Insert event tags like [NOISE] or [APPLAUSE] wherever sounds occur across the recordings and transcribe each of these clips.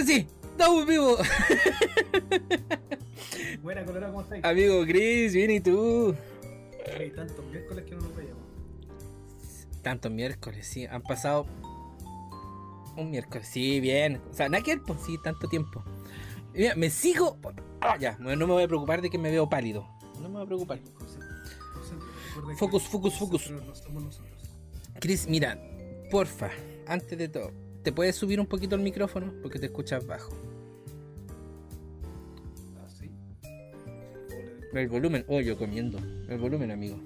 Ahora sí, estamos vivos. [LAUGHS] Buena, Colorado, ¿cómo estáis? Amigo Chris, bien y tú. Hay tantos miércoles que no nos veíamos. Tantos miércoles, sí. Han pasado un miércoles. Sí, bien. O sea, nada que pues sí, tanto tiempo. Mira, me sigo. Ah, ya, no me voy a preocupar de que me veo pálido. No me voy a preocupar. Focus, focus, focus. Chris, mira, porfa, antes de todo, ¿te puedes subir un poquito el micrófono? Porque te escuchas bajo. Ah, sí. El volumen, oh, yo comiendo. El volumen, amigo.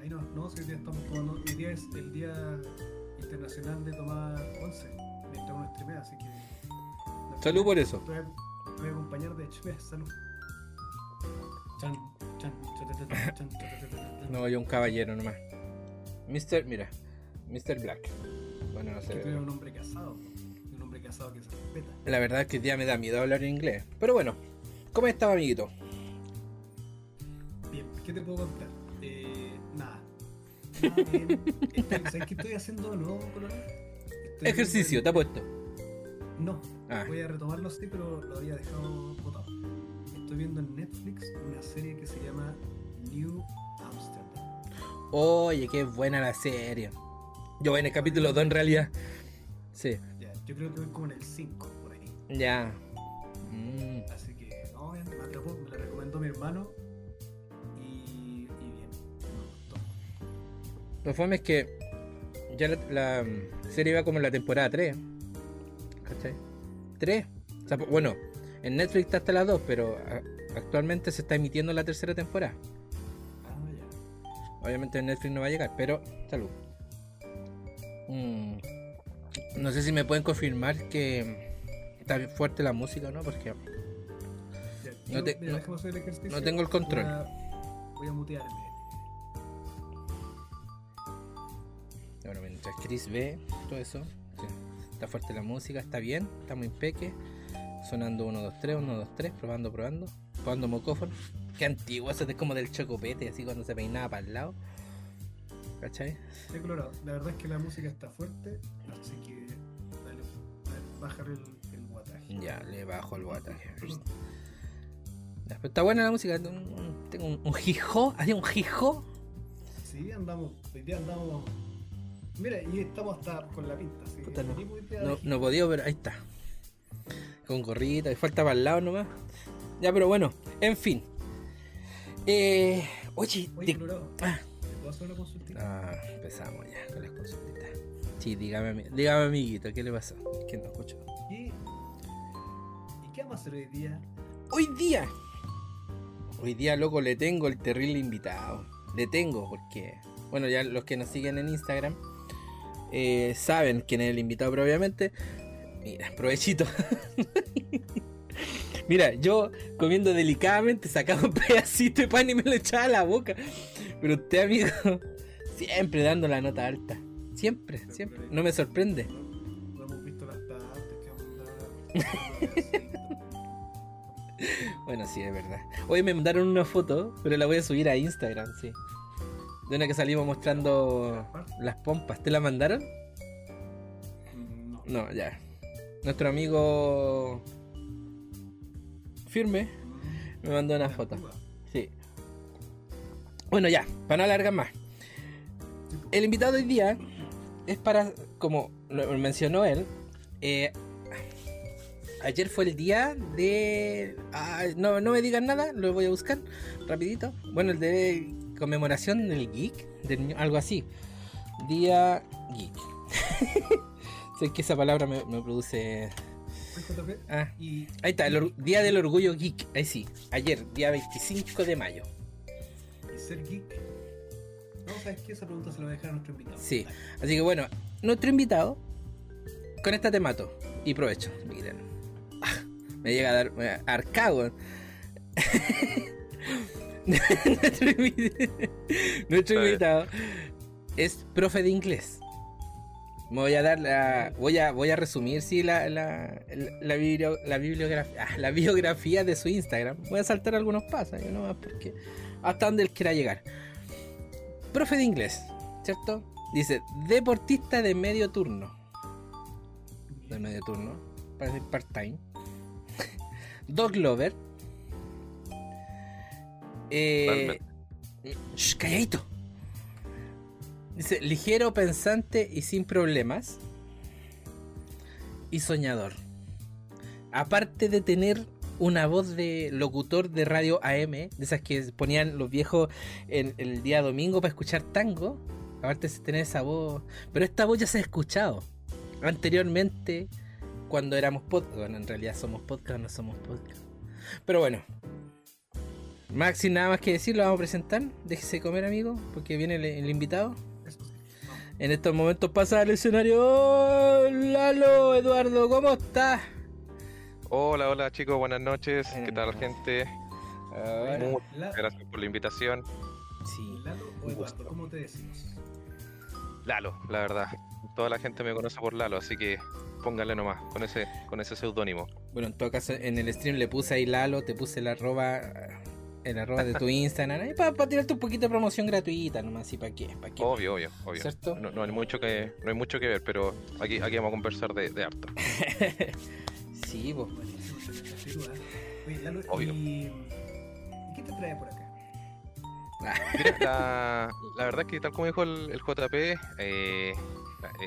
Ahí no, no, si hoy día estamos tomando. Hoy día es el Día Internacional de Tomar 11. Mientras uno streamea, así que. Salud por eso. Te voy a, te voy a acompañar de hecho. Salud. Chan, chan, chan, chan, chan, chan, chan, chan. No, yo un caballero nomás. Mr. Mira, Mr. Black. Bueno, no Que tú eres sé. un hombre casado. Un hombre casado que se respeta. La verdad es que ya me da miedo hablar inglés. Pero bueno, ¿cómo estaba, amiguito? Bien, ¿qué te puedo contar? Eh, nada. Nada bien. Estoy- ¿Sabes qué estoy haciendo de nuevo, Colorado? Ejercicio, ¿te ha puesto? No, Ah, voy a retomarlo así, pero lo había dejado botado. Estoy viendo en Netflix una serie que se llama New Amsterdam. oye, qué buena la serie. Yo voy en el capítulo 2 en realidad. Sí, Ya, yo creo que voy como en el 5 por ahí. ya. Mm. Así que, no, bien, me atrapó, me la recomendó mi hermano. Y, y bien, me gustó. Lo fome es que ya la, la, mm, serie va como en la temporada 3. ¿Cachai? 3. O sea, bueno, en Netflix está hasta las 2, pero actualmente se está emitiendo la tercera temporada. Ah, ya. Obviamente en Netflix no va a llegar, pero salud. Mm, No sé si me pueden confirmar que está bien fuerte la música o no, porque Ya, No yo- te- mira, no- el no tengo el control. Voy a, voy a mutearme. bueno, mientras Chris ve todo eso, sí, está fuerte la música, está bien, está muy peque. Sonando 1, 2, 3, 1, 2, 3, probando, probando, probando mocófono. Qué antiguo, eso es como del chocopete, así cuando se peinaba para el lado. ¿Cachai? Sí, Colorado, la verdad es que la música está fuerte, así que dale, dale, bájale el, el guataje. Ya, le bajo el guataje. Pero está buena la música. Tengo un, un jijo. ¿Hacía un jijo? [LAUGHS] Sí, andamos, hoy día andamos. Mira, y estamos hasta con la pinta, que Puta, no. No, de- no podía, pero ahí está. Con gorrita, y falta para el lado nomás. Ya, pero bueno, en fin. Eh, oye, Oye, de- Colorado, ah, ¿te puedo hacer una consultita? Ah, empezamos ya con las consultitas. Sí, dígame, dígame, amiguito, ¿qué le pasó? ¿Quién no escuchó? ¿Y, ¿Y qué vamos a hacer hoy día? Hoy día, hoy día, loco, le tengo el terrible invitado. Le tengo, porque, bueno, ya los que nos siguen en Instagram eh, saben quién es el invitado, pero obviamente, mira, provechito. [LAUGHS] mira, yo comiendo delicadamente sacaba un pedacito de pan y me lo echaba a la boca. Pero usted, amigo, siempre dando la nota alta. Siempre, siempre. No me sorprende. No, no hemos visto las que. [LAUGHS] Bueno, sí, es verdad. Hoy me mandaron una foto, pero la voy a subir a Instagram, sí. De una que salimos mostrando las pompas. ¿Te la mandaron? no. No, ya. Nuestro amigo Firme me mandó una foto. Sí. Bueno, ya, para no alargar más. El invitado de hoy día es para, como lo mencionó él, eh, ayer fue el día de... ah, no, no me digan nada, lo voy a buscar rapidito. Bueno, el de conmemoración del geek, del- algo así. Día geek. [LAUGHS] sé que esa palabra me, me produce... Ah, ahí está, el Día del Orgullo Geek. Ahí sí, ayer, día 25 de mayo. y ser geek. No, ¿sabes qué? Esa pregunta se la voy a dejar a nuestro invitado. Sí. Dale. Así que bueno, nuestro invitado, con esta te mato. Y provecho. Ah, [LAUGHS] me llega a dar eh, arcago. [LAUGHS] nuestro, invi- nuestro invitado es profe de inglés. Me voy a dar la. Voy a, voy a resumir sí, la, la, la, biblio- la bibliografía, ah, la biografía de su Instagram. Voy a saltar algunos pasos, yo nomás porque. Hasta donde él quiera llegar. Profe de inglés, ¿cierto? Dice, deportista de medio turno. De medio turno. para hacer part-time. [LAUGHS] Dog Lover. Eh, calladito. Dice, ligero, pensante y sin problemas. Y soñador. Aparte de tener una voz de locutor de radio AM, de esas que ponían los viejos en el día domingo para escuchar tango. Aparte de tener esa voz. Pero esta voz ya se ha escuchado. Anteriormente, cuando éramos podcast. Bueno, en realidad somos podcast, no somos podcast. Pero bueno. Max, sin nada más que decir, lo vamos a presentar. Déjese comer, amigo, porque viene el, invitado. En estos momentos pasa al escenario. ¡Oh, Lalo, Eduardo, ¿cómo estás? Hola, hola chicos, buenas noches. ¿Qué tal gente? Muchas gracias por la invitación. sí. Lalo o Eduardo, ¿cómo te decimos? Lalo, la verdad. Toda la gente me conoce por Lalo, así que pónganle nomás con ese, con ese seudónimo. Bueno, en todo caso, en el stream le puse ahí Lalo, te puse el arroba, el arroba de tu [LAUGHS] Instagram, para tirarte un poquito de promoción gratuita nomás, y para qué, para qué. Obvio, obvio, obvio. ¿Cierto? No, no hay mucho que, no hay mucho que ver, pero aquí, aquí vamos a conversar de, de harto. [LAUGHS] Sí, pues. Lalo, Obvio. ¿y, ¿y qué te trae por acá? Mira, la, la verdad es que tal como dijo el, el JP, eh,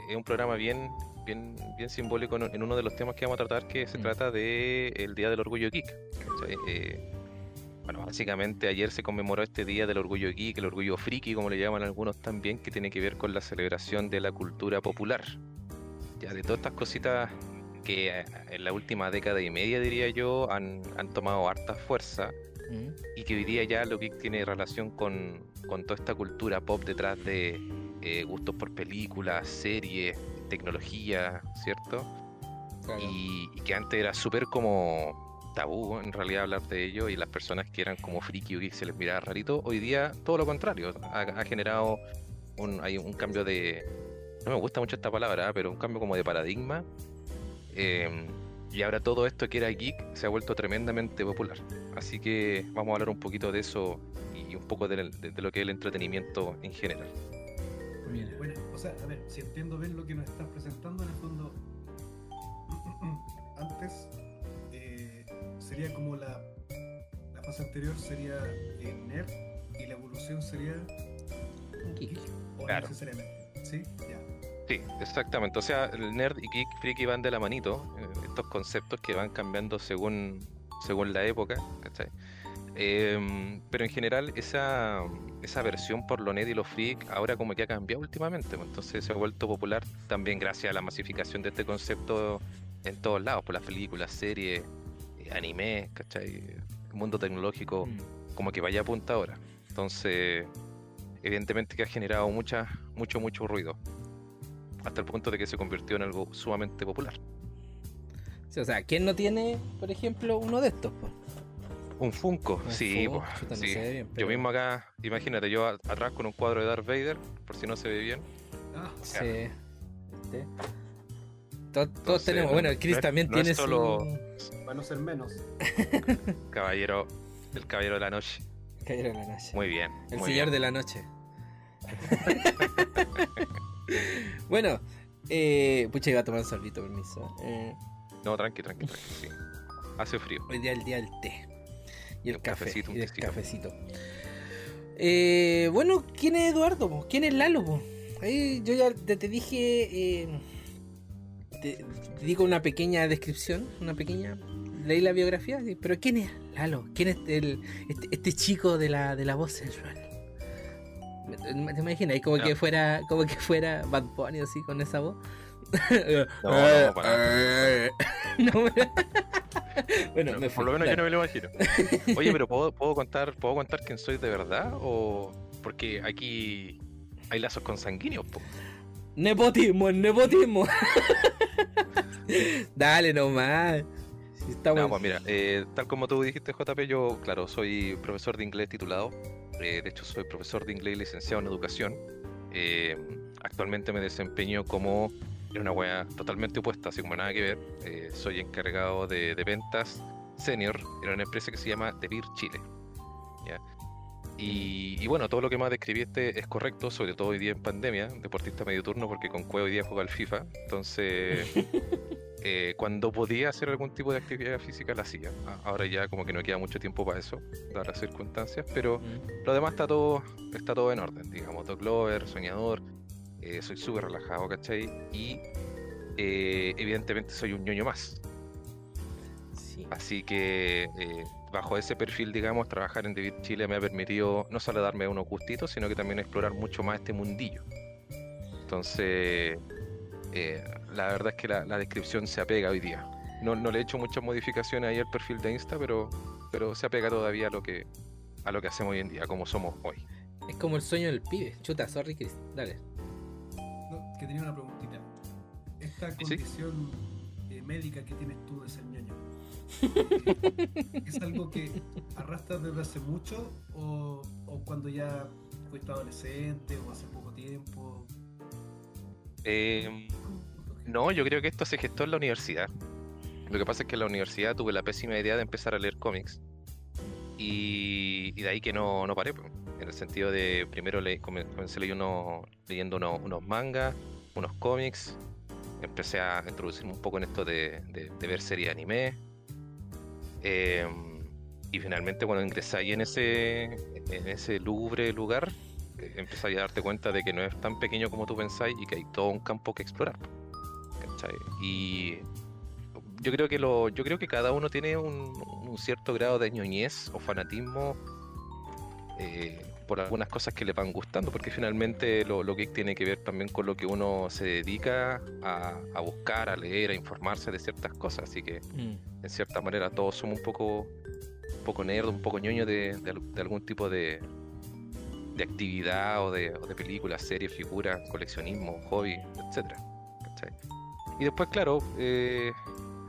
es un programa bien, bien, bien simbólico en, en uno de los temas que vamos a tratar, que se Mm. trata de el Día del Orgullo Geek. Eh, bueno, básicamente ayer se conmemoró este Día del Orgullo Geek, el Orgullo Friki, como le llaman algunos también, que tiene que ver con la celebración de la cultura popular. Ya de todas estas cositas que eh, en la última década y media, diría yo, han, han tomado harta fuerza Mm. y que hoy día ya lo que tiene relación con, con toda esta cultura pop detrás de eh, gustos por películas, series, tecnología, ¿cierto? Claro. Y, y que antes era súper como tabú en realidad hablar de ello y las personas que eran como friki o geek se les miraba rarito, hoy día todo lo contrario, ha, ha generado un, hay un cambio de, no me gusta mucho esta palabra, pero un cambio como de paradigma. Eh, y ahora todo esto que era geek se ha vuelto tremendamente popular. Así que vamos a hablar un poquito de eso y un poco de, de- de lo que es el entretenimiento en general. Mira. Bueno, o sea, a ver, si entiendo bien lo que nos estás presentando, en el fondo, [CLEARS THROAT] antes eh, sería como la, la fase anterior sería eh, nerd y la evolución sería Geek. geek, o Claro. necesariamente. ¿Sí? Ya. Sí, exactamente. O sea, el nerd y geek friki van de la manito. eh, estos conceptos que van cambiando según, según la época, ¿cachai? Em, pero en general esa, esa versión por lo nerd y lo freak ahora como que ha cambiado últimamente. pues, Entonces se ha vuelto popular también gracias a la masificación de este concepto en todos lados, por las películas, series, eh, anime, ¿cachai? El mundo tecnológico Mm. como que vaya a punta ahora. Entonces, evidentemente que ha generado mucha, mucho, mucho ruido. Hasta el punto de que se convirtió en algo sumamente popular. Sí, o sea, ¿quién no tiene, por ejemplo, uno de estos? po? Un Funko, Un sí, Funko, po, Yo mismo acá, imagínate, yo atrás con un cuadro de Darth Vader, por si no se ve bien. Ah, Sí. To- Todos, Entonces, tenemos. no- Bueno, el Chris no también no tiene solo- su. Para no ser menos. [LAUGHS] Caballero, el caballero de la noche. Caballero de la noche. Muy bien. El muy señor bien. de la noche. [LAUGHS] bueno, eh, pucha, iba a tomar un sorbito, permiso. Eh, No, tranqui, tranqui, tranqui, sí. Hace frío. hoy día el día del té. Y el café. cafecito, y el cafecito. Eh, bueno, ¿quién es Eduardo? po? ¿Quién es Lalo? po? Ahí yo ya te, te dije. eh, te, te digo una pequeña descripción, una pequeña. Leí la biografía, pero ¿quién es Lalo? ¿Quién es el, este, este chico de la, de la voz sensual? ¿Me- ¿Te imaginas? Y como No. que fuera, como que fuera Bad Bunny así con esa voz. [LAUGHS] No, [LAUGHS] no, para [LAUGHS] No, me- bueno, me por lo menos claro. yo no me lo imagino. Oye, pero ¿puedo, puedo contar puedo contar quién soy de verdad? o Porque aquí hay lazos consanguíneos, po. Nepotismo, nepotismo. Dale nomás. Si estamos... No, pues mira, eh, tal como tú dijiste, JP, yo, claro, soy profesor de inglés titulado. Eh, de hecho, soy profesor de inglés licenciado en educación. eh, actualmente me desempeño como en una wea totalmente opuesta, así como nada que ver. eh, soy encargado de, ventas senior en una empresa que se llama Beer Chile. Y, y bueno, todo lo que más describiste es correcto, sobre todo hoy día en pandemia, deportista medio turno, porque con Cueva hoy día juega al FIFA. Entonces, [LAUGHS] eh, cuando podía hacer algún tipo de actividad física la hacía. Ahora ya como que no queda mucho tiempo para eso, dadas las circunstancias, pero Mm. lo demás está todo, está todo en orden, digamos, Dog Lover, soñador, eh, soy súper relajado, ¿cachai? Y eh, evidentemente soy un ñoño más. Sí. Así que bajo ese perfil, digamos, trabajar en David Chile me ha permitido no solo darme unos gustitos, sino que también explorar mucho más este mundillo. Entonces, eh, la verdad es que la, la descripción se apega hoy día. No, no le he hecho muchas modificaciones ahí al perfil de Insta, pero, pero se apega todavía a lo que a lo que hacemos hoy en día, como somos hoy. Es como el sueño del pibe. Chuta, sorry, Chris. Dale. No, que tenía una preguntita. Esta ¿Sí? condición eh, médica que tienes tú de ser ñoño, [LAUGHS] ¿es algo que arrastras desde hace mucho o, o cuando ya fuiste adolescente o hace poco tiempo? Eh, no, yo creo que esto se gestó en la universidad. Lo que pasa es que en la universidad tuve la pésima idea de empezar a leer cómics. Y, de ahí que no, no paré. En el sentido de, primero le, come- comencé leyendo, leyendo uno- unos mangas, unos cómics. Empecé a introducirme un poco en esto de, ver series de anime. Em, y finalmente cuando ingresé ahí en ese, en ese lugar, eh, empezáis a darte cuenta de que no es tan pequeño como tú pensáis y que hay todo un campo que explorar. ¿Cachai? Y yo creo que lo, yo creo que cada uno tiene un, un cierto grado de ñoñez o fanatismo eh, por algunas cosas que le van gustando, porque finalmente lo, lo geek tiene que ver también con lo que uno se dedica a, a buscar, a leer, a informarse de ciertas cosas. Así que Mm. en cierta manera todos somos un poco, un poco nerd, un poco ñoño de, de al- de algún tipo de, de actividad o de, o de película, serie, figura, coleccionismo, hobby, etcétera. Y después, claro, eh,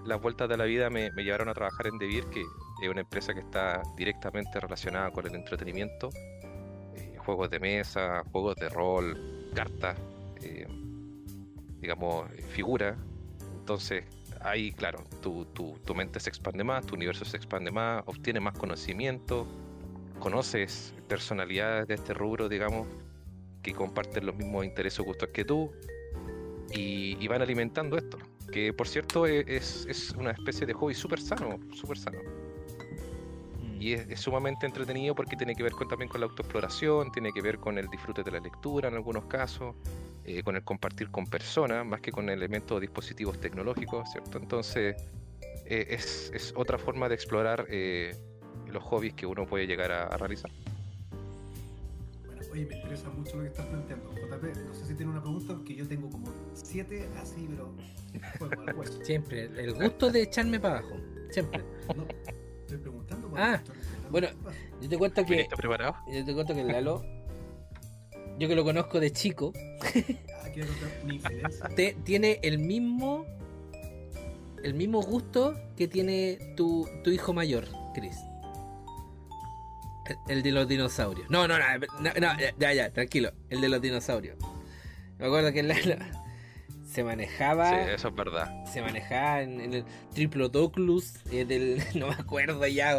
las vueltas de la vida me, llevaron a trabajar en Devir, que es una empresa que está directamente relacionada con el entretenimiento, eh, juegos de mesa, juegos de rol, cartas, eh, digamos, figuras. Entonces, ahí, claro, tu, tu, tu mente se expande más, tu universo se expande más, obtienes más conocimiento, conoces personalidades de este rubro, digamos, que comparten los mismos intereses o gustos que tú y, y van alimentando esto. Que por cierto es, es una especie de hobby súper sano, súper sano. Mm. Y es, es sumamente entretenido porque tiene que ver con, también con la autoexploración, tiene que ver con el disfrute de la lectura en algunos casos, eh, con el compartir con personas, más que con elementos o dispositivos tecnológicos, ¿cierto? Entonces, eh, es, es otra forma de explorar eh, los hobbies que uno puede llegar a, a realizar. Oye, me interesa mucho lo que estás planteando. JP, no sé si tiene una pregunta, porque yo tengo como siete así, pero fuego al hueso. Siempre. El gusto de echarme para abajo. Siempre. No, estoy preguntando. Ah, estoy bueno. Yo te cuento que. ¿Viniste preparado? Yo te cuento que el Lalo. Yo que lo conozco de chico. Ah, quiero contar te- tiene el mismo. El mismo gusto que tiene tu, tu hijo mayor, Chris. El, el de los dinosaurios. No, no, no, no, no, ya, ya, tranquilo. El de los dinosaurios. Me acuerdo que el Lalo se manejaba. Sí, eso es verdad. se manejaba en, en el Triplodoclus eh, del. [LAUGHS] No me acuerdo ya,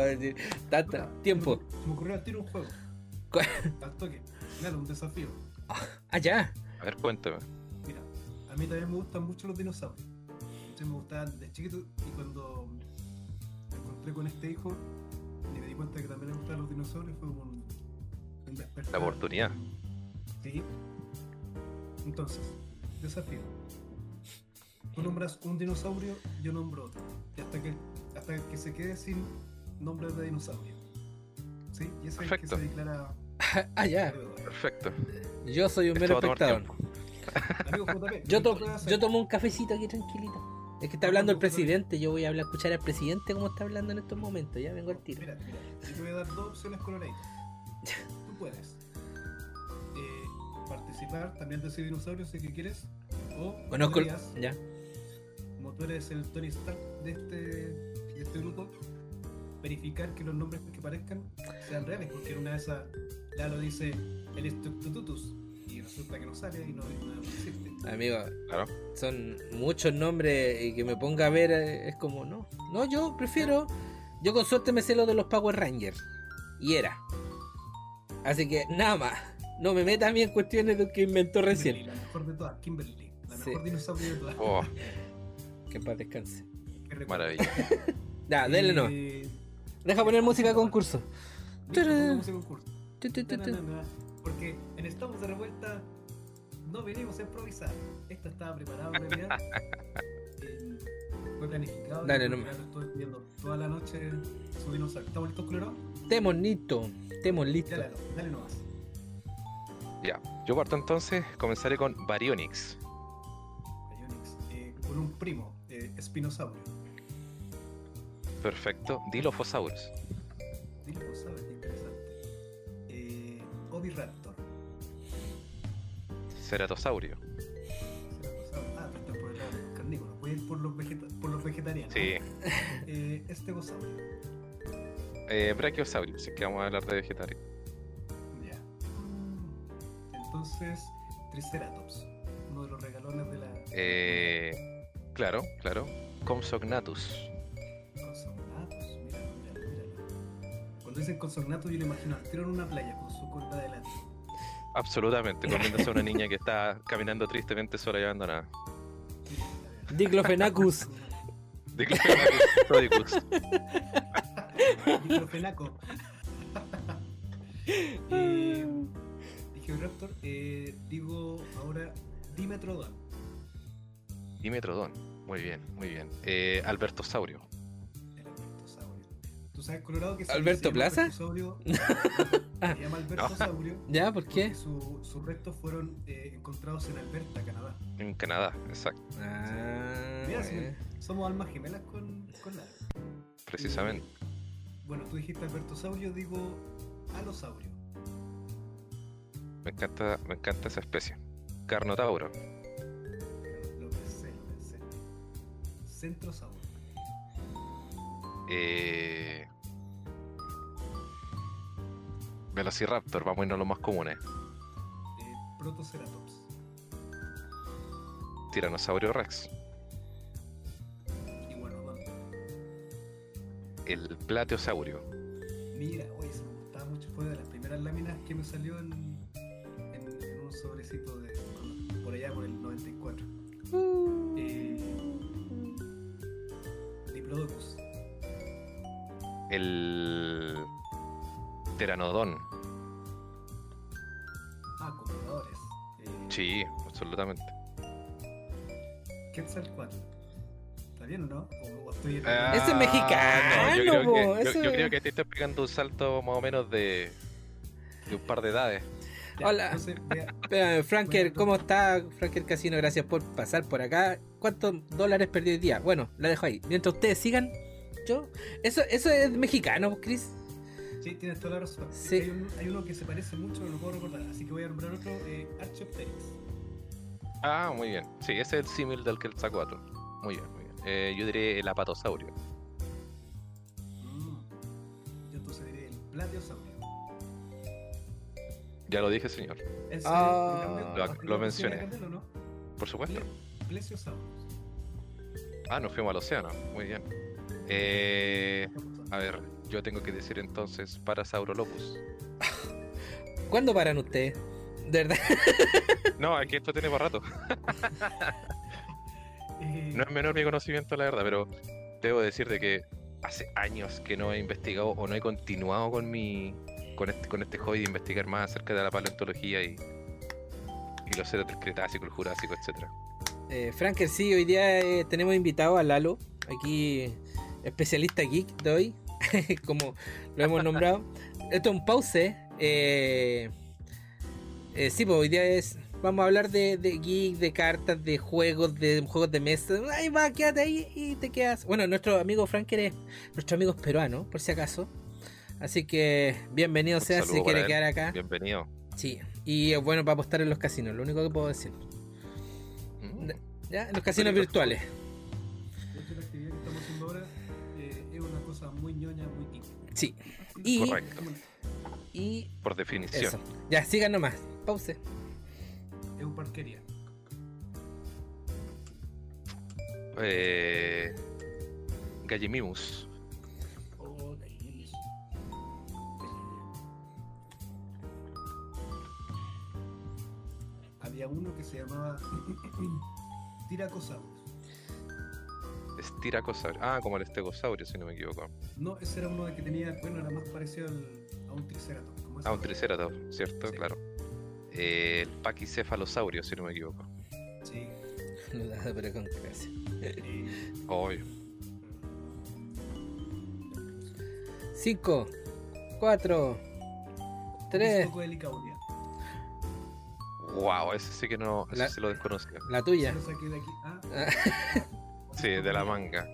tanto tiempo. Se me, ocurrió al tiro un juego. ¿Cuál? Al toque. Claro, un desafío. Ah, ya. A ver, cuéntame. Mira, a mí también me gustan mucho los dinosaurios. Entonces me gustaban de chiquito y cuando me encontré con este hijo y me di cuenta que también le gustaban los dinosaurios fue como un, un despertar. La oportunidad. Sí. Entonces, desafío. Tú nombras un dinosaurio, yo nombro otro. Y hasta que, hasta que se quede sin nombres de dinosaurio. ¿Sí? Y ese es el que Perfecto. se declara [LAUGHS] Ah, ya. Perfecto. Yo soy un mero espectador. Amigo JP, [LAUGHS] Yo, ¿qué to- yo tomo un cafecito aquí tranquilito. Es que está hablando el presidente. Yo voy a hablar, escuchar al presidente como está hablando en estos momentos. Ya vengo al tiro. Mira, mira, yo te voy a dar dos opciones coloraditas. [LAUGHS] Tú puedes eh, participar, también decir dinosaurios si que quieres. O Conozco. el- Ya. como tú eres el Tony Stark de este, de este grupo, verificar que los nombres que aparezcan sean reales, porque en una de esas Lalo dice el Estuctututus y resulta que no sale y no, no existe. Amigo, Claro. son muchos nombres y que me ponga a ver eh, es como, no. No, yo prefiero. Yo con suerte me sé lo de los Power Rangers. Y era. Así que nada más. No me meta a mí en cuestiones de que inventó Kimberly, recién. la mejor de todas, Kimberly, la Sí. mejor dinosaurio de todas. Oh, [LAUGHS] Que en paz descanse. Maravilla. [LAUGHS] Ya, denle no. Eh, Deja poner música a concurso. ese concurso. Porque en Estamos de Revuelta no venimos a improvisar. Esto estaba preparado en realidad. [LAUGHS] Eh, fue planificado. Dale, ya lo estuve viendo toda la noche su dinosaurio. ¿Estamos listos, Colorado? Temos listo. Temos listo. Dale, dale nomás. Ya. Yo parto entonces, comenzaré con Baryonyx. Ionix, eh, con un primo, eh, Espinosaurio. Perfecto. Dilophosaurus. Dilo, Ceratosaurio. Ceratosaurio. Ah, tú estás por el lado de los carnívoros. Voy a ir por los, vegeta- por los vegetarianos. Sí. [LAUGHS] Eh, Estegosaurio. Eh, Brachiosaurio, si es que vamos a hablar de vegetarios. Ya. Entonces, Triceratops. Uno de los regalones de la. Eh, claro, claro. Compsognathus. Consognatus. Míralo, míralo, míralo. Cuando dicen consognatus, yo le imagino al tiro en una playa su cola adelante. Absolutamente, comiéndose a una niña que está caminando tristemente sola y abandonada. Diclofenacus. Diclofenathus prodicus. Diclofenaco. [LAUGHS] eh, dije Raptor, eh, digo ahora Dimetrodon. Dimetrodon. Muy bien, muy bien. Eh, Albertosaurio. ¿Tú sabes, Colorado, que se- ¿Alberto Plaza? Se llama. [LAUGHS] ¿Ya? ¿Por qué? su- sus restos fueron eh, encontrados en Alberta, Canadá. En Canadá, exacto. Ah, Mira, bueno. Somos almas gemelas con, con la. Precisamente. Bueno, tú dijiste Albertosaurio, digo Alosaurio. Me encanta, me encanta esa especie. Carnotauro. Lo pensé, lo pensé. Centrosaurio. Eh... Velociraptor, vamos a irnos a los más comunes. Eh, Protoceratops. Tiranosaurio Rex. Iguanodon. El Plateosaurio. Mira, oye, se me gustaba mucho. Fue de las primeras láminas que me salió en, en, en un sobrecito de. por allá por el 94. Eh, Diplodocus. El Pteranodon. Ah, comodadores. Eh, Sí, absolutamente. Quetzalcoatl. ¿Está bien o no? O, o estoy en- Ah, Ese es mexicano, yo, creo que, yo- ese- yo creo que te estás pegando un salto más o menos de, de un par de edades. Ya, Hola. [LAUGHS] Franker, ¿cómo está? Franker Casino, gracias por pasar por acá. ¿Cuántos dólares perdió hoy día? Bueno, la dejo ahí. Mientras ustedes sigan, yo. Eso, eso es mexicano, Chris. Sí, tienes toda la razón. Sí. Hay, un- hay uno que se parece mucho, no lo puedo recordar, así que voy a nombrar otro, eh. Ah, muy bien. Sí, ese es el símil del Quetzalcoatl. Muy bien, muy bien. Eh, yo diré el apatosaurio. Mm. Yo entonces diré el Plateosaurio. Ya lo dije, señor. ¿En serio? Ah. ¿Lo mencioné. no? Por supuesto. Ple- Plesiosaurus. Ah, nos fuimos al océano. Muy bien. Eh, a ver, yo tengo que decir entonces Parasaurolopus. [LAUGHS] ¿Cuándo paran ustedes? De verdad. [LAUGHS] No, es que esto tiene para rato. [LAUGHS] No es menor mi conocimiento, la verdad, pero debo decir de que hace años que no he investigado o no he continuado con mi con este, con este hobby de investigar más acerca de la paleontología y, y los seres del Cretácico, el Jurásico, etcétera. Eh, Franker, sí, hoy día eh, tenemos invitado a Lalo, aquí especialista geek de hoy, [LAUGHS] como lo hemos nombrado. [LAUGHS] Esto es un pause. Eh, eh, sí, pues hoy día es. Vamos a hablar de, de geek, de cartas, de juegos, de juegos de mesa. Ahí va, quédate ahí y te quedas. Bueno, nuestro amigo Franker es nuestro amigo es peruano, por si acaso. Así que bienvenido Un sea si quiere él. quedar acá. Bienvenido. Sí, y es bueno para apostar en los casinos, lo único que puedo decir. Mm. ¿Ya? En los casinos virtuales. Sí. Y, Correcto. y Por definición. eso. Ya, sigan nomás. Pause. Euparqueria. Eh, Gallimimus. Oh, gallinis. Había uno que se llamaba [COUGHS] Tiracosaurus. Estiracosaurio. Ah, como el estegosaurio, si no me equivoco. No, ese era uno que tenía, bueno, era más parecido al- a un triceratops. Ah, un triceratops, ¿cierto? Sí. Claro. Eh, el paquicefalosaurio, si no me equivoco. Sí. [LAUGHS] Ah, Pero con gracia. Obvio. 5, 4, 3, Poco de licauria. Wow, ese sí que no, ese La- sí lo desconocía. la tuya. Lo saqué de aquí. Ah, [LAUGHS] Sí, de la manga.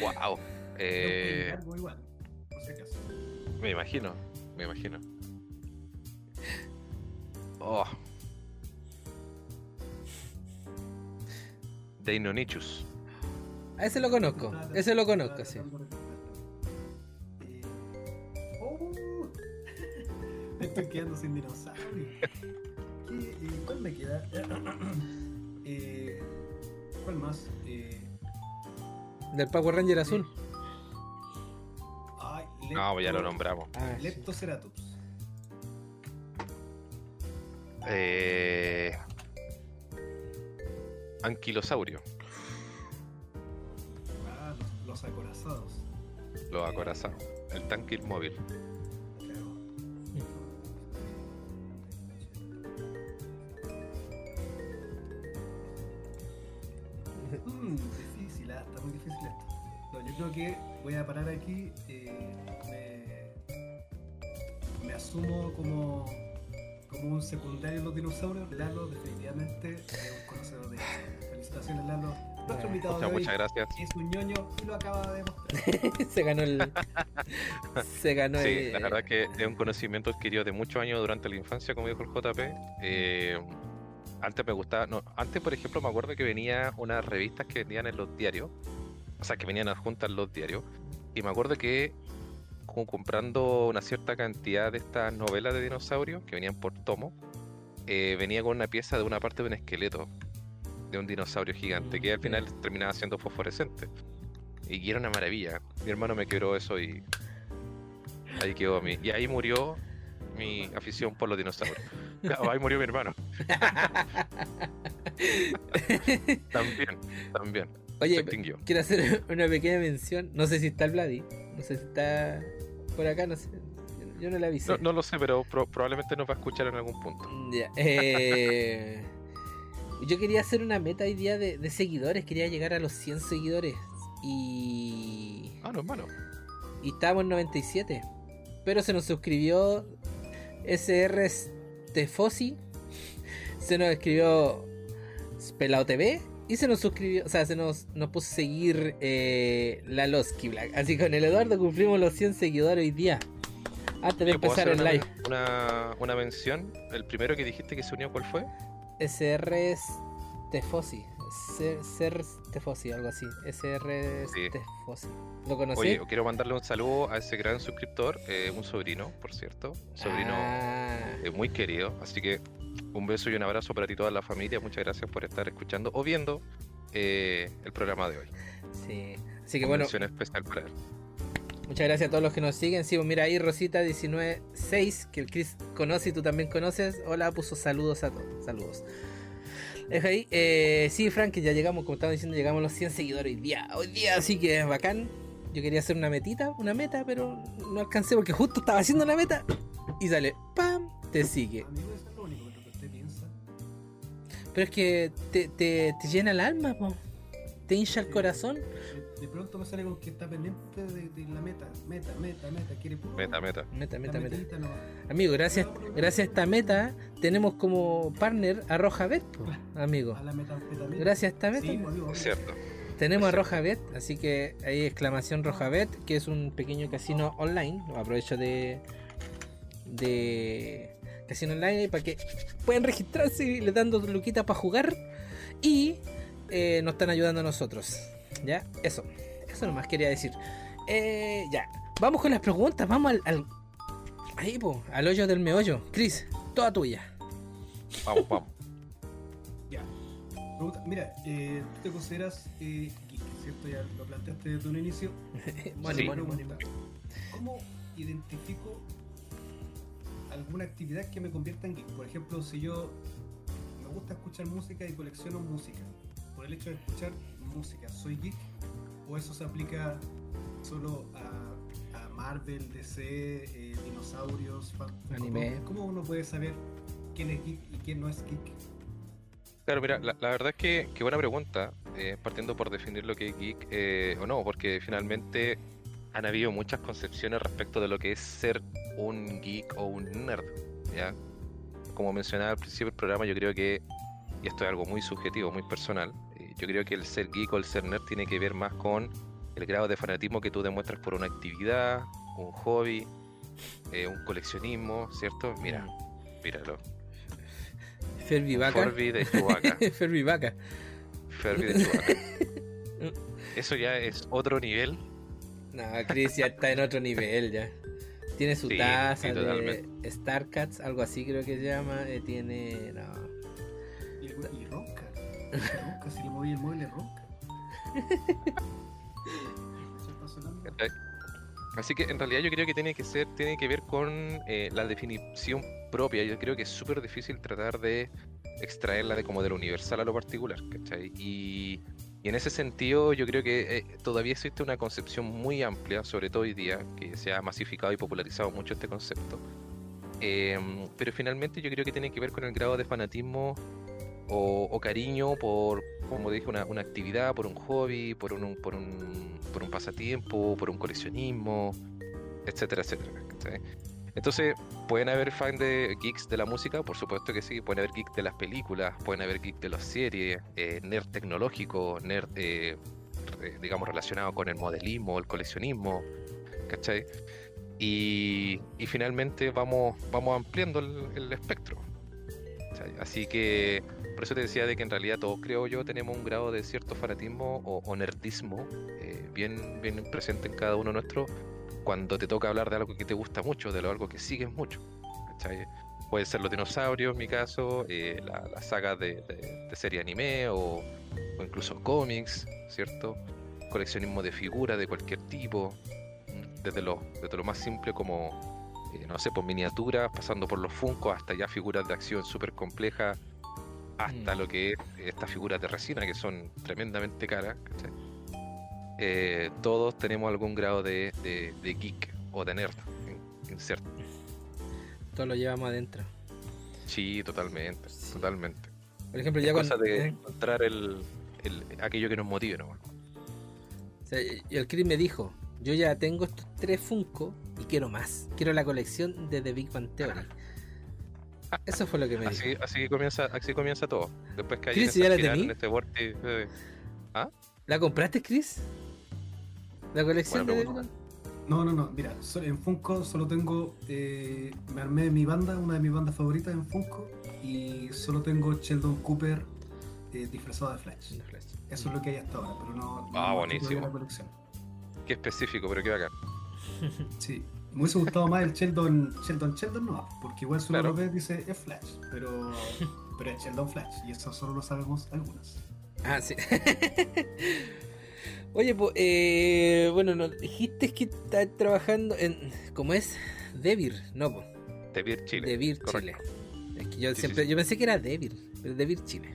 Wow. Eh, por si acaso. me imagino, me imagino. Oh. Deinonychus. A ese lo conozco. Ese lo conozco, sí. Eh, oh, [LAUGHS] me estoy quedando sin dinosaurio. ¿Qué, eh, ¿Cuál me queda? [CLEARS THROAT] Eh, ¿Cuál más? Eh, Del Power Ranger azul. ay, No, pues ya lo nombramos. Ah, sí. Leptoceratops. Eh... Anquilosaurio. Ah, los, los acorazados. Los acorazados. El tanque inmóvil. Yo creo que voy a parar aquí. eh, me, me asumo como, como un secundario en los dinosaurios. Lalo, definitivamente, es un conocedor de. Felicitaciones, Lalo. Nuestro invitado de hoy muchas gracias. es un ñoño y lo acaba de demostrar. [LAUGHS] se ganó el. [LAUGHS] Se ganó Sí, el. la verdad que es un conocimiento adquirido de muchos años durante la infancia, como dijo el JP. Eh, antes me gustaba, no, antes por ejemplo me acuerdo que venía unas revistas que vendían en los diarios, o sea que venían adjuntas los diarios, y me acuerdo que como comprando una cierta cantidad de estas novelas de dinosaurios que venían por tomo, eh, venía con una pieza de una parte de un esqueleto de un dinosaurio gigante que al final terminaba siendo fosforescente. Y era una maravilla. Mi hermano me quebró eso y ahí quedó a mí. Y ahí murió mi afición por los dinosaurios. [LAUGHS] Claro, ahí murió mi hermano. [LAUGHS] también, también. Oye, extinguió. quiero hacer [LAUGHS] una pequeña mención. No sé si está el Vladi. No sé si está por acá, no sé. Yo no la avisé. No, no lo sé, pero pro- probablemente nos va a escuchar en algún punto. Ya, eh, [LAUGHS] yo quería hacer una meta hoy día de, de seguidores. Quería llegar a los 100 seguidores. Y. Ah, no, hermano. Y estábamos en 97. Pero se nos suscribió SR Stefosi. Se nos escribió Pelado TV. Y se nos suscribió, o sea, se nos, nos puso a seguir eh, la Losky Black. Así que con el Eduardo cumplimos los 100 seguidores hoy día. Antes de Oye, ¿puedo empezar el una, live. Una, una mención. El primero que dijiste que se unió, ¿cuál fue? SR Stefosi. Ser, ser Stefosi, algo así. SR Sí. Stefosi. ¿Lo conocí? Oye, quiero mandarle un saludo a ese gran suscriptor, eh, un sobrino, por cierto. Un sobrino Ah, eh, muy querido. Así que un beso y un abrazo para ti toda la familia. Muchas gracias por estar escuchando o viendo eh, el programa de hoy. sí. Así que bueno, especial para él. Muchas gracias a todos los que nos siguen. Sí, pues mira ahí Rosita196, que el Chris conoce y tú también conoces. Hola, puso saludos a todos. Saludos. Deja ahí. Eh, sí, Frank, que ya llegamos, como estaba diciendo, llegamos a los 100 seguidores hoy día. Hoy día, así que es bacán. Yo quería hacer una metita, una meta, pero no alcancé porque justo estaba haciendo la meta y sale, ¡pam! Te sigue. Amigo, eso es lo único que usted piensa. Pero es que te, te, te llena el alma, po. te hincha el corazón. De, pronto me sale con que está pendiente de, de la meta, meta, meta, meta, quiere puro Meta, meta. Meta, meta, meta. Amigo, gracias, gracias a esta meta tenemos como partner a Roja Bet, [LAUGHS] amigo. A la metanfetamina. Gracias a esta meta Sí, amigo, Es cierto. tenemos a Roja Bet, así que ahí exclamación Roja Bet, que es un pequeño casino online. Aprovecho de de casino online para que puedan registrarse y le dando luquitas para jugar y eh, nos están ayudando a nosotros. Ya, eso, eso nomás quería decir. Eh, ya, vamos con las preguntas, vamos al, al ahí po, al hoyo del meollo. Chris, toda tuya. Vamos, vamos. Ya. Pregunta, mira, eh, tú te consideras eh, geek, ¿cierto? Ya lo planteaste desde un inicio. [LAUGHS] Bueno, Sí. bueno, Pregunta, ¿Cómo identifico alguna actividad que me convierta en geek? Por ejemplo, si yo me gusta escuchar música y colecciono música, por el hecho de escuchar música, ¿soy geek? o eso se aplica solo a, a Marvel, DC, eh, dinosaurios, Anime. ¿Cómo uno puede saber quién es geek y quién no es geek? Claro, mira, la, la verdad es que, que buena pregunta, eh, partiendo por definir lo que es geek eh, o no, porque finalmente han habido muchas concepciones respecto de lo que es ser un geek o un nerd, ¿ya? Como mencionaba al principio del programa, yo creo que, y esto es algo muy subjetivo, muy personal, yo creo que el ser geek o el ser nerd tiene que ver más con el grado de fanatismo que tú demuestras por una actividad, un hobby, eh, un coleccionismo, ¿cierto? Mira, míralo. Ferbi Vaca. Furby de Chewbacca. [LAUGHS] Ferbi Vaca. Furby de Chewbacca. [LAUGHS] Eso ya es otro nivel. No, Chris ya está en otro nivel ya. Tiene su Sí, taza sí, de. Starcats, algo así creo que se llama. eh, tiene. No. Ronca. si le moví el mueble ronca. Así que en realidad yo creo que tiene que ser, tiene que ver con eh, la definición propia. Yo creo que es súper difícil tratar de extraerla de como de lo universal a lo particular, ¿cachai? Y, y en ese sentido yo creo que eh, todavía existe una concepción muy amplia, sobre todo hoy día, que se ha masificado y popularizado mucho este concepto. Em, pero finalmente yo creo que tiene que ver con el grado de fanatismo o, cariño por, como dije, una, actividad, por un hobby, por un, por un, pasatiempo, por un coleccionismo, etcétera, etcétera. ¿cachai? Entonces, ¿pueden haber fans de geeks de la música? Por supuesto que sí. Pueden haber geeks de las películas, pueden haber geeks de las series, eh, nerd tecnológico, nerd, eh, digamos, relacionado con el modelismo, el coleccionismo, ¿cachai? Y, finalmente vamos, vamos ampliando el espectro. Así que por eso te decía de que en realidad todos creo yo tenemos un grado de cierto fanatismo o, o nerdismo eh, bien, bien presente en cada uno nuestro cuando te toca hablar de algo que te gusta mucho, de algo que sigues mucho. ¿cachai? Puede ser los dinosaurios en mi caso, eh, la, la saga de, serie anime o, o incluso cómics, ¿cierto? Coleccionismo de figuras de cualquier tipo, desde lo, desde lo más simple como, eh, no sé, pues miniaturas, pasando por los Funko hasta ya figuras de acción súper complejas, hasta Mm. lo que es estas figuras de resina que son tremendamente caras, ¿cachai? Eh, todos tenemos algún grado de, de- de geek o de nerd in- inserto. Todo lo llevamos adentro. Sí, totalmente, Sí. totalmente. Por ejemplo, Es ya cosa cuando. de eh, encontrar el, el- aquello que nos motive, ¿no? o sea, y el Chris me dijo: Yo ya tengo estos tres Funko y quiero más. Quiero la colección de The Big Bang Theory. [LAUGHS] Eso fue lo que me dijo. Así, así comienza, así comienza todo. Después que Chris, ¿ya la tení? en este vórtice, eh, ¿La compraste, Chris? ¿La colección de The Big. Bang? No, no, no. Mira, en Funko solo tengo. eh, me armé mi banda, una de mis bandas favoritas en Funko. Y solo tengo Sheldon Cooper eh, disfrazado de Flash. Eso es lo que hay hasta ahora, pero no. Ah, no buenísimo. la colección. Qué específico, pero qué bacán. [LAUGHS] Sí. Me hubiese gustado más el Sheldon. Sheldon, Sheldon no, porque igual uno Claro. ve dice es Flash, pero. [LAUGHS] Pero es Sheldon Flash, y eso solo lo sabemos algunas. Ah, sí. [LAUGHS] Oye, pues, eh, bueno, no, dijiste que estás trabajando en. ¿Cómo es? Devir, no, pues. De Beer Chile. Devir correcto. Chile. Es que yo Sí, siempre. sí. Yo pensé que era Devir, pero Devir Chile.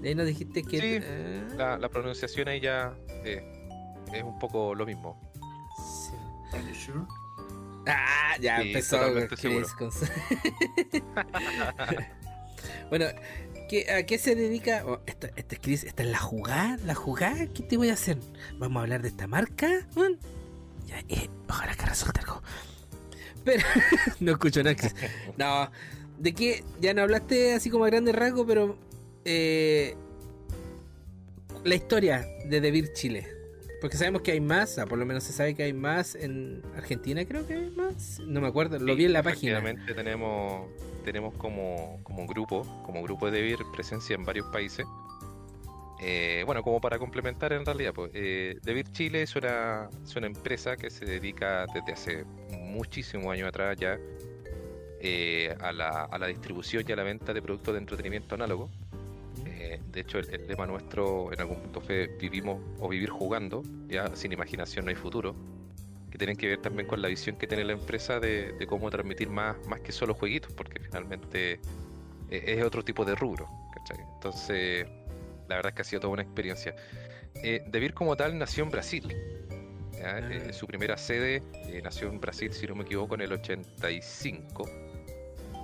De ahí nos dijiste que. Sí, ah, La, la pronunciación ahí ya eh, es un poco lo mismo. sí. Are you sure? Ah, ya Sí, empezó Chris con [LAUGHS] bueno, ¿qué- ¿a qué se dedica? Oh, esta, esta es Chris, esta es la jugada, la jugada, ¿qué te voy a hacer? Vamos a hablar de esta marca? Ya, eh, ojalá que resulte algo. Pero, [LAUGHS] no escucho nada, Chris. No, ¿de qué? Ya no hablaste así como a grandes rasgos, pero eh, la historia de Devir Chile. Porque sabemos que hay más, o por lo menos se sabe que hay más en Argentina, creo que hay más. No me acuerdo, lo Sí, vi en la página. Tenemos, tenemos como, como grupo, como grupo de DeVir presencia en varios países. Eh, bueno, como para complementar en realidad, pues, eh, DeVir Chile es una, es una empresa que se dedica desde hace muchísimos años atrás ya eh, a, la, a la distribución y a la venta de productos de entretenimiento análogo. Eh, de hecho, el, el lema nuestro en algún punto fue vivimos o vivir jugando, ya sin imaginación no hay futuro, que tienen que ver también con la visión que tiene la empresa de, de cómo transmitir más, más que solo jueguitos, porque finalmente eh, es otro tipo de rubro. ¿cachai? Entonces, la verdad es que ha sido toda una experiencia. Eh, Devir como tal nació en Brasil. ¿ya? Ah. Eh, su primera sede nació en Brasil, si no me equivoco, en el 85.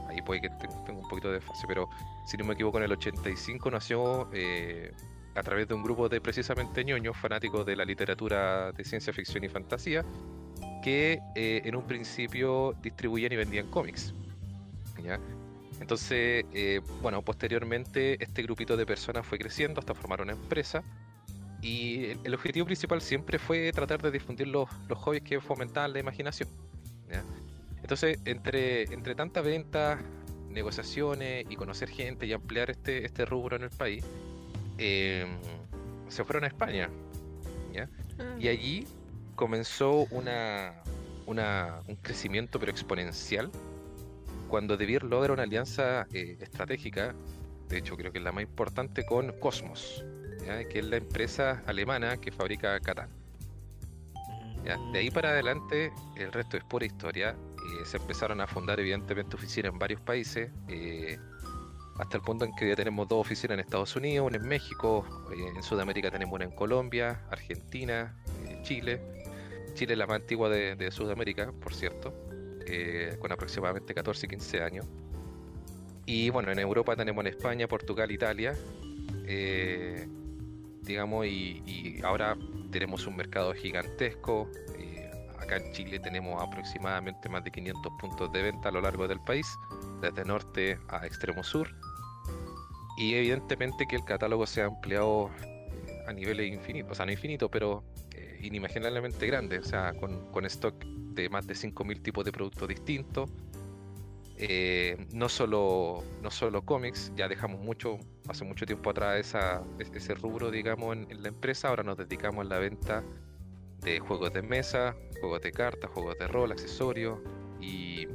Ahí puede que te- tenga un poquito de fase, pero si no me equivoco, en el 85 nació eh, a través de un grupo de precisamente ñoños fanáticos de la literatura de ciencia ficción y fantasía que eh, en un principio distribuían y vendían cómics. ¿ya? Entonces, eh, bueno, posteriormente este grupito de personas fue creciendo hasta formar una empresa y el, objetivo principal siempre fue tratar de difundir los, los hobbies que fomentaban la imaginación. ¿ya? Entonces, entre, entre tantas ventas, negociaciones y conocer gente y ampliar este, este rubro en el país, eh, se fueron a España. ¿ya? Y allí comenzó una, una- un crecimiento pero exponencial cuando De Beer logra una alianza eh, estratégica, de hecho creo que es la más importante, con Cosmos, ¿ya? que es la empresa alemana que fabrica Catán. ¿ya? De ahí para adelante el resto es pura historia. Eh, se empezaron a fundar evidentemente oficinas en varios países, eh, hasta el punto en que ya tenemos dos oficinas en Estados Unidos, una en México, eh, en Sudamérica tenemos una en Colombia, Argentina, Chile. Chile es la más antigua de, Sudamérica, por cierto, con aproximadamente 14 15 años. Y bueno, en Europa tenemos en España, Portugal, Italia, digamos, y, y ahora tenemos un mercado gigantesco. Acá en Chile tenemos aproximadamente más de 500 puntos de venta a lo largo del país, desde norte a extremo sur. Y evidentemente que el catálogo se ha ampliado a niveles infinitos, o sea, no infinitos, pero eh, inimaginablemente grandes, o sea, con, con stock de más de 5.000 tipos de productos distintos. Eh, no solo no solo cómics, ya dejamos mucho, hace mucho tiempo atrás esa, es- ese rubro, digamos, en la empresa, ahora nos dedicamos a la venta de juegos de mesa, juegos de cartas, juegos de rol, accesorios y,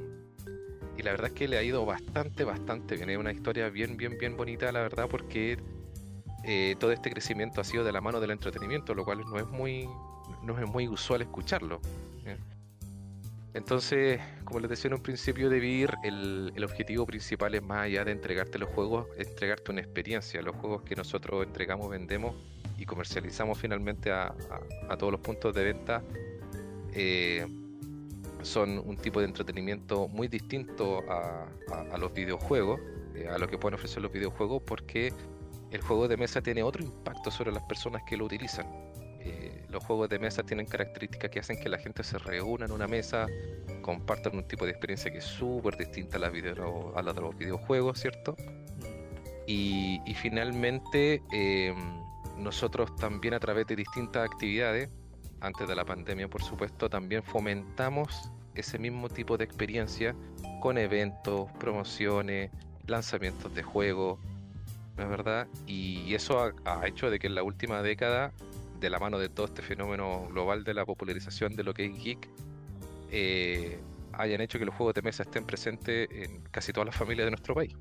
y la verdad es que le ha ido bastante, bastante bien. Una historia bien, bien, bien bonita, la verdad, porque eh, todo este crecimiento ha sido de la mano del entretenimiento, lo cual no es muy, no es muy usual escucharlo. Entonces, como les decía en un principio de vivir, el, el objetivo principal es más allá de entregarte los juegos, entregarte una experiencia. Los juegos que nosotros entregamos, vendemos y comercializamos finalmente a, a- a todos los puntos de venta eh, son un tipo de entretenimiento muy distinto a, a- los videojuegos, eh, a lo que pueden ofrecer los videojuegos, porque el juego de mesa tiene otro impacto sobre las personas que lo utilizan. Eh, los juegos de mesa tienen características que hacen que la gente se reúna en una mesa, compartan un tipo de experiencia que es súper distinta a la, video- a la de los videojuegos, ¿cierto? Y, y finalmente, eh, nosotros también a través de distintas actividades, antes de la pandemia por supuesto, también fomentamos ese mismo tipo de experiencia con eventos, promociones, lanzamientos de juegos, ¿no es verdad? Y eso ha, hecho de que en la última década, de la mano de todo este fenómeno global de la popularización de lo que es geek, eh, hayan hecho que los juegos de mesa estén presentes en casi todas las familias de nuestro país.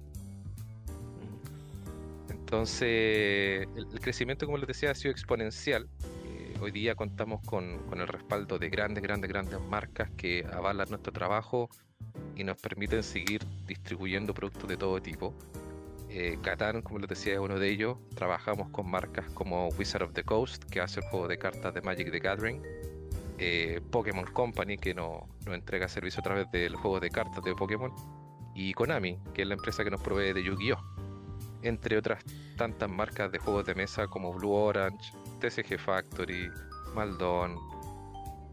Entonces, el, crecimiento, como les decía, ha sido exponencial. Eh, hoy día contamos con, el respaldo de grandes, grandes, grandes marcas que avalan nuestro trabajo y nos permiten seguir distribuyendo productos de todo tipo. Eh, como les decía, es uno de ellos. Trabajamos con marcas como Wizard of the Coast, que hace el juego de cartas de Magic the Gathering. eh, Pokémon Company, que no- nos entrega servicio a través del juego de cartas de Pokémon. Y Konami, que es la empresa que nos provee de Yu-Gi-Oh! Entre otras tantas marcas de juegos de mesa como Blue Orange, TCG Factory, Maldon,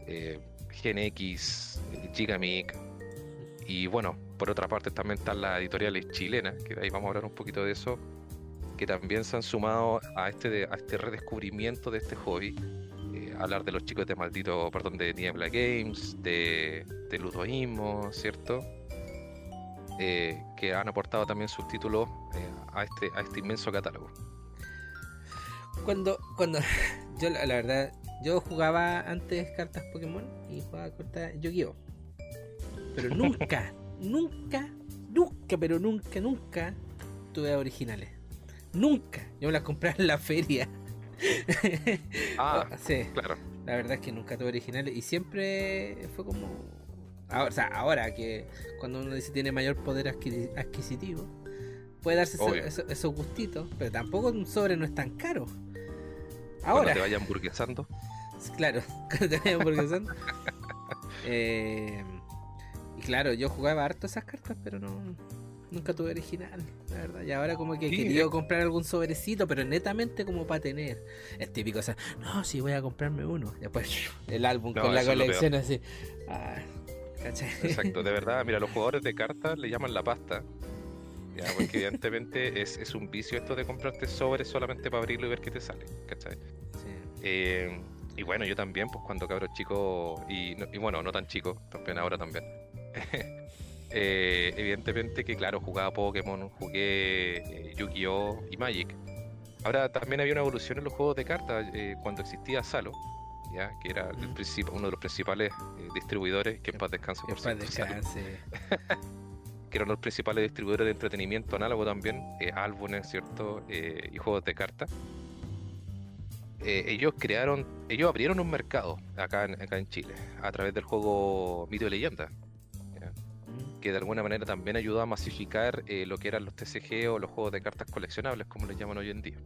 eh, GenX, Gigamic. Y bueno, por otra parte también están las editoriales chilenas, que ahí vamos a hablar un poquito de eso, que también se han sumado a este, a este redescubrimiento de este hobby. Eh, hablar de los chicos de maldito, perdón, de Niebla Games, de, de Ludoísmo, ¿cierto? Eh, que han aportado también sus títulos eh, a, este, a este inmenso catálogo. Cuando, cuando, [LAUGHS] yo la, la verdad, yo jugaba antes cartas Pokémon y jugaba cartas Yu-Gi-Oh! Pero [LAUGHS] nunca, nunca, nunca, pero nunca, nunca tuve originales. Nunca. Yo me las compré en la feria. Ah, [LAUGHS] sí, claro. la verdad es que nunca tuve originales y siempre fue como. Ahora, o sea, ahora que cuando uno dice tiene mayor poder adquisitivo, puede darse eso- esos gustitos, pero tampoco un sobre no es tan caro. Cuando Ahora. te vayan burguesando. [LAUGHS] Claro, cuando te vayan hamburguesando. [LAUGHS] Eh, y claro, yo jugaba harto esas cartas, pero no. Nunca tuve original, la verdad. Y ahora como que he Sí, querido eh. comprar algún sobrecito, pero netamente como para tener. Es típico, o sea, no, sí voy a comprarme uno. Después el álbum No, con la colección así. Ah, ¿cachai? Exacto, de verdad, mira, los jugadores de cartas le llaman la pasta. Ya, porque [LAUGHS] evidentemente es, es un vicio esto de comprarte sobres solamente para abrirlo y ver qué te sale, ¿cachai? Sí. Eh, y bueno, yo también, pues cuando cabro chico, y, no- y bueno, no tan chico, también ahora también. [LAUGHS] Eh, evidentemente que, claro, jugaba Pokémon, jugué eh, Yu-Gi-Oh! y Magic. Ahora también había una evolución en los juegos de cartas cuando existía Salo, ya que era el princip- uno de los principales eh, distribuidores, que en paz descanse por cierto, descanse. [LAUGHS] que eran los principales distribuidores de entretenimiento análogo también, eh, álbumes, ¿cierto? Eh, y juegos de cartas. Ellos crearon, ellos abrieron un mercado acá en, acá en Chile a través del juego Mito y Leyenda, Mm. que de alguna manera también ayudó a masificar eh, lo que eran los TCG o los juegos de cartas coleccionables, como les llaman hoy en día.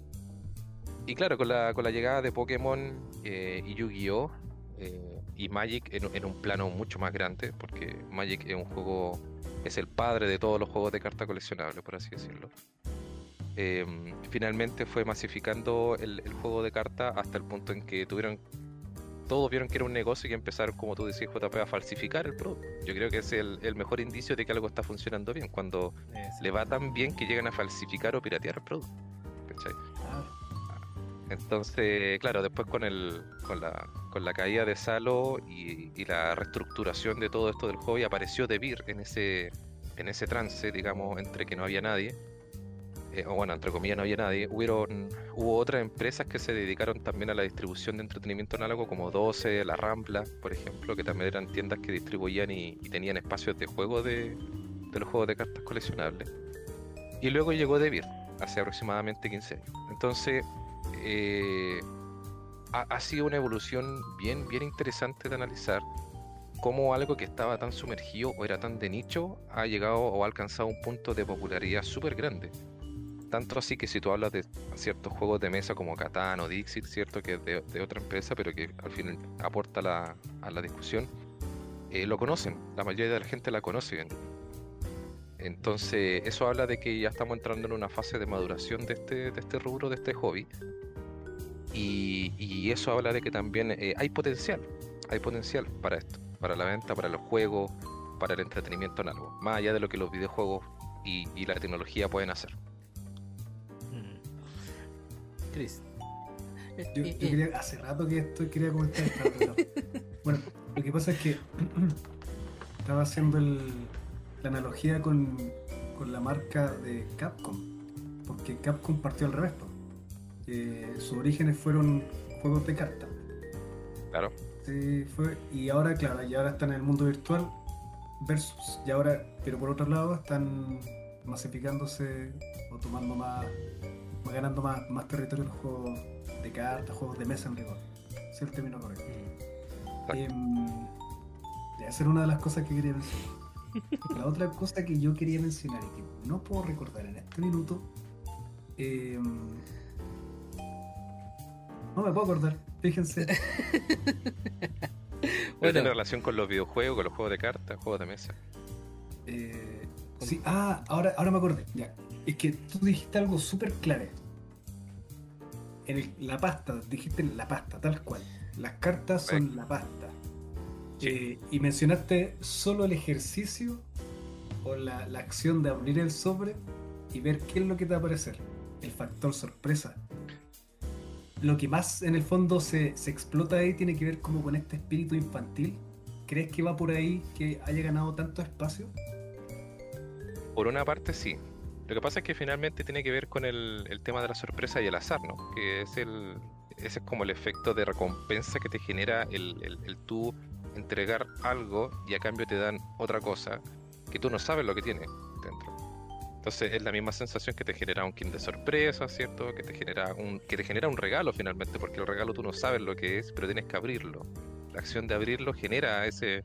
Y claro, con la, con la llegada de Pokémon eh, y Yu-Gi-Oh! eh, y Magic en, en un plano mucho más grande, porque Magic es un juego, es el padre de todos los juegos de cartas coleccionables, por así decirlo. Eh, finalmente fue masificando el, el juego de cartas hasta el punto en que tuvieron todos vieron que era un negocio y empezaron, como tú decías, JP, a falsificar el producto. Yo creo que es el, el mejor indicio de que algo está funcionando bien, cuando le va tan bien que llegan a falsificar o piratear el producto. ¿cachai? Claro. Entonces, claro, después con el con la, con la caída de Salo y, la reestructuración de todo esto del hobby, apareció Debir en ese, en ese trance, digamos, entre que no había nadie. eh, o bueno, entre comillas no había nadie. Hubieron, hubo otras empresas que se dedicaron también a la distribución de entretenimiento análogo, como 12, La Rampla, por ejemplo, que también eran tiendas que distribuían y, y tenían espacios de juego de, de los juegos de cartas coleccionables. Y luego llegó Debir, hace aproximadamente 15 años. Entonces, eh, ha, sido una evolución bien, bien interesante de analizar cómo algo que estaba tan sumergido o era tan de nicho ha llegado o ha alcanzado un punto de popularidad súper grande. Tanto así que si tú hablas de ciertos juegos de mesa como Catán o Dixit, cierto que es de, otra empresa, pero que al final aporta a la discusión, eh, lo conocen, la mayoría de la gente la conoce. bien. Entonces, eso habla de que ya estamos entrando en una fase de maduración de este, de este rubro, de este hobby. Y, y eso habla de que también eh, hay potencial, hay potencial para esto, para la venta, para los juegos, para el entretenimiento análogo, más allá de lo que los videojuegos y, y la tecnología pueden hacer. Mm. Chris. Eh, Yo, eh, yo quería, hace rato que esto quería comentar esto, pero- [LAUGHS] Bueno, lo que pasa es que [CLEARS THROAT] estaba haciendo el- la analogía con, con la marca de Capcom, porque Capcom partió al revés. Eh, sus orígenes fueron juegos de cartas. Claro, Sí, fue, y ahora, claro, y ahora están en el mundo virtual versus, y ahora, pero por otro lado, están masificándose o tomando más, más- ganando más, más territorio en los juegos de cartas, juegos de mesa en rigor. Ese es el término correcto. Ya, esa era una de las cosas que quería mencionar. [LAUGHS] La otra cosa que yo quería mencionar y que no puedo recordar en este minuto, em, no me puedo acordar, fíjense. [LAUGHS] Bueno. tiene relación con los videojuegos, con los juegos de cartas, juegos de mesa. Eh, sí, ah, ahora, ahora me acordé. Ya. Es que tú dijiste algo súper clave. En el- la pasta, dijiste la pasta, tal cual. Las cartas son la pasta. Sí. Eh, y mencionaste solo el ejercicio o la, la acción de abrir el sobre y ver qué es lo que te va a aparecer. El factor sorpresa. Lo que más en el fondo se, explota ahí tiene que ver como con este espíritu infantil. ¿Crees que va por ahí que haya ganado tanto espacio? Por una parte sí. Lo que pasa es que finalmente tiene que ver con el, tema de la sorpresa y el azar, ¿no? Que es el, ese es como el efecto de recompensa que te genera el, el, el tú entregar algo y a cambio te dan otra cosa que tú no sabes lo que tiene dentro. Entonces es la misma sensación que te genera un kit de sorpresa, ¿cierto? Que te genera un, que te genera un regalo finalmente, porque el regalo tú no sabes lo que es, pero tienes que abrirlo. La acción de abrirlo genera ese,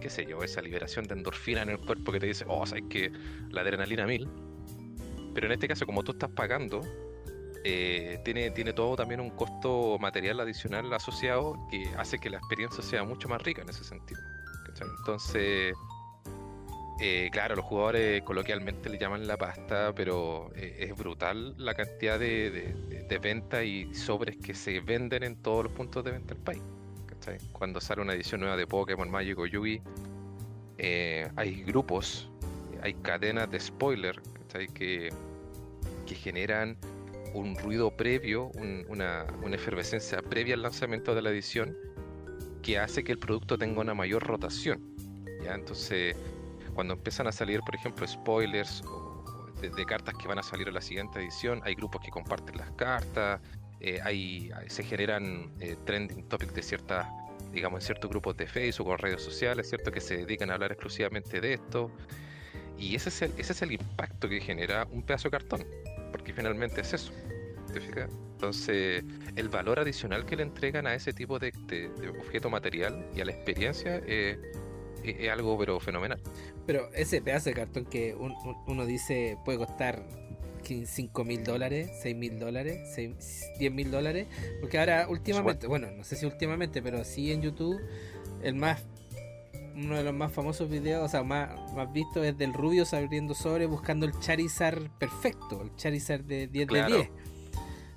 qué sé yo, esa liberación de endorfina en el cuerpo que te dice, oh, sabes que la adrenalina mil. Pero en este caso, como tú estás pagando, eh, tiene, tiene todo también un costo material adicional asociado que hace que la experiencia sea mucho más rica en ese sentido. ¿cachai? Entonces, eh, claro, los jugadores coloquialmente le llaman la pasta, pero eh, es brutal la cantidad de, ventas y sobres que se venden en todos los puntos de venta del país. ¿cachai? Cuando sale una edición nueva de Pokémon Magic o Yugi, eh, hay grupos, hay cadenas de spoiler ¿cachai? Que, generan un ruido previo, un- una, efervescencia previa al lanzamiento de la edición que hace que el producto tenga una mayor rotación. Entonces, cuando empiezan a salir, por ejemplo, spoilers o de, cartas que van a salir en la siguiente edición, hay grupos que comparten las cartas, eh, se generan eh, trending topics de ciertas, digamos, en ciertos grupos de Facebook o redes sociales, ¿cierto? Que se dedican a hablar exclusivamente de esto. Y ese es el, ese es el impacto que genera un pedazo de cartón, porque finalmente es eso. Entonces, el valor adicional que le entregan a ese tipo de objeto material y a la experiencia eh, es, algo pero fenomenal. Pero ese pedazo de cartón que un- un- uno dice puede costar 5 mil dólares, 6 mil dólares, 10 mil dólares. Porque ahora últimamente, bueno, no sé si últimamente, pero sí en YouTube, el más uno de los más famosos videos, o sea, más, más vistos es del Rubius abriendo sobre buscando el Charizard perfecto, el Charizard de 10 Claro. de 10.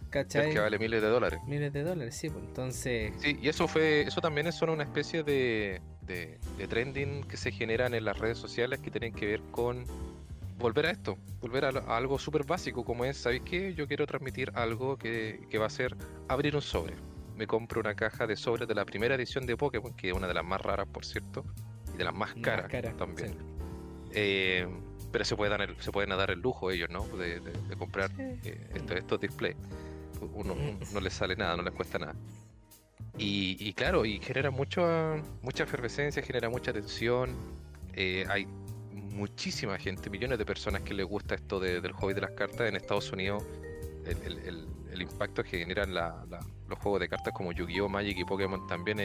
El ¿Cachai? que vale miles de dólares. Miles de dólares, sí, pues entonces. Sí, y eso fue, eso también es solo una especie de, de, de trending que se generan en las redes sociales que tienen que ver con volver a esto, volver a, algo súper básico como es, ¿sabéis qué? Yo quiero transmitir algo que, que va a ser abrir un sobre. Me compro una caja de sobres de la primera edición de Pokémon, que es una de las más raras, por cierto, y de las más más caras cara, también. sí. Eh, pero se, puede dar el- se pueden dar el lujo ellos, ¿no? De, de- de comprar Sí. eh, estos, estos displays. Uno, [LAUGHS] no les sale nada, no les cuesta nada. Y, y claro, y genera mucho, mucha efervescencia, genera mucha tensión. eh, hay muchísima gente, millones de personas que les gusta esto de- del hobby de las cartas. En Estados Unidos, el, el- el- impacto que generan la- los juegos de cartas como Yu-Gi-Oh!, Magic y Pokémon también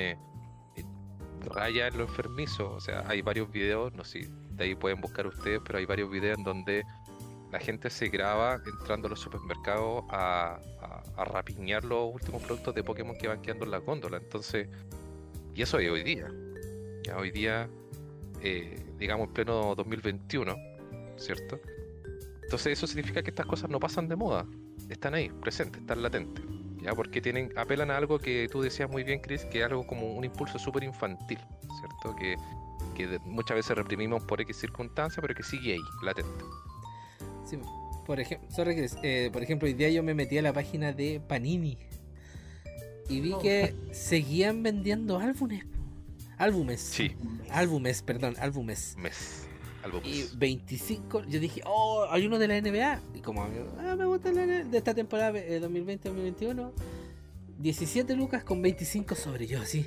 raya en lo enfermizo. O sea, hay varios videos, no sé, de ahí pueden buscar ustedes, pero hay varios videos en donde la gente se graba entrando a los supermercados a, rapiñar los últimos productos de Pokémon que van quedando en la góndola. Entonces, y eso es hoy día. Ya hoy día, eh, digamos, en pleno 2021, ¿cierto? Entonces eso significa que estas cosas no pasan de moda. Están ahí, presentes, están latentes. ¿Ya? Porque tienen, apelan a algo que tú decías muy bien, Chris, que es algo como un impulso súper infantil, ¿cierto? Que, muchas veces reprimimos por X circunstancia, pero que sigue ahí, latente. Sí, por ejemplo, sorry, Chris, eh, por ejemplo, hoy día yo me metí a la página de Panini y vi que seguían vendiendo álbumes. Álbumes. Sí, Álbumes, perdón, álbumes. mes. Y pues. 25, yo dije, oh, hay uno de la NBA. Y como ah, me gusta la NBA de esta temporada eh, 2020-2021, 17 lucas con 25 sobre. Yo así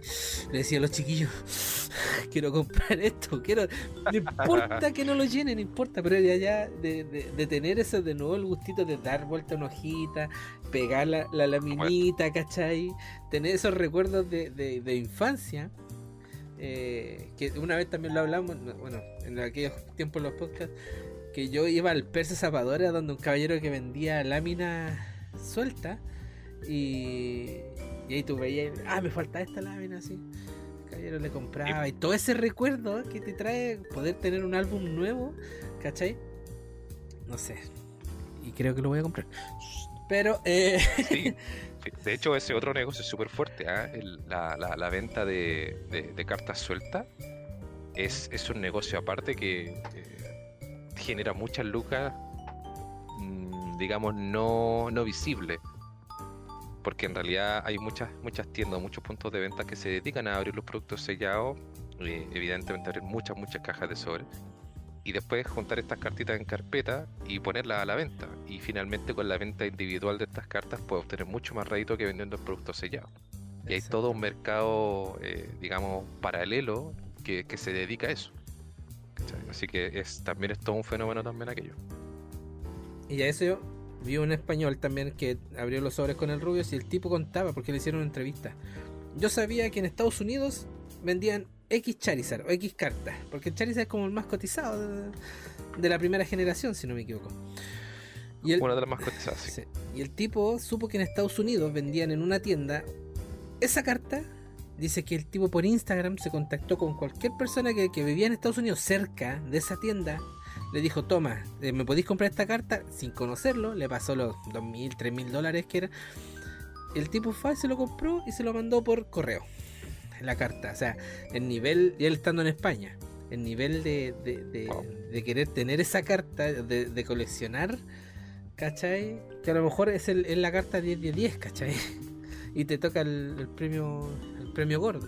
le decía a los chiquillos, quiero comprar esto, quiero. No importa que no lo llenen, no importa, pero ya, ya de, de- de tener eso de nuevo, el gustito de dar vuelta una hojita, pegar la, la laminita, ¿cachai? Tener esos recuerdos de, de- infancia. eh, que una vez también lo hablamos, no, bueno, en aquellos tiempos los podcasts, que yo iba al Persa Zapadora donde un caballero que vendía lámina suelta y, y ahí tú veías, ah, me falta esta lámina así. Caballero le compraba y todo ese recuerdo que te trae poder tener un álbum nuevo, ¿cachai? No sé. Y creo que lo voy a comprar. Pero, eh, Sí. [LAUGHS] De hecho, ese otro negocio es súper fuerte. ¿ah? El- la, la- la venta de, de- de cartas sueltas es, es un negocio aparte que eh, genera muchas lucas, mm, digamos, no, no visibles. Porque en realidad hay muchas, muchas tiendas, muchos puntos de venta que se dedican a abrir los productos sellados, eh, evidentemente abrir muchas, muchas cajas de sobre y después juntar estas cartitas en carpeta y ponerlas a la venta. Y finalmente con la venta individual de estas cartas puedes obtener mucho más rédito que vendiendo el producto sellado. Y hay todo un mercado, eh, digamos, paralelo que, que se dedica a eso. ¿Cachai? Así que es, también es todo un fenómeno también aquello. Y a eso yo vi un español también que abrió los sobres con el rubio y el tipo contaba porque le hicieron una entrevista. Yo sabía que en Estados Unidos vendían X Charizard o X cartas, porque Charizard es como el más cotizado de, de la primera generación, si no me equivoco. Y el, Una de las más cotizadas, sí. Y el tipo supo que en Estados Unidos vendían en una tienda esa carta. Dice que el tipo por Instagram se contactó con cualquier persona que, que vivía en Estados Unidos cerca de esa tienda. Le dijo, toma, eh, ¿me podéis comprar esta carta? Sin conocerlo, le pasó los 2.000, 3.000 dólares que era. El tipo fue, se lo compró y se lo mandó por correo. La carta, o sea, el nivel, y él estando en España, el nivel de, de, de- Wow. de querer tener esa carta, de, coleccionar, ¿cachai? Que a lo mejor es, el, es la carta 10 de 10, ¿cachai? [LAUGHS] Y te toca el, el premio el premio gordo.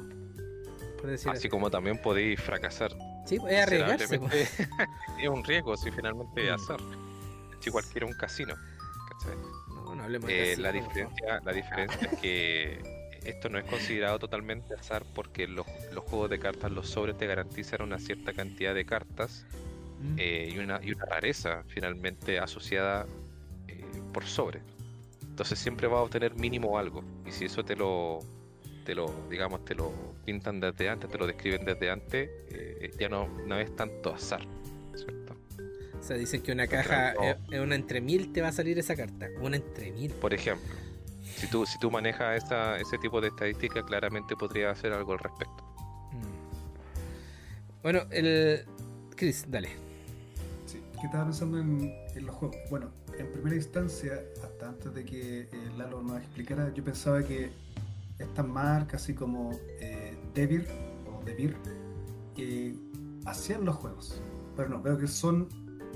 Decir Así como también podéis fracasar. Sí, es arriesgarse. pues. [LAUGHS] es un riesgo, si finalmente es Mm. azar. Si cualquiera un casino. ¿cachai? No, no hablemos de Eh, así, la, diferencia, la diferencia es que esto no es considerado totalmente azar porque los, los juegos de cartas, los sobres te garantizan una cierta cantidad de cartas Mm. eh, y, una, y una rareza finalmente asociada eh, por sobre. Entonces siempre vas a obtener mínimo algo. Y si eso te lo, te lo, digamos, te lo pintan desde antes, te lo describen desde antes, eh, ya no, no es tanto azar. ¿cierto? O sea, dicen que una caja, no. una entre mil te va a salir esa carta. Una entre mil. Por ejemplo, si tú, si tú manejas esa, ese tipo de estadística, claramente podría hacer algo al respecto. Mm. Bueno, el. Chris, dale. Sí, que estaba pensando en, en los juegos. Bueno, en primera instancia, hasta antes de que eh, Lalo nos explicara, yo pensaba que estas marcas, así como eh, Devir o Devir, eh, hacían los juegos. Pero no, veo que son,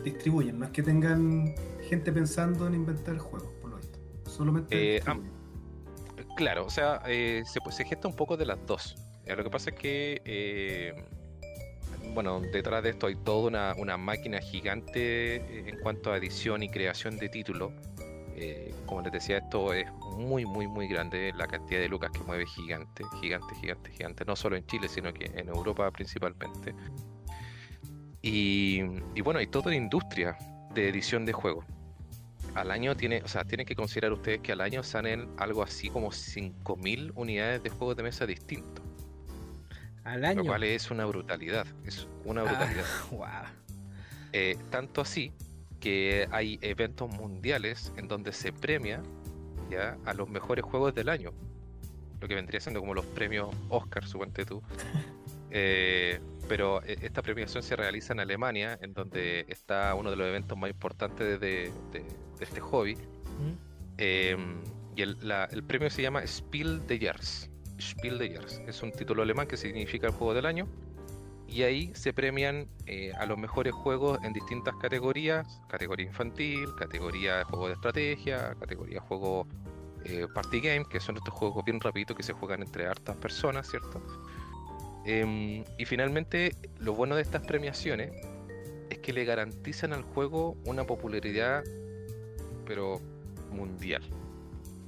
distribuyen, no es que tengan gente pensando en inventar juegos, por lo visto. Solamente Eh. Claro, o sea, eh, se, pues, se gesta un poco de las dos. Eh, lo que pasa es que, bueno, detrás de esto hay toda una, una máquina gigante en cuanto a edición y creación de títulos. Eh, como les decía, esto es muy, muy, muy grande. La cantidad de lucas que mueve gigante, gigante, gigante, gigante. No solo en Chile, sino que en Europa principalmente. Y, y bueno, hay toda una industria de edición de juegos al año tiene, o sea, tienen que considerar ustedes que al año salen algo así como 5.000 unidades de juegos de mesa distintos, Al año. lo cual es una brutalidad, es una Ah, [LAUGHS] brutalidad. wow. Eh, tanto así que hay eventos mundiales en donde se premia ya a los mejores juegos del año, lo que vendría siendo como los premios Oscar, suponte tú. [LAUGHS] Eh, pero eh, esta premiación se realiza en Alemania, en donde está uno de los eventos más importantes de- de- de este hobby, Mm. Eh, y el, la- el premio se llama Spiel des Jahres. Spiel des Jahres. Es un título alemán que significa el juego del año. Y ahí se premian eh, a los mejores juegos en distintas categorías. Categoría infantil, categoría de juego de estrategia, categoría de juego eh, party game, que son estos juegos bien rapiditos que se juegan entre hartas personas, ¿cierto? Em, y finalmente, lo bueno de estas premiaciones es que le garantizan al juego una popularidad, pero mundial.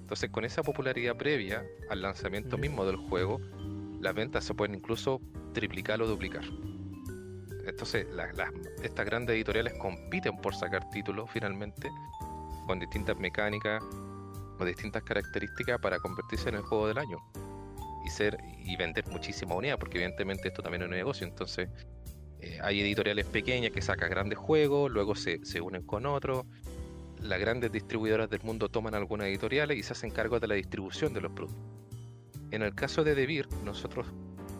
Entonces, con esa popularidad previa al lanzamiento mismo del juego, las ventas se pueden incluso triplicar o duplicar. Entonces, la- estas grandes editoriales compiten por sacar títulos finalmente con distintas mecánicas o distintas características para convertirse en el juego del año y ser y vender muchísima unidad, porque evidentemente esto también es un negocio. Entonces, eh, hay editoriales pequeñas que sacan grandes juegos, luego se, se unen con otros. Las grandes distribuidoras del mundo toman algunas editoriales y se hacen cargo de la distribución de los productos. En el caso de Devir, nosotros,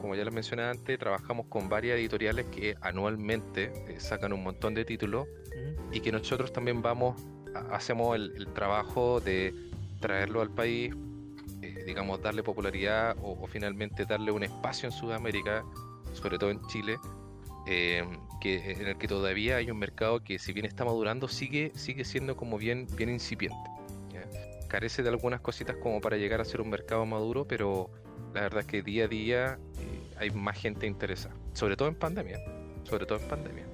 como ya les mencioné antes, trabajamos con varias editoriales que anualmente eh, sacan un montón de títulos y que nosotros también vamos, a- hacemos el, el trabajo de traerlo al país, eh, digamos, darle popularidad o, o finalmente darle un espacio en Sudamérica, sobre todo en Chile, eh, que, en el que todavía hay un mercado que si bien está madurando, sigue, sigue siendo como bien, bien incipiente. Carece de algunas cositas como para llegar a ser un mercado maduro, pero la verdad es que día a día eh, hay más gente interesada, sobre todo en pandemia, sobre todo en pandemia.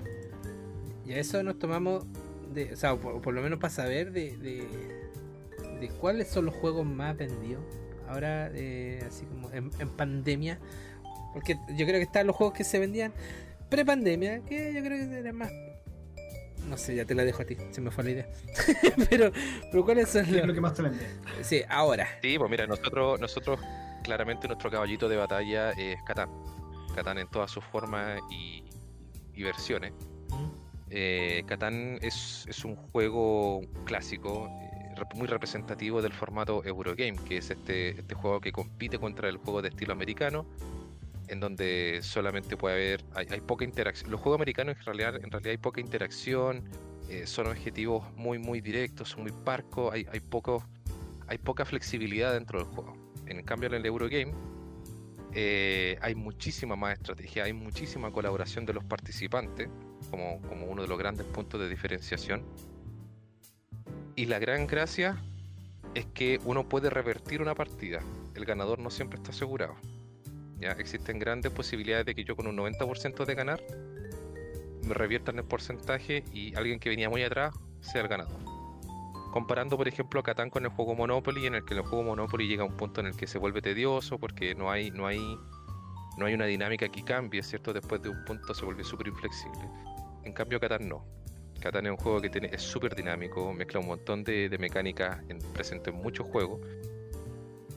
Y a eso nos tomamos, de, o sea, por, por lo menos para saber de, de, de cuáles son los juegos más vendidos. Ahora, eh, así como en, en pandemia. Porque yo creo que están los juegos que se vendían pre-pandemia, que yo creo que eran más. No sé, ya te la dejo a ti, se me fue la idea. [LAUGHS] pero, pero ¿cuáles son ¿Qué es lo que más te vende? Sí, ahora. Sí, pues mira, nosotros, nosotros claramente nuestro caballito de batalla es Catán. Catán en todas sus formas y, y versiones. Mm. Eh, Catán es, es un juego clásico, eh, muy representativo del formato Eurogame, que es este, este juego que compite contra el juego de estilo americano, en donde solamente puede haber, hay, poca interacción. Los juegos americanos en realidad, en realidad hay poca interacción, eh, son objetivos muy muy directos, son muy parcos, hay, hay, poco, hay poca flexibilidad dentro del juego. En cambio en el Eurogame eh, hay muchísima más estrategia, hay muchísima colaboración de los participantes, como, como uno de los grandes puntos de diferenciación. Y la gran gracia es que uno puede revertir una partida. El ganador no siempre está asegurado. ¿Ya? Existen grandes posibilidades de que yo con un 90% de ganar me reviertan el porcentaje y alguien que venía muy atrás sea el ganador. Comparando, por ejemplo, Catán con el juego Monopoly, en el que el juego Monopoly llega a un punto en el que se vuelve tedioso porque no hay, no hay, no hay una dinámica que cambie, ¿cierto? Después de un punto se vuelve súper inflexible. En cambio, Catán no. Catán es un juego que tiene, es súper dinámico, mezcla un montón de, de mecánicas en, presente en muchos juegos.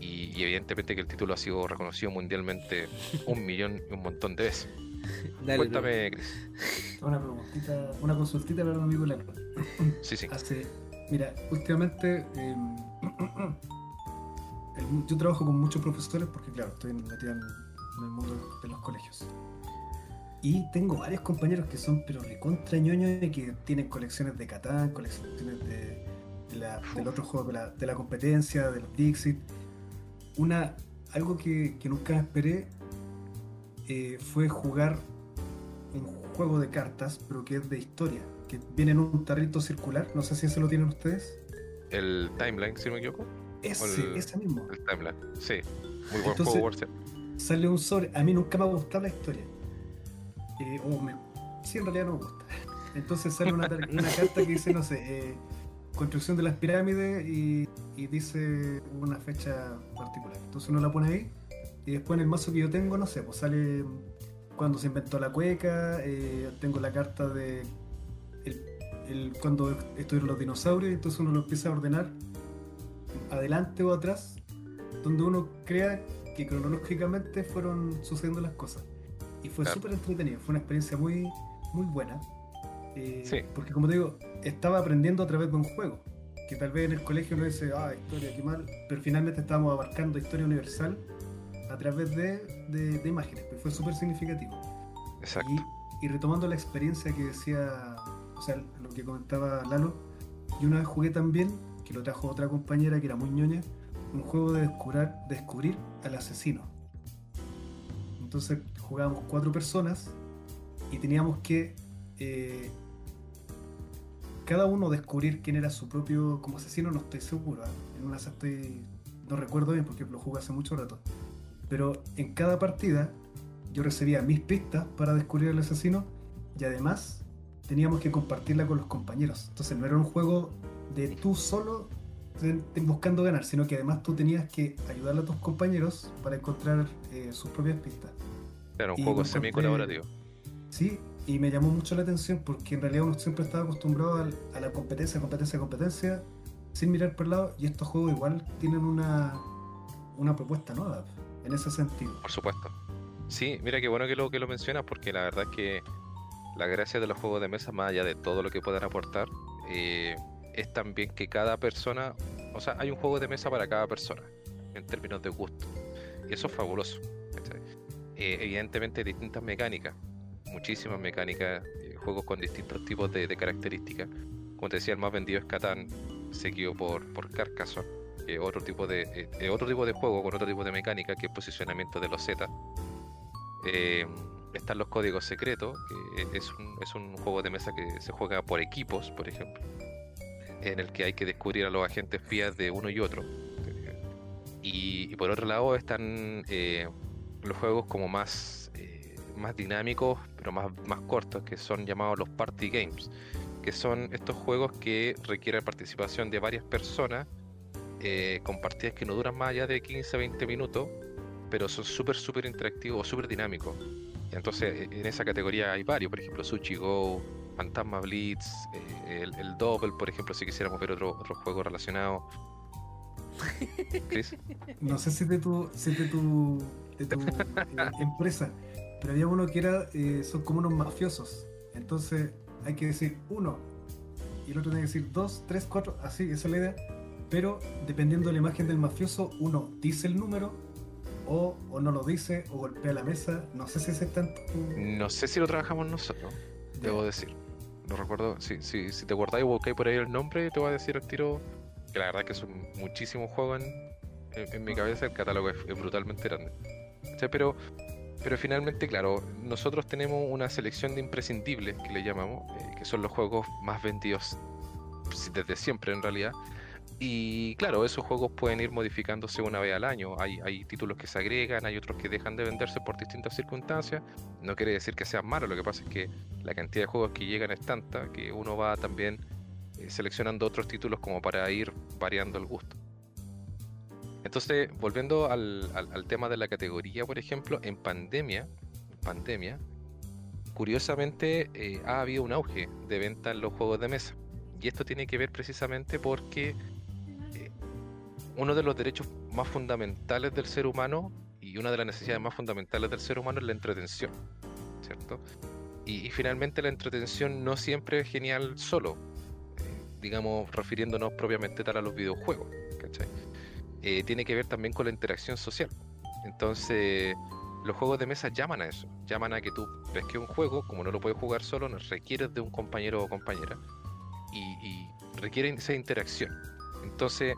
Y, y evidentemente que el título ha sido reconocido mundialmente un [LAUGHS] millón y un montón de veces. Dale, Cuéntame, Chris. Una preguntita, una consultita para mi amigo Lalo. Sí, sí. Hace, mira, últimamente em, [CLEARS THROAT] el- yo trabajo con muchos profesores porque, claro, estoy metido en, en el mundo de los colegios. Y tengo varios compañeros que son, pero recontra ñoños y que tienen colecciones de Catán, colecciones de, de la- del otro juego, de la, de la competencia, del Dixit. Una, algo que, que nunca esperé eh, fue jugar un juego de cartas, pero que es de historia, que viene en un tarrito circular, no sé si ese lo tienen ustedes. El timeline, si no me equivoco. Ese, el- ese mismo. El timeline. Sí. Muy buen Entonces- juego. Sale un sobre, a mí nunca me ha gustado la historia. Eh, o me, sí, en realidad no me gusta. [LAUGHS] Entonces sale una, una carta que dice, no sé, eh, construcción de las pirámides y, y dice una fecha particular. Entonces uno la pone ahí y después en el mazo que yo tengo, no sé, pues sale cuando se inventó la cueca, eh, tengo la carta de el, el- cuando estuvieron los dinosaurios, entonces uno lo empieza a ordenar adelante o atrás, donde uno crea que cronológicamente fueron sucediendo las cosas. Y fue Claro. súper entretenido, fue una experiencia muy, muy buena. Eh, Sí. Porque como te digo, estaba aprendiendo a través de un juego. Que tal vez en el colegio uno dice, ah, historia, qué mal. Pero finalmente estábamos abarcando historia universal a través de, de- de imágenes. Pues fue súper significativo. Exacto. Y, y retomando la experiencia que decía, o sea, lo que comentaba Lalo, yo una vez jugué también, que lo trajo otra compañera que era muy ñoña, un juego de descubrir, descubrir al asesino. Entonces jugábamos cuatro personas y teníamos que eh, cada uno descubrir quién era su propio como asesino, no estoy seguro. ¿ah? En una estoy, no recuerdo bien porque lo jugué hace mucho rato. Pero en cada partida yo recibía mis pistas para descubrir al asesino y además teníamos que compartirla con los compañeros. Entonces no era un juego de tú solo buscando ganar, sino que además tú tenías que ayudarle a tus compañeros para encontrar eh, sus propias pistas. Claro, un y juego lo encontré- semi-colaborativo. Sí, y me llamó mucho la atención porque en realidad uno siempre estaba acostumbrado al- a, la competencia, competencia, competencia, sin mirar por el lado, y estos juegos igual tienen una, una propuesta nueva en ese sentido. Por supuesto. Sí, mira qué bueno que lo que lo mencionas, porque la verdad es que la gracia de los juegos de mesa, más allá de todo lo que puedan aportar, eh, es también que cada persona, o sea, hay un juego de mesa para cada persona, en términos de gusto. Y eso es fabuloso. Eh, evidentemente distintas mecánicas, muchísimas mecánicas, eh, juegos con distintos tipos de, características. Como te decía, el más vendido es Catán, seguido por, por Carcassonne, otro tipo de, eh, otro tipo de juego con otro tipo de mecánica, que es posicionamiento de los Z. Eh, están los códigos secretos, que es un, es un juego de mesa que se juega por equipos, por ejemplo, en el que hay que descubrir a los agentes espías de uno y otro. Y, por otro lado están los juegos como más, más dinámicos, pero más, más cortos, que son llamados los party games, que son estos juegos que requieren participación de varias personas, eh, con partidas que no duran más allá de 15-20 minutos, pero son súper, súper interactivos, súper dinámicos. Entonces e- en esa categoría hay varios, por ejemplo, Sushi Go, Fantasma Blitz, eh, el, el Double, por ejemplo, si quisiéramos ver otro, otro juego relacionado. [LAUGHS] Chris, No sé si es de tu, si es de tu, de tu eh, [LAUGHS] empresa, pero había uno que era, eh, son como unos mafiosos. Entonces hay que decir uno y el otro tiene que decir dos, tres, cuatro, así, esa es la idea. Pero dependiendo de la imagen del mafioso, uno dice el número o, o no lo dice o golpea la mesa. No sé si ese es tanto. No sé si lo trabajamos nosotros, debo decir. No recuerdo, si, si, si te acordáis o buscáis por ahí el nombre, te voy a decir al tiro que la verdad que son muchísimos juegos en, en, en mi cabeza, el catálogo es, es brutalmente grande. ¿Cachai? Pero, pero finalmente, claro, nosotros tenemos una selección de imprescindibles que le llamamos, eh, que son los juegos más vendidos desde siempre en realidad. Y claro, esos juegos pueden ir modificándose una vez al año. Hay, hay títulos que se agregan, hay otros que dejan de venderse por distintas circunstancias. No quiere decir que sean malos, lo que pasa es que la cantidad de juegos que llegan es tanta que uno va también eh, seleccionando otros títulos como para ir variando el gusto. Entonces, volviendo al, tema de la categoría, por ejemplo, en pandemia, pandemia, curiosamente eh, ha habido un auge de venta en los juegos de mesa. Y esto tiene que ver precisamente porque eh, uno de los derechos más fundamentales del ser humano y una de las necesidades más fundamentales del ser humano es la entretención, ¿cierto? Y, y finalmente la entretención no siempre es genial solo, eh, digamos, refiriéndonos propiamente tal a los videojuegos, ¿cachai? Eh, tiene que ver también con la interacción social. Entonces, los juegos de mesa llaman a eso, llaman a que tú ves que un juego, como no lo puedes jugar solo, requieres de un compañero o compañera y, y requieren esa interacción. Entonces,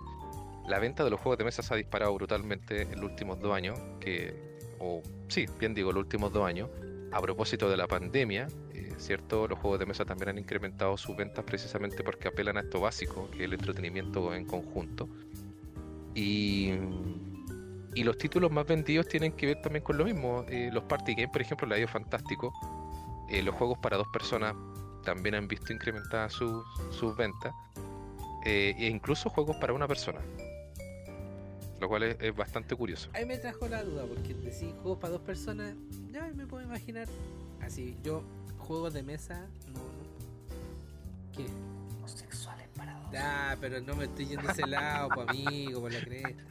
la venta de los juegos de mesa se ha disparado brutalmente en los últimos dos años, que, o sí, bien digo, los últimos dos años. A propósito de la pandemia, eh, ¿cierto? Los juegos de mesa también han incrementado sus ventas precisamente porque apelan a esto básico, que es el entretenimiento en conjunto. Y, y los títulos más vendidos tienen que ver también con lo mismo. Eh, los party games, por ejemplo, ha ido fantástico. Eh, los juegos para dos personas también han visto incrementadas sus, sus ventas. Eh, e incluso juegos para una persona. Lo cual es, bastante curioso. Ahí me trajo la duda, porque decís juegos para dos personas, ya me puedo imaginar. Así, yo, juegos de mesa, no. ¿Qué? Ah, pero no me estoy yendo a ese lado, pues amigo, por la cresta.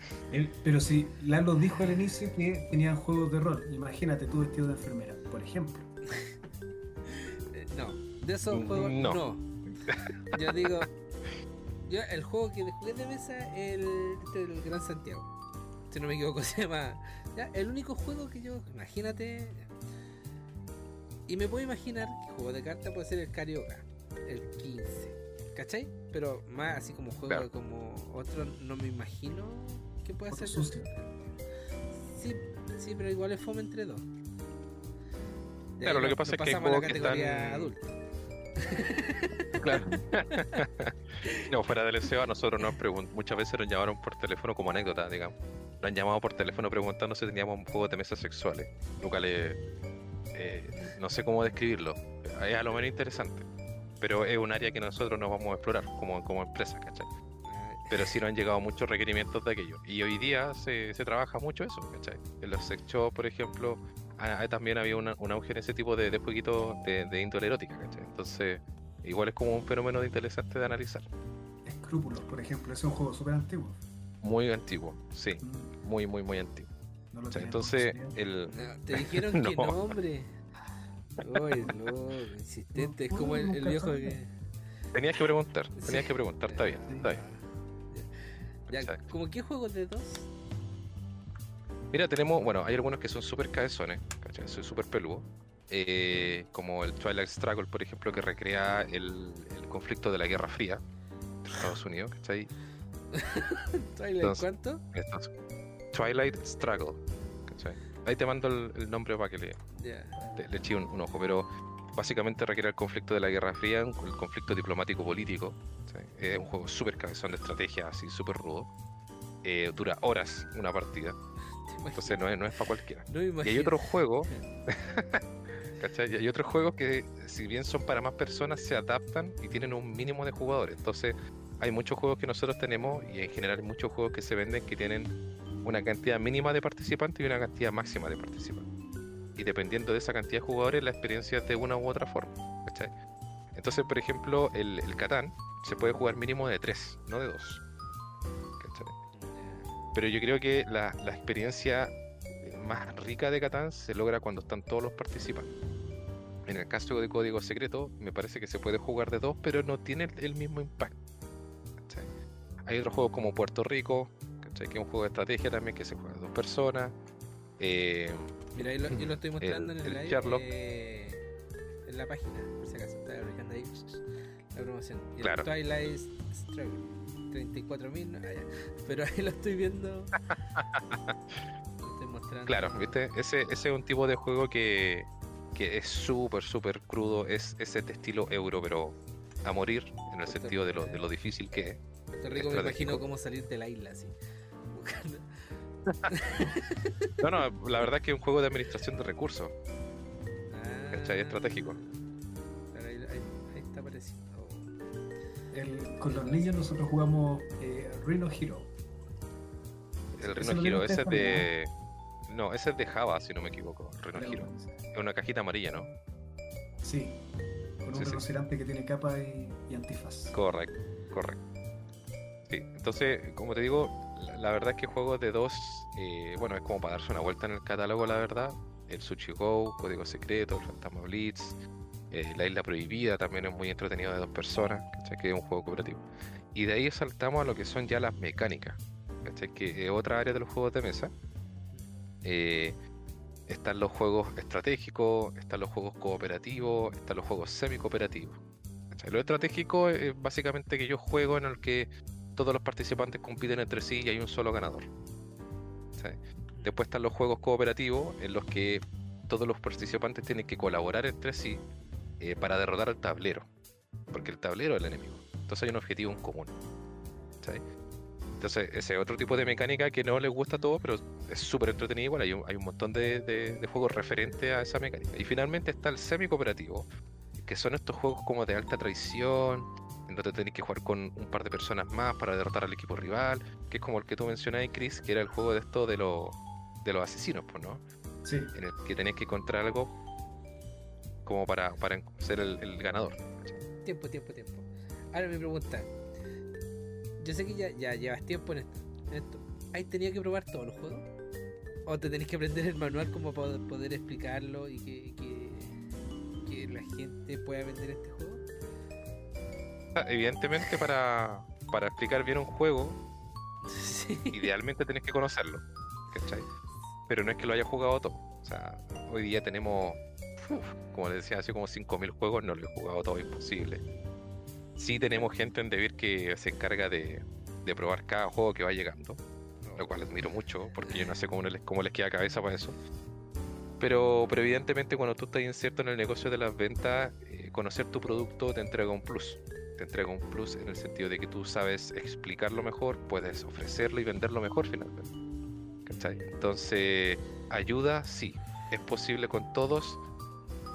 Pero si Lalo dijo al inicio que tenían juegos de rol, imagínate tú vestido de enfermera, por ejemplo. Eh, No, de esos Mm, juegos, no. no. Yo digo, yo el juego que jugué de mesa, el, este, el Gran Santiago. Si no me equivoco, [LAUGHS] se llama. ya, el único juego que yo, imagínate. Y me puedo imaginar que juego de cartas puede ser el Carioca, el 15. ¿Cachai? Pero más así como juego Claro. como otro, no me imagino que pueda ser. sucio. Sí, sí, pero igual es fome entre dos. De Claro, lo que pasa es que hay pasamos a la juegos que categoría están- adulta. [LAUGHS] Claro. [LAUGHS] no, fuera del SEO, a nosotros nos pregun- muchas veces nos llamaron por teléfono como anécdota, digamos. Nos han llamado por teléfono preguntando si teníamos juegos de mesa sexuales. Es, eh, no sé cómo describirlo. Es a lo menos interesante. Pero es un área que nosotros nos vamos a explorar como, como empresa, ¿cachai? Pero sí nos han llegado muchos requerimientos de aquello. Y hoy día se, se trabaja mucho eso, ¿cachai? En los sex shops, por ejemplo, ha- ha- también había una- un auge en ese tipo de, de jueguitos de, de índole erótica, ¿cachai? Entonces, igual es como un fenómeno interesante de analizar. Escrúpulos, por ejemplo, ese es un juego súper antiguo. Muy antiguo, sí, Mm, muy, muy, muy antiguo. No lo O sea, entonces, el, No, te dijeron [LAUGHS] que No. no, hombre. Oye, no, insistente, es como el, el viejo que. tenías que preguntar, tenías que preguntar, está bien, está bien. Ya, Exacto. ¿como qué juegos de dos? Mira, tenemos, bueno, hay algunos que son súper cabezones, ¿cachai? Son súper peludos. eh, como el Twilight Struggle, por ejemplo, que recrea el, el conflicto de la Guerra Fría de Estados Unidos, ¿cachai? [LAUGHS] Twilight, Entonces- ¿cuánto? Twilight Struggle, ¿cachai? Ahí te mando el, el nombre para que le, Le, le eché un, un ojo, pero básicamente recrea el conflicto de la Guerra Fría, el conflicto diplomático-político. Es un juego súper cabezón de estrategia, así súper rudo. Eh, dura horas una partida, [LAUGHS] entonces no es, no es para cualquiera. no Y hay otros juegos, [LAUGHS] [LAUGHS] ¿cachai? Y hay otros juegos que, si bien son para más personas, se adaptan y tienen un mínimo de jugadores. Entonces, hay muchos juegos que nosotros tenemos y en general hay muchos juegos que se venden que tienen una cantidad mínima de participantes y una cantidad máxima de participantes. Y dependiendo de esa cantidad de jugadores, la experiencia es de una u otra forma. Entonces, por ejemplo, el, el Catán se puede jugar mínimo de tres, no de dos. ¿cachai? Pero yo creo que la, la experiencia más rica de Catán se logra cuando están todos los participantes. En el caso de código secreto, me parece que se puede jugar de dos, pero no tiene el, el mismo impacto. Hay otros juegos como Puerto Rico, ¿cachai? que es un juego de estrategia también que se juega de dos personas. Eh, Mira, ahí lo- yo lo estoy mostrando en el, el live. Sherlock. eh, en la página, por si acaso. Está aplicando ahí la promoción. Y el Claro. Twilight Struggle. 34.000. no. Pero ahí lo estoy viendo. [LAUGHS] Lo estoy mostrando. Claro, ¿viste? Ese, ese es un tipo de juego que, que es súper, súper crudo. Es ese de estilo euro, pero a morir, en el Puta sentido de lo, de lo difícil que es. Puerto Rico me imagino cómo salir de la isla así. [LAUGHS] Buscando. [LAUGHS] No, no, la verdad es que es un juego de administración de recursos. Ah, ¿Cachai? Estratégico. ahí, ahí- ahí está apareciendo. El- con los niños nosotros jugamos eh, Rhino Hero. El lo Hero, ese es de. No, ese es de Java, si no me equivoco. Reno también, Hero. Es una cajita amarilla, ¿no? Sí, con un Sí, que tiene capa y, y antifaz. Correcto, correcto. Sí, entonces, como te digo, la, verdad es que juegos de dos, eh, bueno, es como para darse una vuelta en el catálogo, la verdad. El Sushi Go, Código Secreto, el Fantasma Blitz, eh, La Isla Prohibida también es muy entretenido de dos personas, ¿cachai? Que es un juego cooperativo. Y de ahí saltamos a lo que son ya las mecánicas, ¿cachai? Que es otra área de los juegos de mesa. Eh, están los juegos estratégicos, están los juegos cooperativos, están los juegos semi-cooperativos. Lo estratégico es básicamente que yo juego en el que todos los participantes compiten entre sí y hay un solo ganador. Después están los juegos cooperativos en los que todos los participantes tienen que colaborar entre sí eh, para derrotar al tablero. Porque el tablero es el enemigo. Entonces hay un objetivo en común. Entonces ese es otro tipo de mecánica que no les gusta a todos, pero es súper entretenido. Hay un, hay un montón de, de- de juegos referentes a esa mecánica. Y finalmente está el semi-cooperativo, que son estos juegos como de alta traición, en donde tenéis que jugar con un par de personas más para derrotar al equipo rival, que es como el que tú mencionabas, Chris, que era el juego de esto de, los de los asesinos, pues, ¿no? Sí, En el que tenéis que encontrar algo como para, para ser el, el ganador. Tiempo, tiempo, tiempo. Ahora mi pregunta. Yo sé que ya, ya llevas tiempo en esto. En esto. ¿Has tenido que probar todos los juegos? ¿O te tenés que aprender el manual como para poder explicarlo y que, que, que la gente pueda vender este juego? Evidentemente, para, para explicar bien un juego, Sí. idealmente tenés que conocerlo, ¿cachai? Pero no es que lo haya jugado todo. O sea, hoy día tenemos, como les decía, así como 5.000 juegos, no lo he jugado todo, imposible. Sí tenemos gente en Devir que se encarga de, de probar cada juego que va llegando, lo cual admiro mucho, porque yo no sé cómo les, cómo les queda cabeza para eso. Pero, pero evidentemente cuando tú estás inserto en el negocio de las ventas, eh, conocer tu producto te entrega un plus. Te entrega un plus en el sentido de que tú sabes explicarlo mejor, puedes ofrecerlo y venderlo mejor finalmente. ¿Cachai? Entonces, ayuda, sí. ¿Es posible con todos?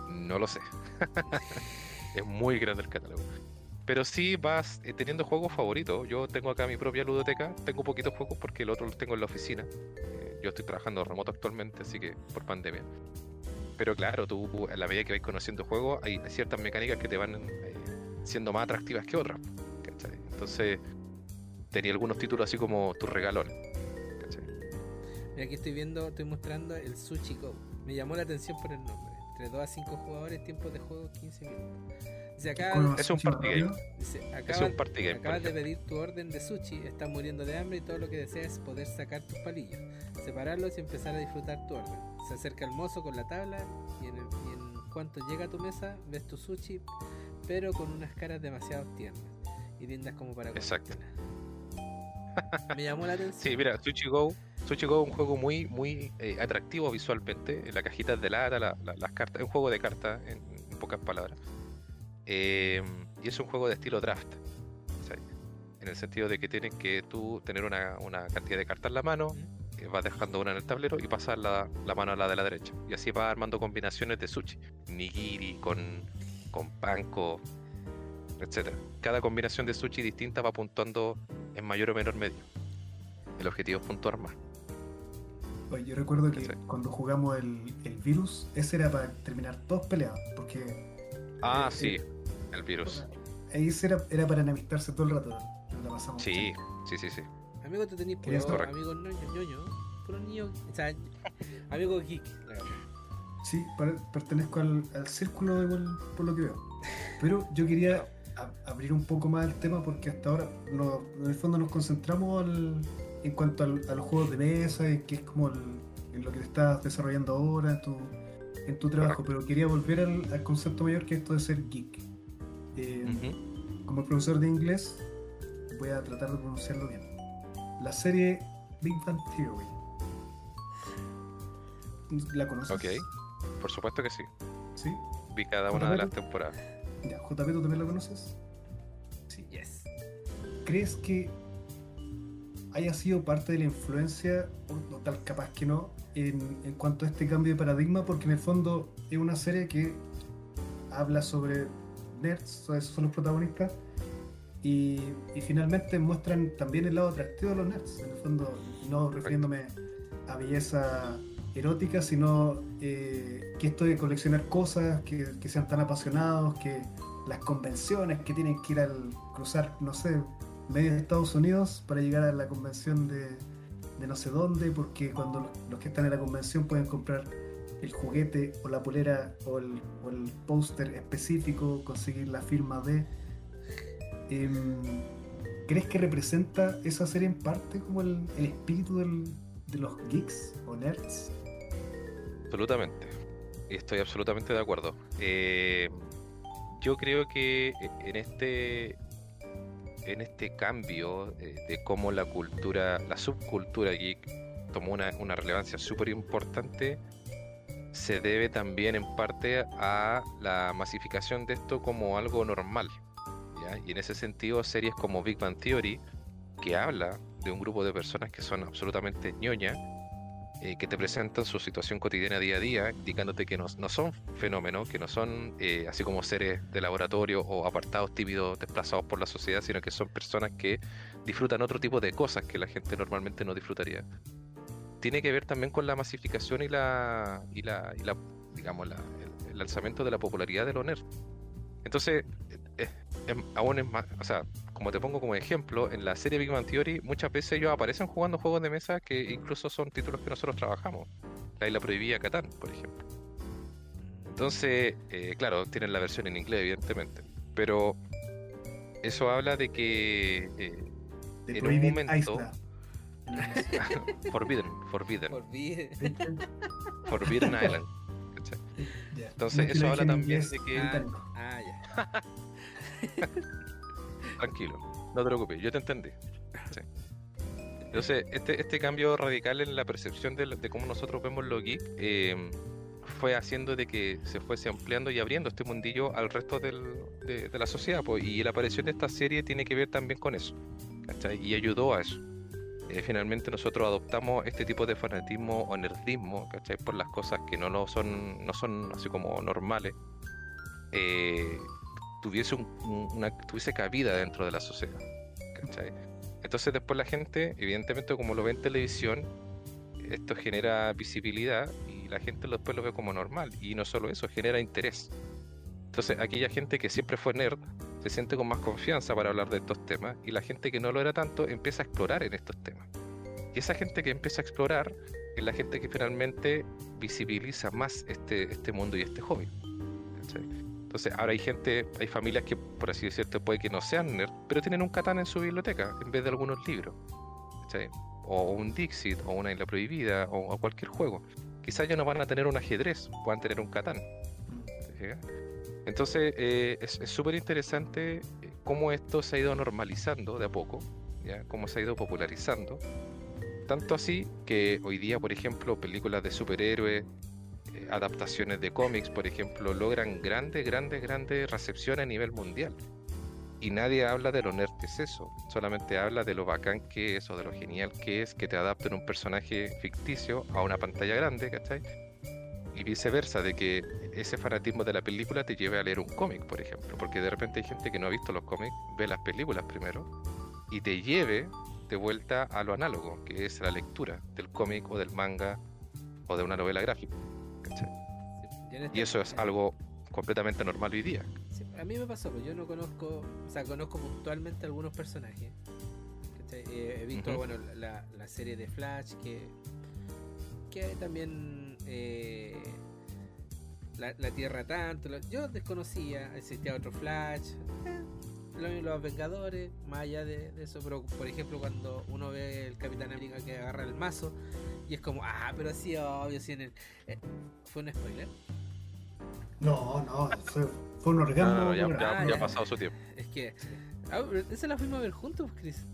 No lo sé. [LAUGHS] es muy grande el catálogo. Pero sí vas eh, teniendo juegos favoritos. Yo tengo acá mi propia ludoteca. Tengo poquitos juegos porque el otro los tengo en la oficina. Eh, yo estoy trabajando remoto actualmente, así que por pandemia. Pero claro, tú a la medida que vais conociendo juegos, hay ciertas mecánicas que te van eh, siendo más atractivas que otras. ¿cachai? Entonces, tenía algunos títulos así como tus regalones. ¿cachai? Mira, aquí estoy viendo, estoy mostrando el Sushi Go. Me llamó la atención por el nombre. Entre 2 a 5 jugadores, tiempo de juego 15 minutos. Dice acá, Es un party rápido. dice, Es acaba, un party game. acabas de pedir tu orden de sushi, estás muriendo de hambre y todo lo que deseas es poder sacar tus palillos, separarlos y empezar a disfrutar tu orden. Se acerca el mozo con la tabla y en, el- cuanto llega a tu mesa ves tu sushi, pero con unas caras demasiado tiernas y lindas como para Exacto. [LAUGHS] Me llamó la atención. Sí, mira, Sushi Go, Sushi Go es un juego muy, muy eh, atractivo visualmente. En la cajita de lata, la- la- las cartas, es un juego de cartas, en, en pocas palabras. Eh, y es un juego de estilo draft. En el sentido de que tienes que tú tener una, una cantidad de cartas en la mano, vas dejando una en el tablero y pasar la, la mano a la de la derecha. Y así vas armando combinaciones de sushi. Nigiri con, con panko, etcétera. Cada combinación de sushi distinta va puntuando en mayor o menor medida. El objetivo es puntuar más. Oye, yo recuerdo que cuando jugamos el, el virus, ese era para terminar todos peleados, porque Ah, Eh, sí, eh, el virus. ahí era, era para enemistarse todo el rato. La pasamos Sí, sí, sí, sí. Amigo, tú puros correcto. amigos ñoños, ñoños, puros niños, o sea, amigos geek, la verdad. Sí, per- pertenezco al, al círculo igual por lo que veo. Pero yo quería a- abrir un poco más el tema porque hasta ahora no- en el fondo nos concentramos al- en cuanto al- a los juegos de mesa y que es como el- en lo que te estás desarrollando ahora en tu, en tu trabajo. Pero quería volver al, al concepto mayor que es esto de ser geek. Eh. Como profesor de inglés, voy a tratar de pronunciarlo bien. La serie Big Bang Theory. ¿La conoces? Ok. Por supuesto que sí. ¿Sí? Vi cada una de las temporadas. Ya, JP, ¿tú también la conoces? Sí. Yes. ¿Crees que haya sido parte de la influencia, o, tal capaz que no, en, en cuanto a este cambio de paradigma? Porque en el fondo es una serie que habla sobre nerds, esos son los protagonistas, y, y finalmente muestran también el lado atractivo de los nerds. En el fondo, no refiriéndome a belleza erótica, sino eh, que esto de coleccionar cosas, que, que sean tan apasionados, que las convenciones que tienen que ir al cruzar, no sé, medio de Estados Unidos para llegar a la convención de, de no sé dónde, porque cuando los, los que están en la convención pueden comprar el juguete o la polera o el, o el póster específico, conseguir la firma de... Em, ¿Crees que representa esa serie en parte como el, espíritu de los geeks o nerds? Absolutamente. Estoy absolutamente de acuerdo. Eh, yo creo que en este en este cambio eh, de cómo la cultura, la subcultura geek tomó una, una relevancia súper importante, se debe también en parte a la masificación de esto como algo normal. Y en ese sentido, series como Big Bang Theory, que habla de un grupo de personas que son absolutamente ñoñas, eh, que te presentan su situación cotidiana día a día, indicándote que no, no son fenómenos, que no son eh, así como seres de laboratorio o apartados tímidos desplazados por la sociedad, sino que son personas que disfrutan otro tipo de cosas que la gente normalmente no disfrutaría. Tiene que ver también con la masificación y la, y la, y la digamos, la- el, el alzamiento de la popularidad de los nerds. Entonces, eh, aún es más, o sea, como te pongo como ejemplo, en la serie Big Bang Theory muchas veces ellos aparecen jugando juegos de mesa que incluso son títulos que nosotros trabajamos. La isla prohibida Catán, por ejemplo. Entonces, eh, claro, tienen la versión en inglés, evidentemente. Pero eso habla de que eh, De En un momento-. [LAUGHS] Forbidden, Forbidden, Olvide. [LAUGHS] Forbidden Island. ¿cachai? Ya. Entonces, No es eso habla también de que- británico. Ah, ya. [LAUGHS] [LAUGHS] Tranquilo, no te preocupes, yo te entendí. Sí. Entonces, [LAUGHS] este, este cambio radical en la percepción de, de cómo nosotros vemos lo geek eh, fue haciendo de que se fuese ampliando y abriendo este mundillo al resto del- de, de la sociedad. pues, y la aparición de esta serie tiene que ver también con eso. ¿cachai? Y ayudó a eso. Eh, finalmente nosotros adoptamos este tipo de fanatismo o nerdismo, ¿cachai? Por las cosas que no, lo son, no son así como normales. eh, tuviese, un- un- una, tuviese cabida dentro de la sociedad. ¿cachai? Entonces después la gente, evidentemente como lo ve en televisión, esto genera visibilidad y la gente después lo ve como normal. Y no solo eso, genera interés. Entonces aquella gente que siempre fue nerd se siente con más confianza para hablar de estos temas y la gente que no lo era tanto empieza a explorar en estos temas. Y esa gente que empieza a explorar es la gente que finalmente visibiliza más este, este mundo y este hobby. ¿cachai? Entonces ahora hay gente, hay familias que por así decirlo puede que no sean nerd, pero tienen un Catán en su biblioteca en vez de algunos libros. O un Dixit, o una Isla Prohibida, o, cualquier juego. Quizás ya no van a tener un ajedrez, puedan tener un Catán. Entonces eh, es es súper interesante eh, cómo esto se ha ido normalizando de a poco, ¿ya? cómo se ha ido popularizando. Tanto así que hoy día, por ejemplo, películas de superhéroes, eh, adaptaciones de cómics, por ejemplo, logran grandes, grandes, grandes recepciones a nivel mundial. Y nadie habla de lo nerd eso, solamente habla de lo bacán que es o de lo genial que es que te adapten un personaje ficticio a una pantalla grande, ¿cachai? Y viceversa, de que ese fanatismo de la película te lleve a leer un cómic, por ejemplo, porque de repente hay gente que no ha visto los cómics, ve las películas primero y te lleve de vuelta a lo análogo, que es la lectura del cómic o del manga o de una novela gráfica. Y eso es algo completamente normal hoy día. Sí, a mí me pasó, pues yo no conozco, o sea, conozco puntualmente algunos personajes. Eh, he visto, bueno, la, la serie de Flash, que, que también eh, la, la Tierra tanto. yo desconocía, existía otro Flash. eh, lo mismo los Vengadores, más allá de, de eso. Pero, por ejemplo, cuando uno ve el Capitán América que agarra el mazo, y es como, ah, pero sí, obvio, sí en el. eh, ¿Fue un spoiler? No, no, fue, fue un orgasmo. no, no, ya, Ah, ha pasado su tiempo. Es que. Ah, esa la fuimos a ver juntos, Chris.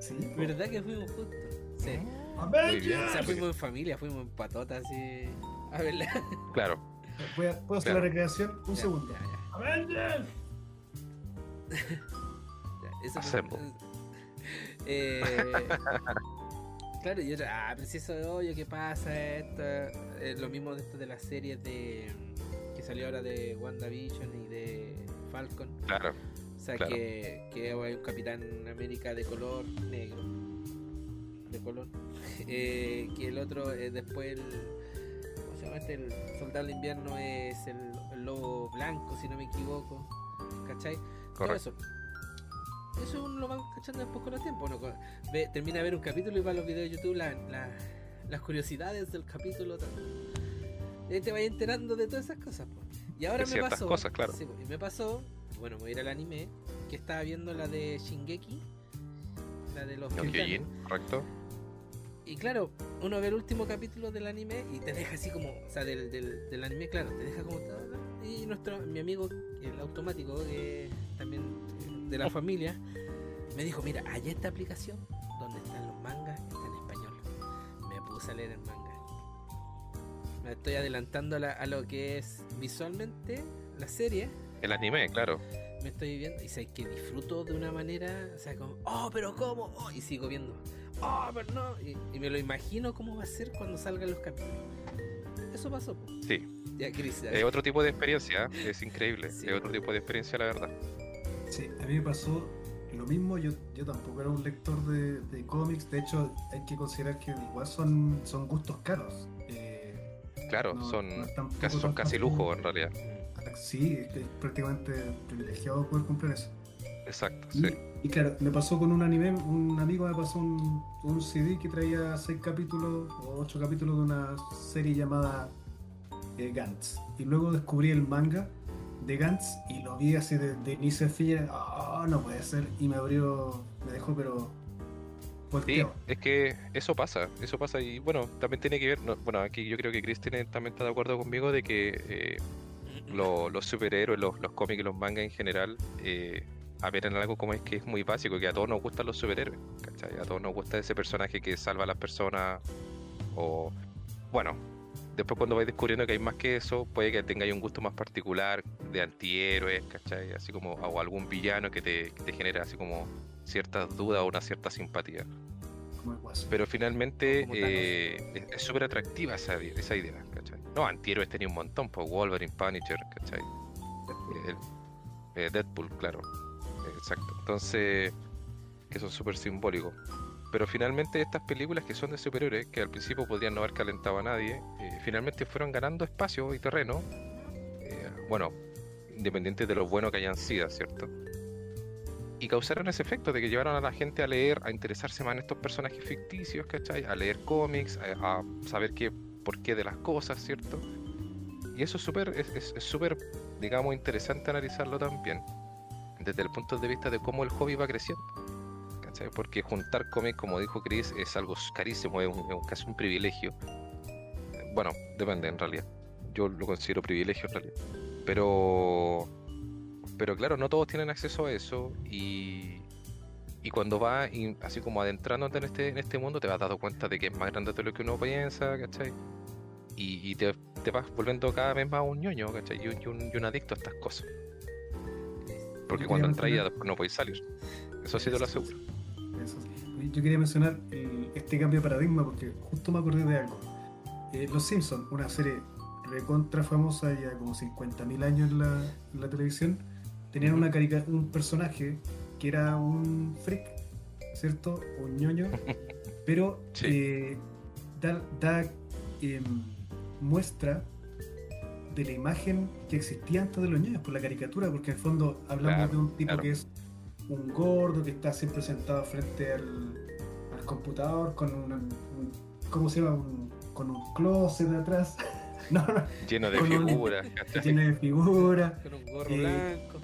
Sí, ¿Verdad que fuimos juntos? Sí. Muy bien. O sea, fuimos en familia, fuimos en patota así. A verla. Claro. ¿Puedo hacer Claro. la recreación? Un Ya, segundo. ya, ya. Avengers. [LAUGHS] Eso Assemble. [LAUGHS] Eh, claro, y otra, ah, pero si eso es obvio, ¿qué pasa? Esto, eh, lo mismo de esto de las series de que salió ahora de WandaVision y de Falcon. Claro. O sea, Claro. que, que hay un Capitán América de color negro. De color. [LAUGHS] Eh, que el otro, eh, después el. ¿Cómo se llama este? El soldado del invierno es el, el lobo blanco, si no me equivoco. ¿Cachai? Todo Correcto. eso. Eso uno lo va cachando después con el tiempo. Uno ve- termina de ver un capítulo y va a los videos de YouTube, la- la- las curiosidades del capítulo. Y te vas enterando de todas esas cosas. po. Y ahora De me pasó. cosas, claro. sí, y me pasó, bueno, voy a ir al anime, que estaba viendo la de Shingeki, la de los. Kyojin, correcto. Y claro, uno ve el último capítulo del anime y te deja así como, o sea, del, del, del anime, claro, te deja como. Y nuestro, mi amigo, el automático, que también eh, de la familia, me dijo, mira, hay esta aplicación donde están los mangas, está en español. Me puse a leer el manga. Me estoy adelantando a, la- a lo que es visualmente la serie. El anime, claro. Me estoy viendo y sé que disfruto de una manera, o sea, como, oh, pero ¿cómo? Oh, y sigo viendo, oh, pero no. Y, y me lo imagino cómo va a ser cuando salgan los capítulos. Eso pasó. Sí. Ya, Chris. ya. Es otro tipo de experiencia, ¿eh? es increíble. Sí. Es otro tipo de experiencia, la verdad. Sí, a mí me pasó lo mismo. Yo, yo tampoco era un lector de, de cómics. De hecho, hay que considerar que igual son, son gustos caros. Eh, Claro, no- son, no casi, son casi lujo en realidad. Sí, es, que es prácticamente privilegiado poder comprar eso. Exacto, Y, sí. Y claro, me pasó con un anime, un amigo me pasó un, un CD que traía seis capítulos o ocho capítulos de una serie llamada eh, Gantz. Y luego descubrí el manga de Gantz y lo vi así de, de inicio a fin. Ah, no puede ser. Y me abrió, me dejó pero Sí, es que eso pasa, eso pasa y bueno, también tiene que ver, no, bueno, aquí yo creo que Chris tiene- también está de acuerdo conmigo de que eh, lo- los superhéroes, los, los cómics y los mangas en general, eh, apelan algo como es que es muy básico, que a todos nos gustan los superhéroes, ¿cachai? A todos nos gusta ese personaje que salva a las personas o, bueno, después cuando vais descubriendo que hay más que eso, puede que tengáis un gusto más particular de antihéroes, ¿cachai? Así como, o algún villano que te, que te genera así como ciertas dudas o una cierta simpatía. Pero finalmente eh, es- súper atractiva esa, esa idea, ¿cachai? No, antihéroes tenía un montón, pues Wolverine, Punisher, ¿cachai? El- eh, Deadpool, claro. Exacto. Entonces, que son súper simbólicos. Pero finalmente estas películas que son de superhéroes, que al principio podrían no haber calentado a nadie, eh, finalmente fueron ganando espacio y terreno. eh, bueno, independiente de lo bueno que hayan sido, ¿cierto? Y causaron ese efecto de que llevaron a la gente a leer, a interesarse más en estos personajes ficticios, ¿cachai? A leer cómics, a, saber qué, por qué de las cosas, ¿cierto? Y eso es súper, es, es- súper, digamos, interesante analizarlo también, desde el punto de vista de cómo el hobby va creciendo. ¿cachai? Porque juntar cómics, como dijo Chris, es algo carísimo, es, un, casi un privilegio. Bueno, depende en realidad. Yo lo considero privilegio en realidad. Pero, pero claro, no todos tienen acceso a eso y, y cuando vas así como adentrándote en este, en este mundo te vas dando cuenta de que es más grande de lo que uno piensa, ¿cachai? Y, te, vas volviendo cada vez más un ñoño, ¿cachai? Y un adicto a estas cosas. Porque cuando después no podéis salir. Eso sí te lo aseguro. Eso sí. Yo quería mencionar el- este cambio de paradigma porque justo me acordé de algo. Eh, Los Simpsons, una serie recontra famosa ya como 50.000 años en la, en la televisión, tenían una carica- un personaje que era un freak, ¿cierto? Un ñoño, [LAUGHS] pero Sí. eh, da, da, em, muestra de la imagen que existía antes de los ñoños por la caricatura, porque en el fondo hablamos Claro, de un tipo claro. que es un gordo que está siempre sentado frente al, al computador con una- un, ¿cómo se llama? Un- con un closet de atrás. [LAUGHS] No, no, Lleno de figuras, [LAUGHS] tiene de figura. [LAUGHS] Con un gorro Eh, blanco.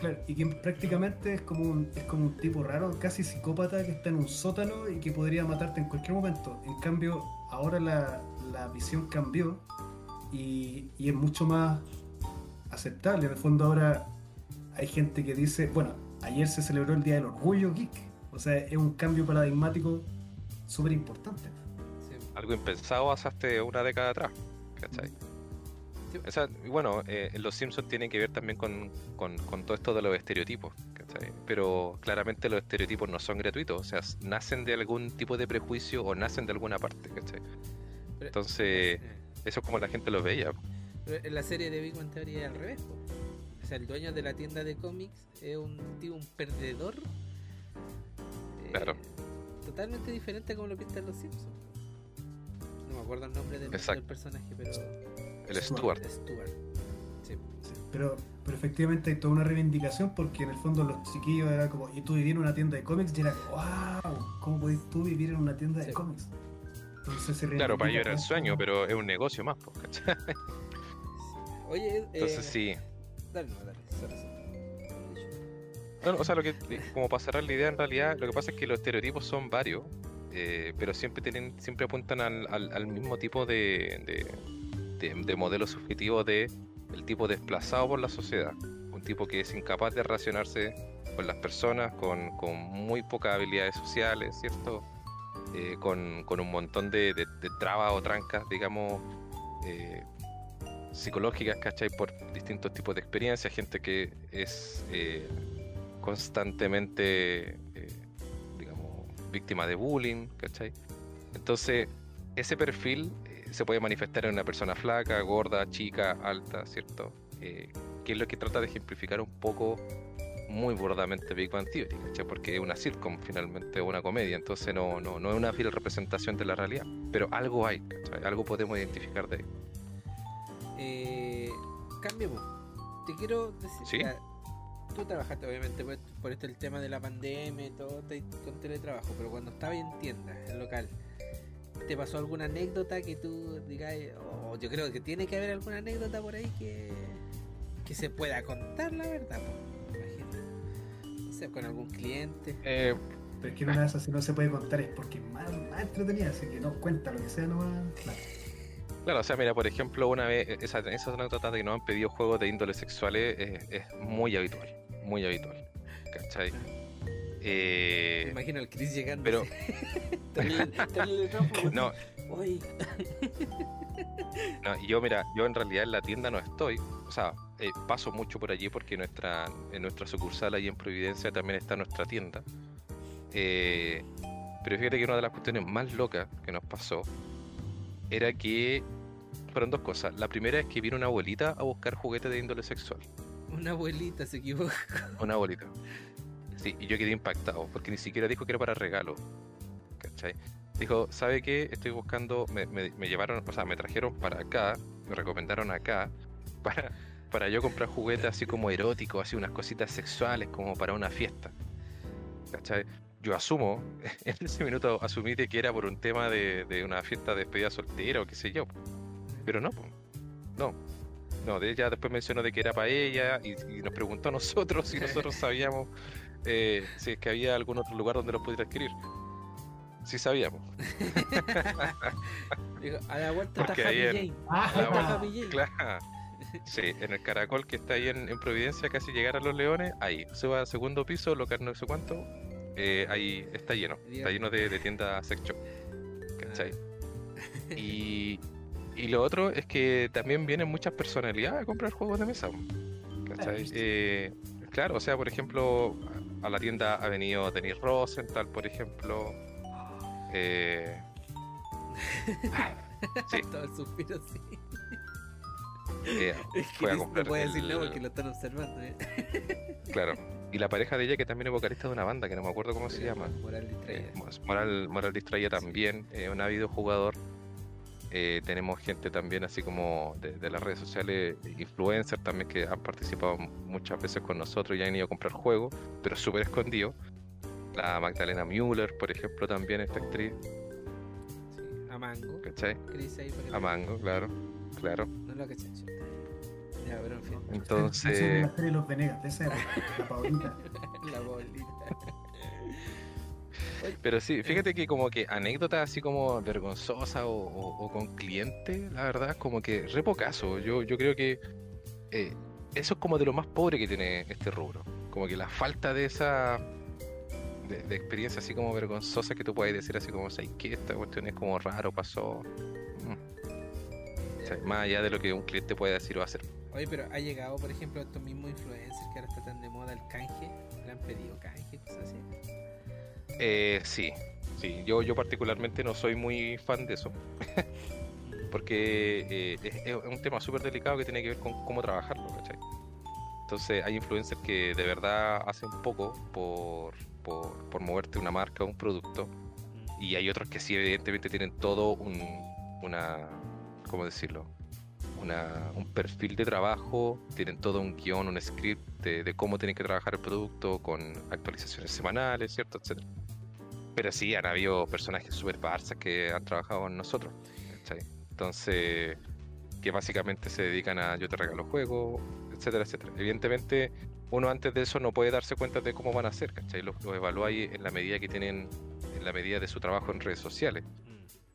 Claro, y que prácticamente es como, un, es como un tipo raro, casi psicópata que está en un sótano y que podría matarte en cualquier momento. En cambio, ahora la, la visión cambió y, y es mucho más aceptable. En el fondo ahora hay gente que dice, bueno, ayer se celebró el Día del Orgullo Geek. O sea, es un cambio paradigmático súper importante. Sí. Algo impensado hace una década atrás, ¿cachai? Sí. O sea, y bueno, eh, en Los Simpsons tiene que ver también con, con- con todo esto de los estereotipos, ¿cachai? Pero claramente los estereotipos no son gratuitos, o sea, nacen de algún tipo de prejuicio o nacen de alguna parte, ¿cachai? Pero- Entonces, eh, eso es como la gente lo veía. pero en la serie de Big Bang Theory es al revés. po. O sea, el dueño de la tienda de cómics es un tío, un perdedor. eh, Claro. Totalmente diferente a como lo pintan los Simpsons. No me acuerdo el nombre del, personaje, pero. El Stuart. Stuart. Stuart. Sí. Sí, Pero, pero efectivamente hay toda una reivindicación porque en el fondo los chiquillos era como, y tú vivir en una tienda de cómics y era, wow, ¿cómo podés tú vivir en una tienda de Sí. Cómics? Entonces se Claro, para ellos era el sueño, pero es un negocio más, pues, ¿cachai? [LAUGHS] Oye, eh, Entonces sí. Dale, no, dale. No, no, o sea, lo que, como para cerrar la idea, en realidad, lo que pasa es que los estereotipos son varios, eh, pero siempre tienen, siempre apuntan al, al- al mismo tipo de, de, de- de modelo subjetivo de el tipo desplazado por la sociedad, un tipo que es incapaz de relacionarse con las personas, con, con muy pocas habilidades sociales, ¿cierto? Eh, con, con un montón de, de- de trabas o trancas, digamos, eh, psicológicas, ¿cachai? Por distintos tipos de experiencias, gente que es eh, constantemente, eh, digamos, víctima de bullying, ¿cachai? Entonces, ese perfil eh, se puede manifestar en una persona flaca, gorda, chica, alta, ¿cierto? Que es lo que trata de ejemplificar un poco muy burdamente Big Bang Theory, ¿cachai? Porque es una sitcom finalmente, una comedia, entonces no, no, no es una fiel representación de la realidad, pero algo hay, ¿cachai? Algo podemos identificar de ahí. Eh, cambiemos. Te quiero decir. Sí. ya, tú trabajaste, obviamente, por, por esto el tema de la pandemia y todo, te- con teletrabajo, pero cuando estabas en tienda, en local, ¿te pasó alguna anécdota que tú digas, o yo creo que tiene que haber alguna anécdota por ahí que, que se pueda contar, la verdad? po, con algún cliente. Eh, Pero es que una de esas si no se puede contar es porque es más, más entretenida, así que no cuenta lo que sea nomás. Claro. Claro, o sea, mira, por ejemplo, una vez, e, esa, esas anécdotas de que nos han pedido juegos de índole sexuales es, es muy habitual, muy habitual, ¿cachai? Me Eh, imagino al Chris llegando. pero- [LAUGHS] no, no, y yo, mira, yo en realidad en la tienda no estoy, o sea, eh, paso mucho por allí porque nuestra, en nuestra sucursal ahí en Providencia también está nuestra tienda. Eh, pero fíjate que una de las cuestiones más locas que nos pasó era que fueron dos cosas. La primera es que vino una abuelita a buscar juguetes de índole sexual. una abuelita se equivocó. Una abuelita. Sí, y yo quedé impactado, porque ni siquiera dijo que era para regalo. ¿Cachai? Dijo, ¿sabe qué? Estoy buscando, me, me- me llevaron, o sea, me trajeron para acá, me recomendaron acá, para, para yo comprar juguetes así como eróticos, así unas cositas sexuales como para una fiesta. ¿Cachai? Yo asumo, [LAUGHS] en ese minuto asumí de que era por un tema de, de una fiesta de despedida soltera o qué sé yo. Pero no, no. No, de ella después mencionó de que era para ella y, y nos preguntó a nosotros si nosotros [LAUGHS] sabíamos eh, si es que había algún otro lugar donde los pudiera adquirir. Sí sabíamos. [LAUGHS] Dijo, a la vuelta está Porque en- Jane. Ah. Claro. Sí, en el caracol que está ahí en, en Providencia, casi llegar a los leones, ahí. Suba al segundo piso, local no sé cuánto, eh, ahí está lleno. Está lleno de, de tiendas sex shop. ¿Cachai? Y, y lo otro es que también vienen muchas personalidades a comprar juegos de mesa. ¿Cachai? visto. Eh, claro, o sea, por ejemplo, a la tienda ha venido Denis Rosenthal, por ejemplo. Eh, [LAUGHS] sí, Todo el suspiro así. Eh, [LAUGHS] Es que Fue a no puede decir no porque lo están observando. ¿eh? [LAUGHS] claro. Y la pareja de ella, que también es vocalista de una banda, que no me acuerdo cómo se llama. Moral distraída. Eh, Moral, Moral Distraída también, eh, un ávido jugador. Tenemos gente también así como de, de las redes sociales, influencers también que han participado muchas veces con nosotros y han ido a comprar juegos, pero súper escondido. La Magdalena Müller, por ejemplo, también esta actriz. Sí. Mango. ¿cachai? A Mango, claro, claro. No lo caché. Ya, pero en fin. Esa es Entonces, la serie de los Venegas, de esa época, la favorita. [LAUGHS] La bolita. [LAUGHS] pero sí, fíjate que como que anécdotas así como vergonzosas o, o- o con clientes, la verdad, como que re pocaso. Yo, yo creo que eh, eso es como de lo más pobre que tiene este rubro. Como que la falta de esa de, de experiencia así como vergonzosa que tú puedes decir así como, ¿sabes qué? Esta cuestión es como raro, pasó. Mm. Más allá de lo que un cliente puede decir o hacer. Oye, pero ha llegado, por ejemplo, a estos mismos influencers que ahora está tan de moda el canje. Le han pedido canje, cosas así. Eh, sí, sí. Yo, yo particularmente no soy muy fan de eso. [LAUGHS] Porque eh, es, es un tema súper delicado que tiene que ver con cómo trabajarlo, ¿cachai? Entonces hay influencers que de verdad hacen poco por, por, por moverte una marca o un producto. Y hay otros que sí, evidentemente, tienen todo un, una, ¿cómo decirlo? Una, un perfil de trabajo, tienen todo un guion, un script de, de cómo tienen que trabajar el producto con actualizaciones semanales, ¿cierto? Etcétera. Pero sí, han habido personajes súper barzas que han trabajado con nosotros, ¿cachai? Entonces, que básicamente se dedican a yo te regalo juegos, etcétera, etcétera. Evidentemente, uno antes de eso no puede darse cuenta de cómo van a ser, ¿cachai? Los, los evaluáis en la medida que tienen, en la medida de su trabajo en redes sociales.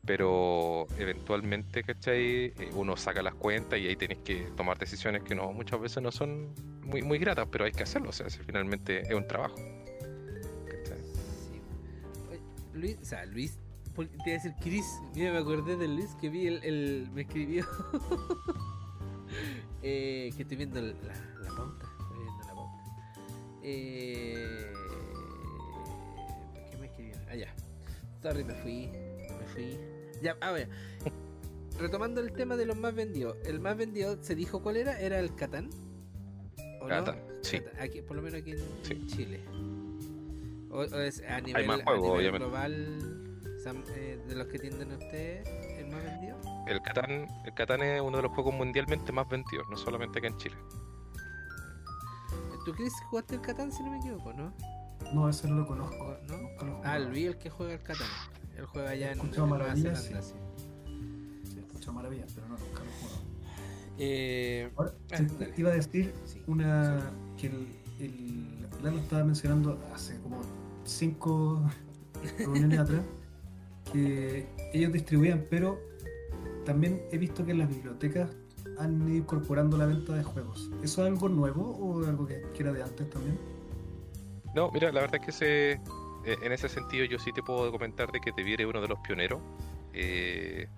Pero eventualmente, ¿cachai? Eh, Uno saca las cuentas y ahí tenés que tomar decisiones que no muchas veces no son muy, muy gratas, pero hay que hacerlo, o sea, si finalmente es un trabajo. ¿cachai? Sí. Luis, o sea, Luis, te iba a decir Chris. Mira, me acordé de Luis que vi el. me escribió. [LAUGHS] eh, que estoy viendo la, la pauta. Estoy viendo la pauta. Eh, ¿Qué me escribió? Ah, ya. Sorry, me fui. Me fui. Ya, a ver. Retomando el tema de los más vendidos. El más vendido, ¿se dijo cuál era? ¿Era el Catán? ¿O no? Catán, sí. Catán, Aquí, por lo menos aquí en Sí. Chile. O, o es a nivel, más a juegos, nivel obviamente. global, eh, de los que tienden ustedes, el más vendido. El Catán, el Catán es uno de los juegos mundialmente más vendidos, no solamente acá en Chile. ¿Tú Chris jugaste el Catán si no me equivoco, no? No, ese no lo conozco. ¿O ¿No? Lo he Ah. Luis el que juega el Catán. Él juega allá en, en Escuchado Nueva Zelanda, sí. sí. Sí, escucha maravillas, pero no, nunca lo jugado. Eh, Ahora, Ah, te iba a decir sí. una que el, el Lalo estaba mencionando hace como cinco [LAUGHS] reuniones atrás que ellos distribuían, pero también he visto que en las bibliotecas han ido incorporando la venta de juegos. ¿Eso es algo nuevo o algo que, que era de antes también? No, mira, la verdad es que eh, en ese sentido yo sí te puedo comentar de que te viene uno de los pioneros eh,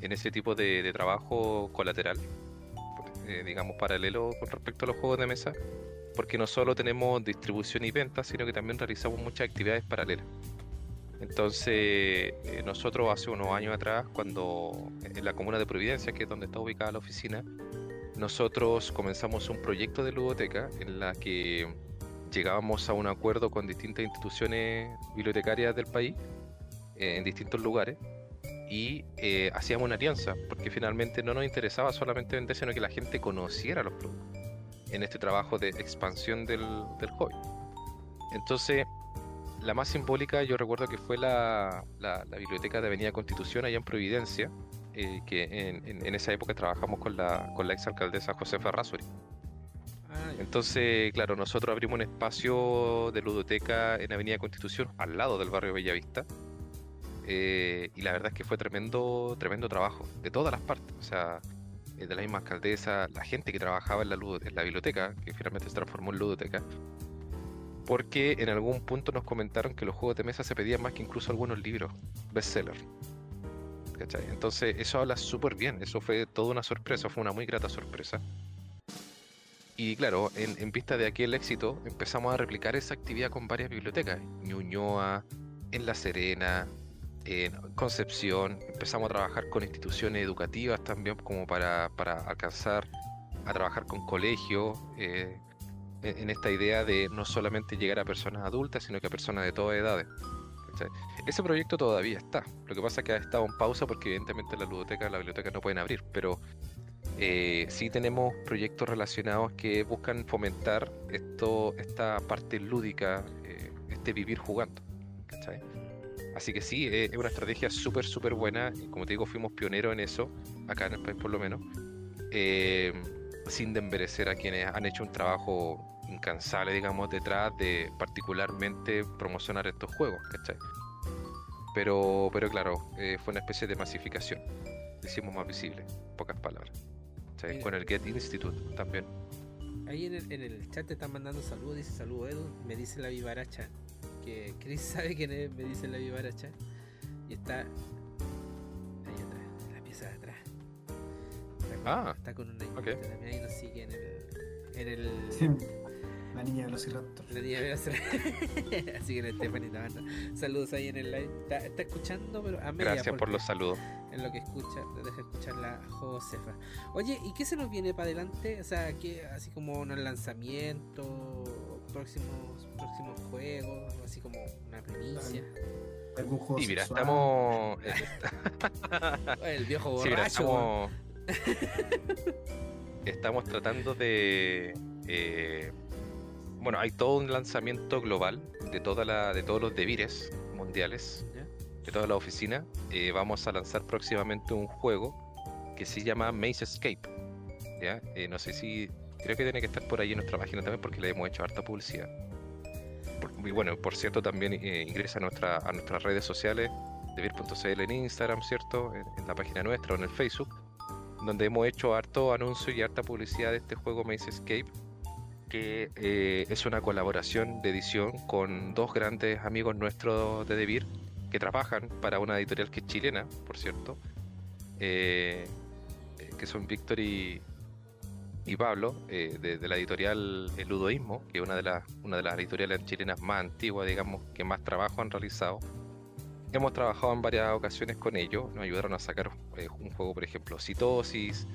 en ese tipo de, trabajo colateral, eh, digamos paralelo con respecto a los juegos de mesa, porque no solo tenemos distribución y venta, sino que también realizamos muchas actividades paralelas. Entonces, eh, nosotros hace unos años atrás, cuando en la comuna de Providencia, que es donde está ubicada la oficina, nosotros comenzamos un proyecto de ludoteca en la que llegábamos a un acuerdo con distintas instituciones bibliotecarias del país, eh, en distintos lugares, y eh, hacíamos una alianza, porque finalmente no nos interesaba solamente vender, sino que la gente conociera los productos en este trabajo de expansión del, del hobby. Entonces, la más simbólica yo recuerdo que fue la, la- biblioteca de Avenida Constitución allá en Providencia, eh, que en, en- en esa época trabajamos con la, con la exalcaldesa Josefa Rasuri. Ah. Entonces, claro, nosotros abrimos un espacio de ludoteca en Avenida Constitución, al lado del barrio Bellavista. eh, y la verdad es que fue tremendo, tremendo trabajo, de todas las partes. O sea, eh, de la misma alcaldesa, la gente que trabajaba en la, en la biblioteca, que finalmente se transformó en ludoteca. Porque en algún punto nos comentaron que los juegos de mesa se pedían más que incluso algunos libros, bestseller. ¿Cachai? Entonces, eso habla súper bien. Eso fue toda una sorpresa, fue una muy grata sorpresa. Y claro, en, vista de aquel éxito, empezamos a replicar esa actividad con varias bibliotecas. Ñuñoa, en La Serena, en Concepción. Empezamos a trabajar con instituciones educativas también como para, para alcanzar a trabajar con colegios. eh, en, esta idea de no solamente llegar a personas adultas, sino que a personas de todas edades. Ese proyecto todavía está. Lo que pasa es que ha estado en pausa porque evidentemente la ludoteca, la biblioteca no pueden abrir, pero eh, sí tenemos proyectos relacionados que buscan fomentar esta parte lúdica, eh, este vivir jugando. Así que sí, eh, es una estrategia súper, súper buena. Como te digo, fuimos pioneros en eso, acá en el país por lo menos. Eh, sin desmerecer a quienes han hecho un trabajo incansable, digamos, detrás de particularmente promocionar estos juegos, ¿cachai? Pero, pero claro, fue una especie de masificación. Hicimos más visible, en pocas palabras. ¿Cachai? Mira. Con el Get Institute también. Ahí en el, en el chat te están mandando saludos, dice saludos Edu, me dice la vivaracha. Que Chris [LAUGHS] sabe quién es, me dice la vivaracha. Y está ahí atrás, en la pieza de atrás. Está con, Ah, está con una ok. también ahí nos sigue en el. En el Sí, La niña de Velociraptor. la niña de hacer. Así que el Stephanie te manda saludos ahí en el live. Está, está escuchando, pero a media. Gracias por los saludos. En lo que escucha, te deja escuchar la Josefa. Oye, ¿y qué se nos viene para adelante? O sea, ¿qué, así como unos lanzamientos, próximos, próximos juegos, así como una primicia. ¿Algún juego Y mira, sexual? estamos. El viejo Sí, mira, borracho. estamos, estamos tratando de. eh, bueno, hay todo un lanzamiento global de, toda la, de todos los devires mundiales, ¿Ya? de toda la oficina. Eh, vamos a lanzar próximamente un juego que se llama Maze Escape. ¿ya? Eh, no sé si. Creo que tiene que estar por ahí en nuestra página también porque le hemos hecho harta publicidad. Por- y bueno, por cierto, también eh, ingresa a, nuestra, a nuestras redes sociales, devir.cl en Instagram, ¿cierto? En, en la página nuestra o en el Facebook, donde hemos hecho harto anuncio y harta publicidad de este juego Maze Escape, que eh, es una colaboración de edición con dos grandes amigos nuestros de Devir que trabajan para una editorial que es chilena, por cierto, eh, eh, que son Víctor y, y Pablo, eh, de, de la editorial El Ludoísmo, que es una de, las, una de las editoriales chilenas más antiguas, digamos, que más trabajo han realizado. Hemos trabajado en varias ocasiones con ellos, nos ayudaron a sacar eh, un juego, por ejemplo, Citosis,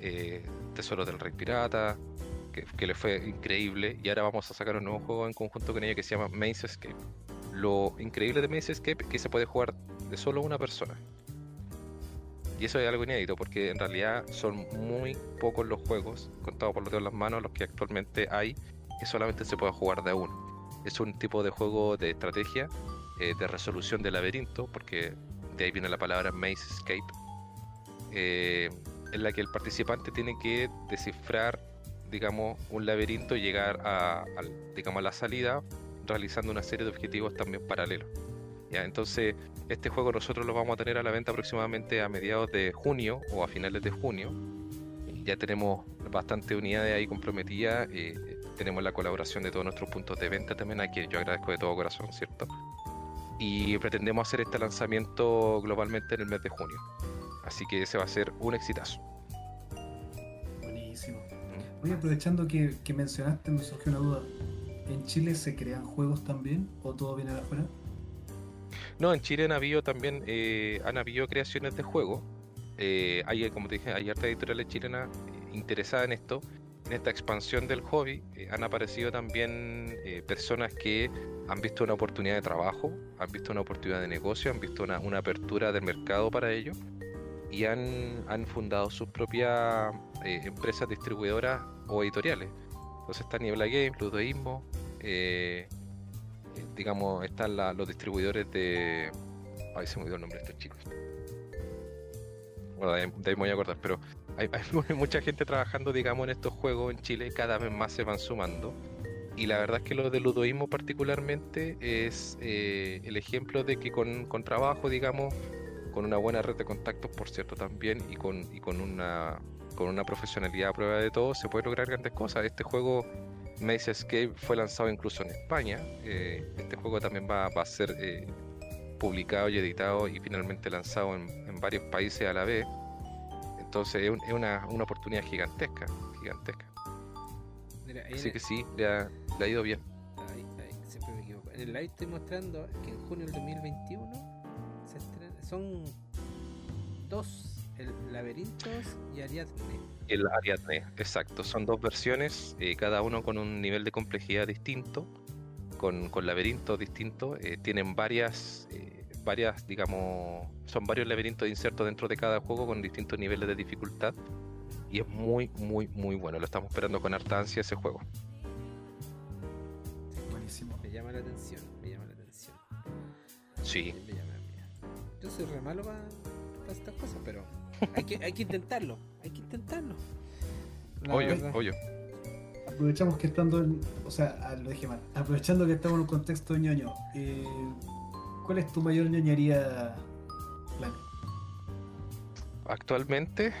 eh, Tesoros del Rey Pirata, que, le fue increíble, y ahora vamos a sacar un nuevo juego en conjunto con ellos que se llama Maze Escape. Lo increíble de Maze Escape es que se puede jugar de solo una persona. Y eso es algo inédito porque en realidad son muy pocos los juegos, contados por los dedos de las manos, los que actualmente hay, que solamente se puede jugar de uno. Es un tipo de juego de estrategia, eh, de resolución de laberinto, porque de ahí viene la palabra Maze Escape, eh, en la que el participante tiene que descifrar, digamos, un laberinto y llegar a, digamos, a la salida realizando una serie de objetivos también paralelos. ¿ya? Entonces, este juego nosotros lo vamos a tener a la venta aproximadamente a mediados de junio o a finales de junio. Ya tenemos bastante unidades ahí comprometidas. eh, tenemos la colaboración de todos nuestros puntos de venta también, a quien yo agradezco de todo corazón, ¿cierto? Y pretendemos hacer este lanzamiento globalmente en el mes de junio. Así que ese va a ser un exitazo. Oye, aprovechando que, mencionaste, me surgió una duda. ¿En Chile se crean juegos también o todo viene de afuera? No, en Chile han habido también eh, han habido creaciones de juegos. Eh, hay, como te dije, hay harta editoriales chilenas eh, interesadas en esto, en esta expansión del hobby. Eh, han aparecido también personas que han visto una oportunidad de trabajo, han visto una oportunidad de negocio, han visto una, una apertura del mercado para ello y han, han fundado sus propias eh, empresas distribuidoras o editoriales. Entonces está Niebla Games, Ludoísmo, eh, digamos, están los distribuidores de. Ay, se me olvidó el nombre de estos chicos. Bueno, de, de ahí me voy a acordar, pero hay, [LAUGHS] hay mu- mucha gente trabajando, digamos, en estos juegos en Chile, cada vez más se van sumando. Y la verdad es que lo del ludoísmo particularmente es eh, el ejemplo de que con, con trabajo, digamos, con una buena red de contactos, por cierto, también, y con, y con una con una profesionalidad a prueba de todo, se puede lograr grandes cosas. Este juego Maze Escape fue lanzado incluso en España. Eh, este juego también va, va a ser eh, publicado y editado y finalmente lanzado en, en varios países a la vez. Entonces es, un- es una, una oportunidad gigantesca, gigantesca. Mira, Así que sí, le ha, le ha ido bien. ahí- ahí, siempre me equivoco. En el live estoy mostrando que en junio del 2021 se estrena- son dos, el Laberintos y Ariadne. El Ariadne, exacto. Son dos versiones, eh, cada uno con un nivel de complejidad distinto, con, con laberintos distintos. eh, tienen varias, eh, varias, digamos, son varios laberintos insertos dentro de cada juego con distintos niveles de dificultad. Y es muy, muy, muy bueno. Lo estamos esperando con harta ansia ese juego. Buenísimo. Me llama la atención, me llama la atención. Sí. Me llama, yo soy re malo para estas cosas, pero hay que, hay que intentarlo. Hay que intentarlo. La Hoyo, verdad. hoyo. Aprovechamos que estando en. O sea, ah, lo dije mal. Aprovechando que estamos en un contexto ñoño, eh, ¿cuál es tu mayor ñoñería, Plan? Actualmente,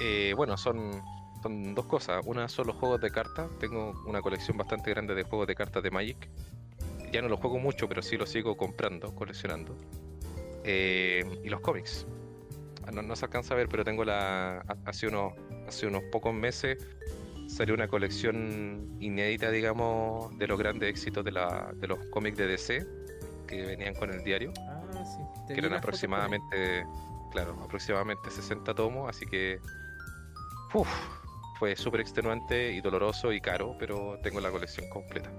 eh, bueno, son, son dos cosas. Una son los juegos de cartas. Tengo una colección bastante grande de juegos de cartas de Magic. Ya no los juego mucho, pero sí los sigo comprando, coleccionando. Eh, y los cómics. Ah, No, no se alcanza a ver, pero tengo la. ha- Hace unos, hace unos pocos meses salió una colección inédita, digamos, de los grandes éxitos de, la, de los cómics de DC que venían con el diario. Ah, sí. Que eran aproximadamente, claro, aproximadamente 60 tomos, así que uf, fue súper extenuante y doloroso y caro, pero tengo la colección completa.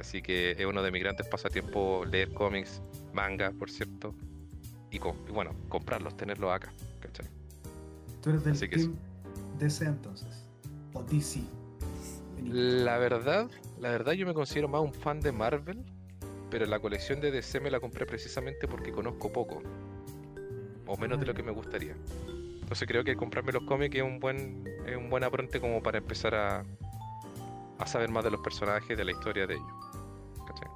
Así que es uno de mis grandes pasatiempos leer cómics, manga, por cierto, y, com- y bueno, comprarlos, tenerlos acá. ¿cachai? Tú eres del Así que team DC entonces. O DC. La verdad, la verdad yo me considero más un fan de Marvel, pero la colección de DC me la compré precisamente porque conozco poco, o menos de lo que me gustaría. Entonces creo que comprarme los cómics es un buen, es un buen apronte como para empezar a, a saber más de los personajes, de la historia de ellos. ¿cachai?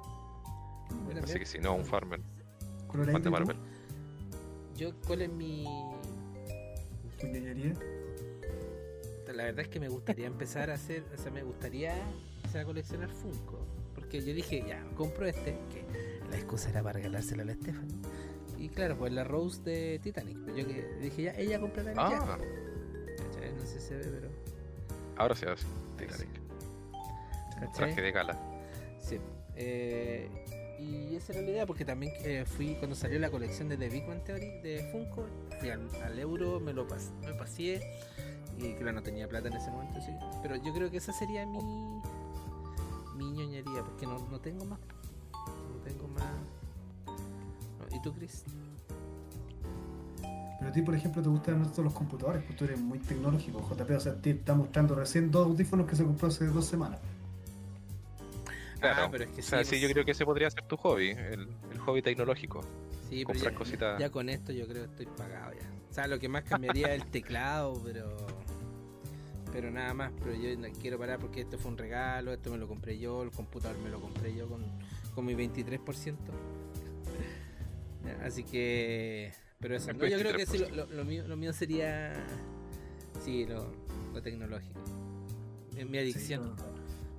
Así que si no, un farmer, Coloradito, fan de ¿y tú? Marvel. Yo, ¿cuál es mi. ¿Tu ñoñería? La verdad es que me gustaría empezar a hacer. O sea, me gustaría empezar a coleccionar Funko. Porque yo dije, ya, compro este. Que la excusa era para regalárselo a la Stephanie. Y claro, pues la Rose de Titanic. Pero yo que dije, ya, ella comprará el Ah. No sé si se ve, pero. ahora sí, ahora sí. Titanic. ¿Cachai? Traje de gala. Sí. Eh, y esa era la idea, porque también eh, fui cuando salió la colección de The Big Bang Theory de Funko, fui al, euro, me lo pas, me paseé y claro, no tenía plata en ese momento, sí. Pero yo creo que esa sería mi mi ñoñería, porque no, no tengo más. No tengo más. ¿Y tú, Chris? Pero a ti, por ejemplo, te gustan todos los computadores, pues tú eres muy tecnológico, JP. O sea, te está mostrando recién dos audífonos que se compró hace dos semanas. Claro. Ah, pero es que o sea, sí, sí, pues- yo creo que ese podría ser tu hobby, el, el hobby tecnológico. Sí, pero ya, cositas. ya con esto yo creo que estoy pagado ya. O sea, lo que más cambiaría es el teclado, pero pero nada más. Pero yo no quiero parar porque esto fue un regalo, esto me lo compré yo, el computador me lo compré yo con, con mi 23%. [LAUGHS] Ya, Así que, pero eso. No, yo creo que sí, 23%. lo, lo- lo mío, lo mío sería, sí, lo, lo tecnológico. Es mi adicción, Sí,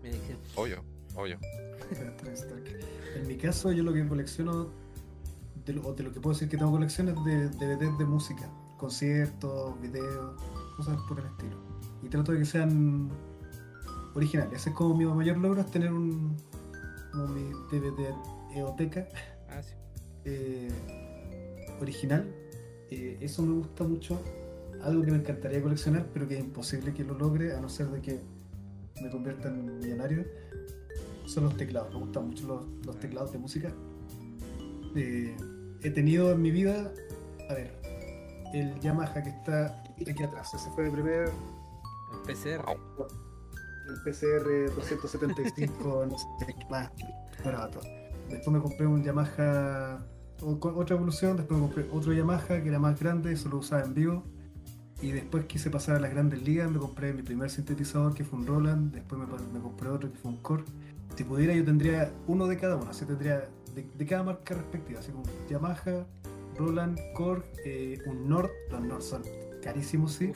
mi adicción. Obvio, obvio. [LAUGHS] En mi caso, yo lo que colecciono, de lo, o de lo que puedo decir que tengo colecciones de DVDs de música, conciertos, videos, cosas por el estilo. Y trato de que sean originales. Ese es como mi mayor logro, es tener un como mi DVD eoteca Ah, sí. eh, original. Eh, eso me gusta mucho. Algo que me encantaría coleccionar, pero que es imposible que lo logre, a no ser de que me convierta en millonario, son los teclados. Me gustan mucho los, los teclados de música. Eh, he tenido en mi vida, a ver, el Yamaha que está aquí atrás. Ese fue el primer, El PCR. El PCR 275, [LAUGHS] no sé qué más barato. Después me compré un Yamaha, con otra evolución, después me compré otro Yamaha que era más grande, eso lo usaba en vivo. Y después quise pasar a las grandes ligas, me compré mi primer sintetizador que fue un Roland, después me compré otro que fue un Core. Si pudiera yo tendría uno de cada uno, así tendría de, de cada marca respectiva, así como Yamaha, Roland, Core, eh, un Nord, los Nord son carísimos sí,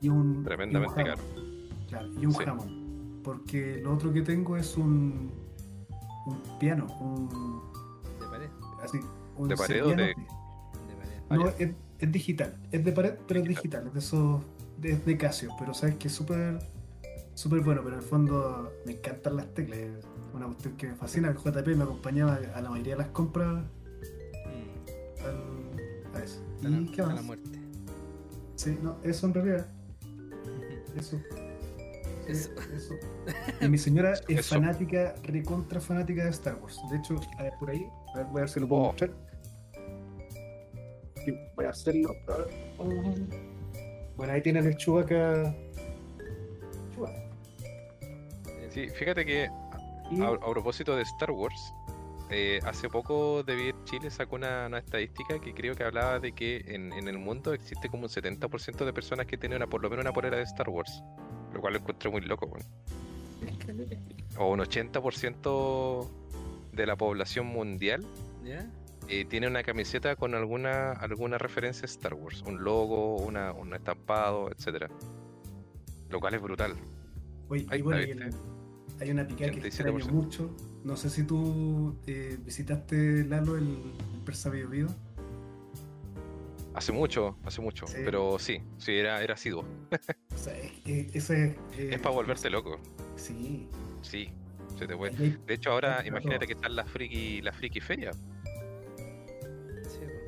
y un Tremendamente y un caro. Hammond. Claro, y un Sí. Hammond. Porque lo otro que tengo es un, un piano, un De pared. así, un ¿De pared o piano. de- De pared. No, Ah, es, es digital, es de pared, pero es Digital. digital, es de esos, de, de Casio, pero sabes que es súper, súper bueno, pero en el fondo me encantan las teclas, una cuestión que me fascina, el JP me acompañaba a la mayoría de las compras Mm. al- a eso. Hasta la- ¿Y qué hasta la más? muerte. Sí, no, eso en realidad, eso. Eso. eso. Y mi señora [LAUGHS] es Eso. fanática, recontra fanática de Star Wars. De hecho, a ver, por ahí, a ver, voy a ver si lo puedo Oh. mostrar. Voy a hacerlo. a ver. Bueno, ahí tienen el Chewbacca. Sí, fíjate que a, a propósito de Star Wars, eh, hace poco David Chile sacó una, una estadística que creo que hablaba de que en, en el mundo existe como un 70% de personas que tienen una, por lo menos una polera de Star Wars. Lo cual lo encuentro muy loco. O un 80% de la población mundial ¿Ya? eh, tiene una camiseta con alguna alguna referencia a Star Wars, un logo, una, un estampado, etcétera. Lo cual es brutal. Oye, Ahí y bueno, está, y el- ¿viste? Hay una picada que 87%. extraño mucho. No sé si tú eh, visitaste, Lalo, el, el Persa Bio Bio. Hace mucho, hace mucho. Sí. Pero sí, sí, era, era asiduo. O sea, es, ese... eh, Es para volverse loco. Sí. Sí, se te puede. hay- De hecho, ahora imagínate todo. que están las friki, la friki feria.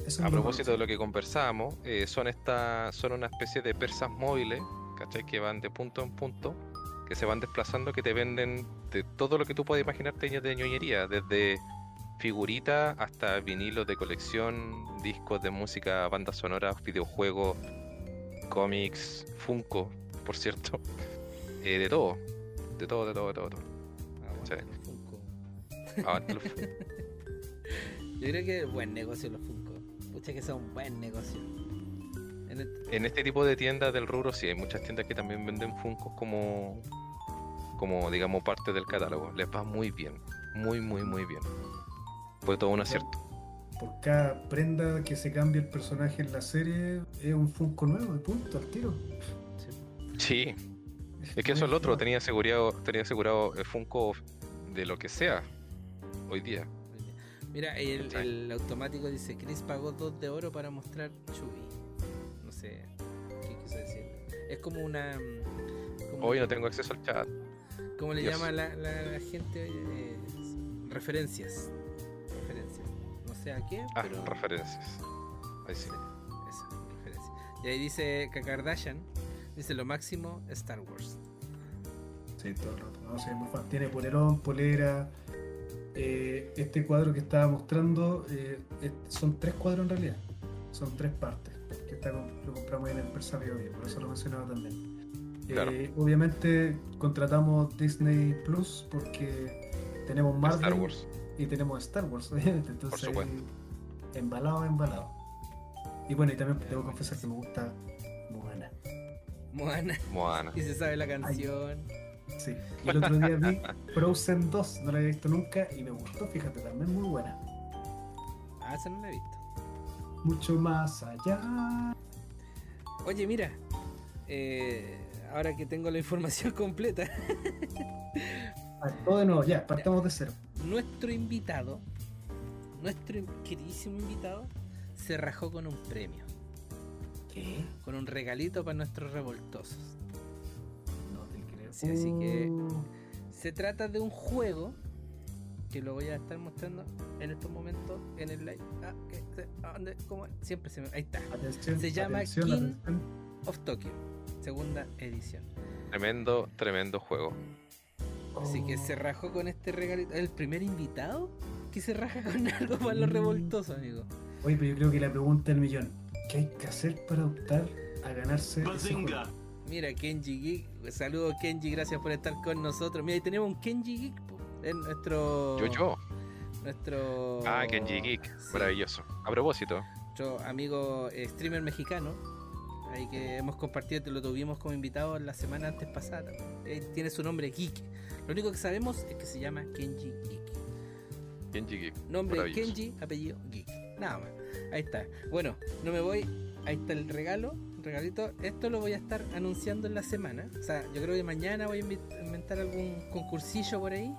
Sí, A propósito de lo que conversábamos, eh, son esta, son una especie de persas móviles, ¿cachai? Que van de punto en punto, que se van desplazando, que te venden de todo lo que tú puedes imaginarte de de ñoñería, desde figuritas hasta vinilos de colección, discos de música, bandas sonoras, videojuegos, cómics, Funko, por cierto, [LAUGHS] eh, de todo, de todo, de todo, de todo. de todo. Sí. los Funko. Los Funko. [LAUGHS] Yo creo que es buen negocio los Funko. Pucha que son buen negocio. En el- En este tipo de tiendas del rubro sí hay muchas tiendas que también venden Funkos como, como digamos parte del catálogo. Les va muy bien, muy muy muy bien. Fue todo un acierto. Por cada prenda que se cambia el personaje en la serie, es un Funko nuevo, de punto, al tiro. sí. Sí, es que eso es lo otro, tenía asegurado, tenía asegurado el Funko de lo que sea hoy día. Mira, el, el automático dice, Chris pagó 2 de oro para mostrar Chubby. Decir. Es como una... mm, como- Hoy no tengo acceso al chat. ¿Cómo le Dios. llama la, la- la gente? Eh, referencias. Referencias. No sé a qué, Ah, pero... referencias. Ahí sí. Eso, referencia. Y ahí dice que Kardashian dice lo máximo Star Wars. Sí, todo el rato. No, sí, muy fan. Tiene polerón, polera. Eh, este cuadro que estaba mostrando eh, son tres cuadros en realidad. Son tres partes. Que está, con- lo compramos en el Persa Bio Bio, por eso lo mencionaba también. Claro. Eh, obviamente contratamos Disney Plus porque tenemos Marvel Star Wars. y tenemos Star Wars, [LAUGHS] obviamente. Entonces, embalado, embalado. Y bueno, y también debo confesar que me gusta Moana. Moana. Moana. [LAUGHS] Y se sabe la canción. Sí. Y el otro día vi Frozen 2, no la había visto nunca y me gustó, fíjate, también muy buena. Ah, esa no la he visto. Mucho más allá. Oye, mira. eh, ahora que tengo la información [LAUGHS] completa, Todo de nuevo, ya, partamos de cero. nuestro invitado, nuestro queridísimo invitado, se rajó con un premio. ¿Qué? Con un regalito para nuestros revoltosos. No te creo. Sí, así que- Uh, Se trata de un juego que lo voy a estar mostrando en estos momentos en el live. Ah, ¿qué? Se- ah, ¿dónde? ¿Cómo? Siempre se me. Ahí está. atención, Se llama atención, King- atención. Of Tokyo, segunda edición. Tremendo, tremendo juego. Así que se rajó con este regalito. El primer invitado que se raja con [LAUGHS] algo para los Mm. revoltosos, amigo. Oye, pero yo creo que la pregunta del millón: ¿qué hay que hacer para optar a ganarse ese juego? Mira, Kenji Geek. Saludos, Kenji. Gracias por estar con nosotros. Mira, ahí tenemos un Kenji Geek. Es nuestro. Yo, yo. Nuestro. Ah, Kenji Geek. Sí, Maravilloso. A propósito, Nuestro amigo eh, streamer mexicano. Ahí que hemos compartido, te lo tuvimos como invitado la semana antes pasada. Eh, tiene su nombre Geek. Lo único que sabemos es que se llama Kenji Geek. Kenji Geek. Nombre. Kenji, apellido Geek. Nada más. Ahí está. Bueno, no me voy. Ahí está el regalo. Regalito. Esto lo voy a estar anunciando en la semana. O sea, yo creo que mañana voy a inventar algún concursillo por ahí.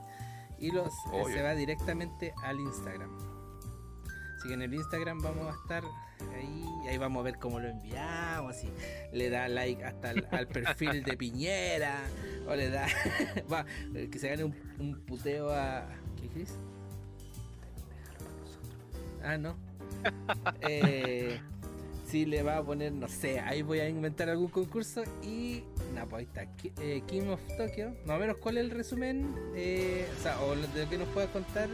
Y los, eh, se va directamente al Instagram. Así que en el Instagram vamos a estar ahí. Ahí vamos a ver cómo lo enviamos. Si le da like hasta al, al perfil de [LAUGHS] Piñera. O le da. [LAUGHS] va, eh, que se gane un, un puteo a. ¿Qué Chris? Ah, no. [LAUGHS] Eh, si le va a poner, no sé, ahí voy a inventar algún concurso y. Nada, pues ahí está. Ki- eh, King of Tokyo. Más o menos, ¿cuál es el resumen? Eh, o sea, o lo- de lo que nos puedas contar.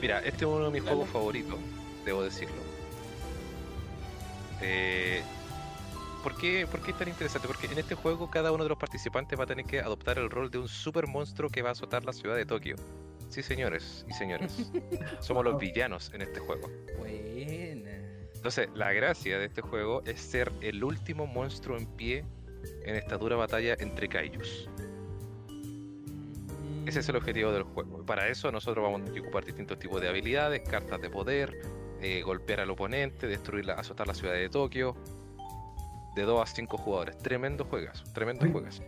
Mira, este es uno de mis juegos favoritos, debo decirlo. Eh, ¿por, qué, por qué es tan interesante? Porque en este juego cada uno de los participantes va a tener que adoptar el rol de un super monstruo que va a azotar la ciudad de Tokio. Sí, señores y señores. [LAUGHS] Somos los villanos en este juego. Buena. Entonces, la gracia de este juego es ser el último monstruo en pie en esta dura batalla entre kaijus. Ese es el objetivo del juego. Para eso nosotros vamos a ocupar distintos tipos de habilidades, cartas de poder, eh, golpear al oponente, destruir la, azotar la ciudad de Tokio. De 2 a 5 jugadores. Tremendo juegas, tremendo Oye, juegas.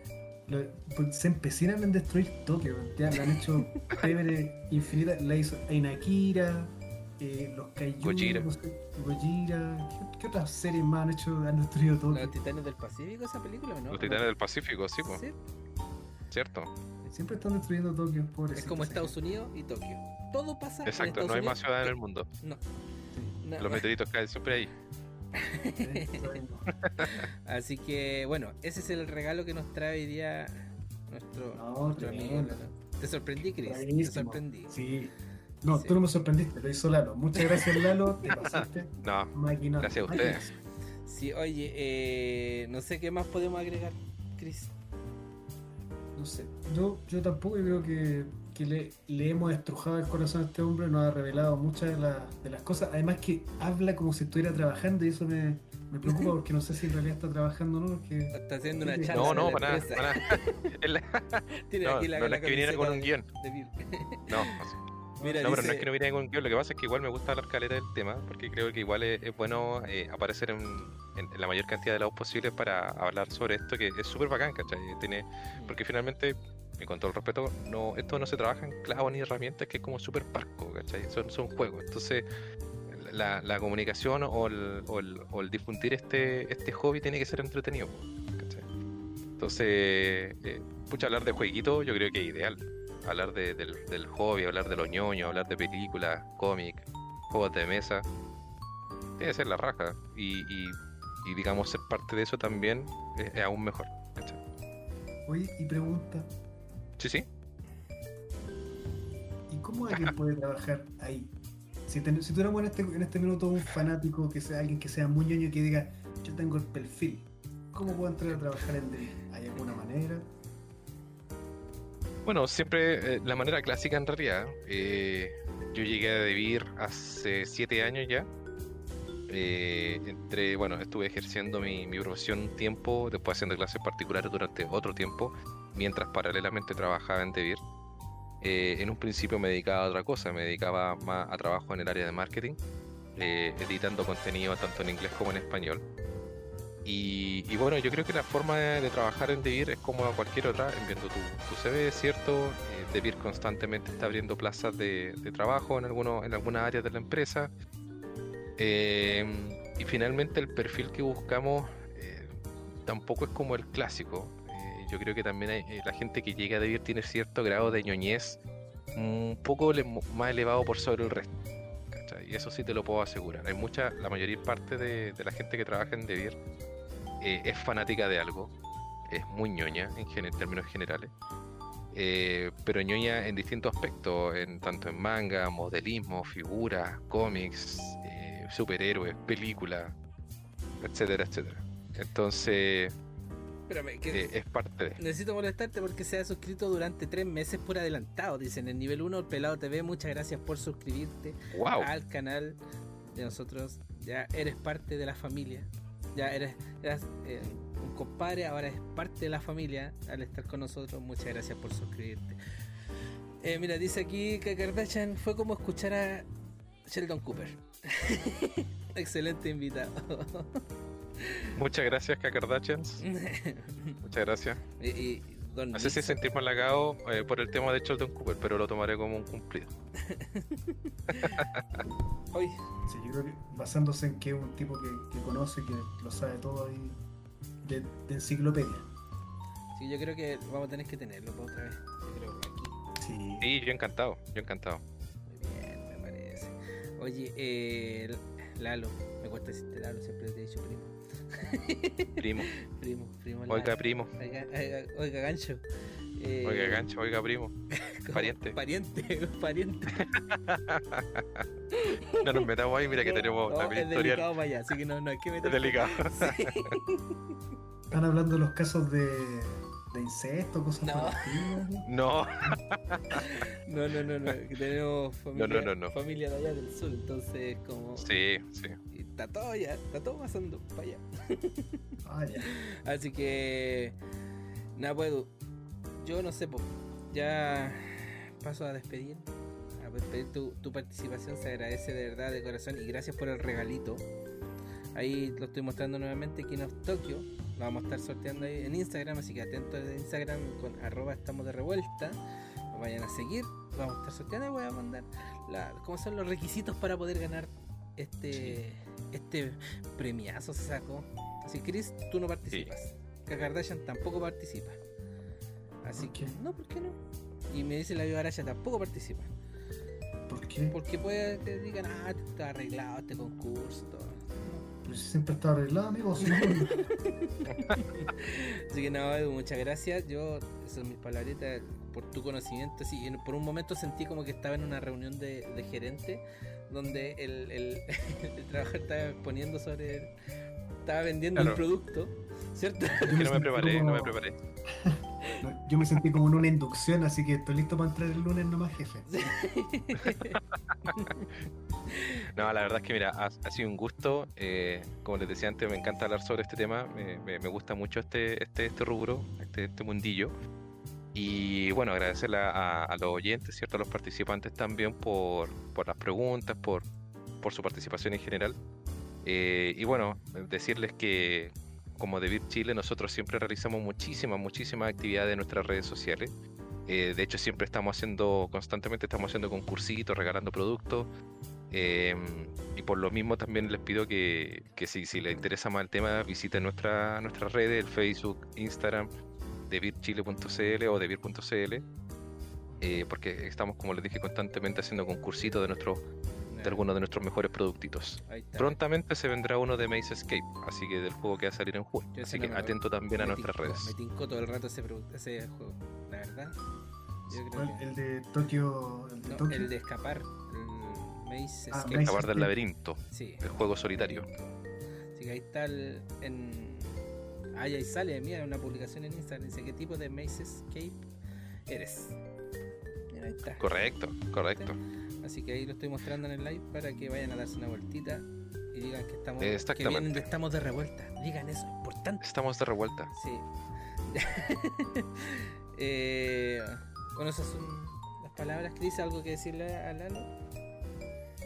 Lo- se empecinan en destruir Tokio. Ya le han hecho [LAUGHS] infinita. La hizo Ainakira, eh, los Kaiju, Gojira. no sé, Gojira. ¿Qué, qué otras series más han hecho? Han destruido Tokio. ¿Los Titanes del Pacífico esa película o no? Los titanes del Pacífico, sí, pues, Sí. ¿cierto? Siempre están destruyendo Tokio, Es como Estados Unidos y Tokio. Todo pasa en Exacto, Estados no hay Unidos. más ciudades en el mundo. No. No. Los meteoritos caen siempre ahí. [LAUGHS] Así que, bueno, ese es el regalo que nos trae hoy día nuestro, No, nuestro amigo. Te sorprendí, Chris. Te sorprendí. Sí. No, Sí. tú no me sorprendiste, lo hizo Lalo. Muchas gracias, Lalo. Te [LAUGHS] pasaste. No, Máquina. Gracias a ustedes. Sí, oye, eh, no sé qué más podemos agregar, Chris. No sé. Yo, yo tampoco yo creo que, que le, le hemos estrujado el corazón a este hombre, nos ha revelado muchas de, las- de las cosas. Además que habla como si estuviera trabajando y eso me, me preocupa [LAUGHS] porque no sé si en realidad está trabajando o no. Porque Está haciendo una charla. no, no, la para nada. para nada. [LAUGHS] La- Tiene No, aquí la, no la es que viniera con un guion. de. No, así. Mira, No, pero no es que no viene con guion, lo que pasa es que igual me gusta hablar caleta del tema, porque creo que igual es, es bueno eh, aparecer en, en- en la mayor cantidad de lados posibles para hablar sobre esto, que es súper bacán, ¿cachai? Tiene, porque finalmente, y con todo el respeto, no, esto no se trabaja en clavos ni herramientas, que es como súper parco, ¿cachai? Son, son juegos. Entonces, la, la comunicación o el, o, el, o el difundir este, este hobby tiene que ser entretenido, ¿cachai? Entonces, eh, pucha, hablar de jueguitos yo creo que es ideal hablar de- del, del hobby, hablar de los ñoños, hablar de películas, cómics, juegos de mesa. Debe ser la raja. Y, y- y, digamos, ser parte de eso también es, es aún mejor. ¿cachai? Oye, y pregunta, Sí, sí. ¿y cómo alguien [LAUGHS] puede trabajar ahí? Si, ten- si tuviéramos en este, en este minuto un fanático que sea alguien que sea muy ñoño y que diga, yo tengo el perfil, ¿cómo puedo entrar a trabajar en DB? ¿Hay alguna manera? Bueno, siempre eh, la manera clásica en realidad. eh, yo llegué a vivir hace siete años ya. Eh, entre, bueno, estuve ejerciendo mi, mi profesión un tiempo, después haciendo clases particulares durante otro tiempo, mientras paralelamente trabajaba en Devir. Eh, en un principio me dedicaba a otra cosa, me dedicaba más a trabajo en el área de marketing, eh, editando contenido tanto en inglés como en español. Y, bueno, yo creo que la forma de, trabajar en Devir es como a cualquier otra, enviando tu, tu CV, cierto. Eh, Devir constantemente está abriendo plazas de, trabajo en, algunos, en algunas áreas de la empresa. Eh, y finalmente el perfil que buscamos eh, tampoco es como el clásico. Eh, yo creo que también hay, la gente que llega a Devir tiene cierto grado de ñoñez un poco más elevado por sobre el resto. Y eso sí te lo puedo asegurar. Hay mucha, la mayoría parte de, de la gente que trabaja en Devir eh, es fanática de algo, es muy ñoña en, gen- en términos generales, eh, pero ñoña en distintos aspectos, en, tanto en manga, modelismo, figuras, cómics, eh, superhéroes, películas, etcétera, etcétera. Entonces, Espérame, que es parte de... necesito molestarte porque se ha suscrito durante tres meses por adelantado. Dicen en nivel 1, el Pelado TV, muchas gracias por suscribirte ¡Wow! al canal de nosotros. Ya eres parte de la familia. Ya eres, eras, eh, un compadre, ahora es parte de la familia al estar con nosotros. Muchas gracias por suscribirte. Eh, mira, dice aquí que Kardashian fue como escuchar a Sheldon Cooper. [LAUGHS] Excelente invitado. Muchas gracias, Kakardashians. [LAUGHS] Muchas gracias. y, y Don No sé si sentirme halagado eh, por el tema de Sheldon Cooper, pero lo tomaré como un cumplido. [LAUGHS] Oye, Sí, yo creo que basándose en que es un tipo que, que conoce, que lo sabe todo y de, de enciclopedia. sí, yo creo que vamos a tener que tenerlo para otra vez. Yo creo aquí. Sí. Sí, yo encantado, yo encantado. Muy bien, me parece. Oye, eh, Lalo, me cuesta decirte Lalo, siempre te he dicho primo. Primo, [LAUGHS] Primo, primo. oiga, Lalo. primo, Oiga, oiga, oiga, gancho. Eh, oiga, gancho, oiga, primo. [LAUGHS] pariente. Pariente, [LAUGHS] pariente. No nos metamos ahí, mira que tenemos no, también es historial. delicado para allá, así que no, no hay que meter. Es delicado. Sí. Están hablando de los casos de, de incesto, cosas No. No, [LAUGHS] No, no, no, no. que tenemos familia, no, no, no. familia de allá del sur, entonces como... sí, sí. Está todo ya, está todo pasando para allá. Ah, ya. [LAUGHS] Así que... Nada, puedo. Yo no sé, po, ya paso a despedir. A despedir tu, tu participación, se agradece de verdad, de corazón, y gracias por el regalito. Ahí lo estoy mostrando nuevamente, Kinos Tokyo. Vamos a estar sorteando ahí en Instagram, así que atentos de Instagram con arroba estamos de revuelta. Nos vayan a seguir, vamos a estar sorteando y voy a mandar la, cómo son los requisitos para poder ganar este este premiazo se sacó. Así Chris, tú no participas. Que Kardashian tampoco participa. Así ¿Por que, no, ¿por qué no? Y me dice la Viva Araya tampoco participa. ¿Por qué? Porque puede que digan, ah, está arreglado este concurso. todo. Pues siempre está arreglado, amigo. sí. Así que no, Edu, muchas gracias. Yo, esas son mis palabritas por tu conocimiento. Sí, en- por un momento sentí como que estaba en una reunión de, de gerente donde el, el, [LAUGHS] el trabajador estaba exponiendo sobre. el- estaba vendiendo Claro. un producto, ¿cierto? Yo Que no me preparé, como- no me preparé. Yo me sentí como en una inducción, así que estoy listo para entrar el lunes nomás, jefe. [LAUGHS] No, la verdad es que mira, ha, sido un gusto. eh, como les decía antes, me encanta hablar sobre este tema. Me, gusta mucho este, este, este rubro, este, este mundillo. Y bueno, agradecerle a, a los oyentes, ¿cierto? A los participantes también por, por las preguntas, por, por su participación en general. Eh, y bueno, decirles que como de Bit Chile nosotros siempre realizamos muchísimas, muchísimas actividades en nuestras redes sociales. Eh, de hecho, siempre estamos haciendo, constantemente estamos haciendo concursitos, regalando productos. Eh, y por lo mismo también les pido que, que si, si les interesa más el tema, visiten nuestra, nuestras redes, el Facebook, Instagram, de birchile.cl o de bir.cl, eh, porque estamos, como les dije, constantemente haciendo concursitos de, nuestros de algunos de nuestros mejores productitos. Prontamente se vendrá uno de Maze Escape, así que del juego que va a salir en junio. Así no que atento también a Me nuestras tincó, redes. Me tincó todo el rato ese, juego, la verdad. Yo creo ¿Cuál? que- El de Tokio. El de no, Tokio. el de escapar, el Maze Ah, Escape. Maze del laberinto, Sí. el juego solitario. Así que ahí está el, en... Ah, y ahí sale, mira, una publicación en Instagram. Dice, ¿qué tipo de Maze Escape eres? Mira, ahí está. Correcto, correcto. Así que ahí lo estoy mostrando en el live para que vayan a darse una vueltita y digan que estamos, que vienen de estamos de revuelta. Digan eso, importante. Estamos de revuelta. Sí. [LAUGHS] eh, con esas son las palabras. Chris, ¿algo que decirle a Lalo?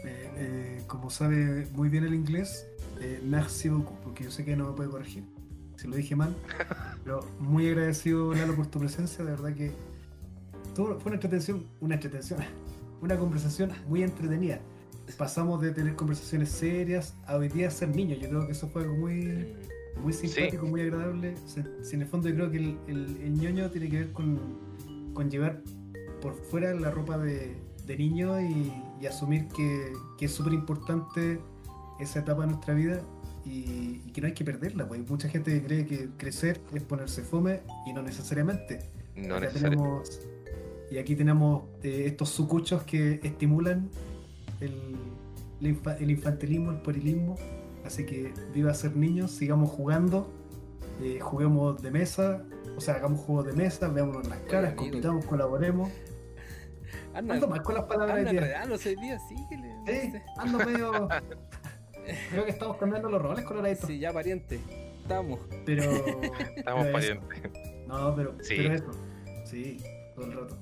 Eh, eh, como sabe muy bien el inglés, eh, merci beaucoup, porque yo sé que no me puede corregir si lo dije mal. [LAUGHS] Pero muy agradecido, Lalo, por tu presencia. De verdad que todo- fue una entretención, una entretención, una conversación muy entretenida. Pasamos de tener conversaciones serias a hoy día ser niños. Yo creo que eso fue algo muy, muy simpático, muy agradable. Si en el fondo yo creo que el, el- el ñoño tiene que ver con, con llevar por fuera la ropa de, de niño y, y asumir que, que es súper importante esa etapa de nuestra vida y, y que no hay que perderla. Pues hay mucha gente que cree que crecer es ponerse fome y no necesariamente. No necesariamente. tenemos- y aquí tenemos eh, estos sucuchos que estimulan el, el infa- el infantilismo, el puerilismo. Así que viva ser niños, sigamos jugando, eh, juguemos de mesa, o sea, hagamos juegos de mesa, veámonos en las caras, amigo. compitamos, colaboremos. Anda, Ando mal con las palabras anda hoy día. hoy día, síguele. no Sí, sé. ando medio. [LAUGHS] Creo que estamos cambiando los roles coloraditos. Sí, ya pariente. Estamos. Pero. [LAUGHS] Estamos parientes. No, pero, Sí. pero eso. Sí, todo el rato.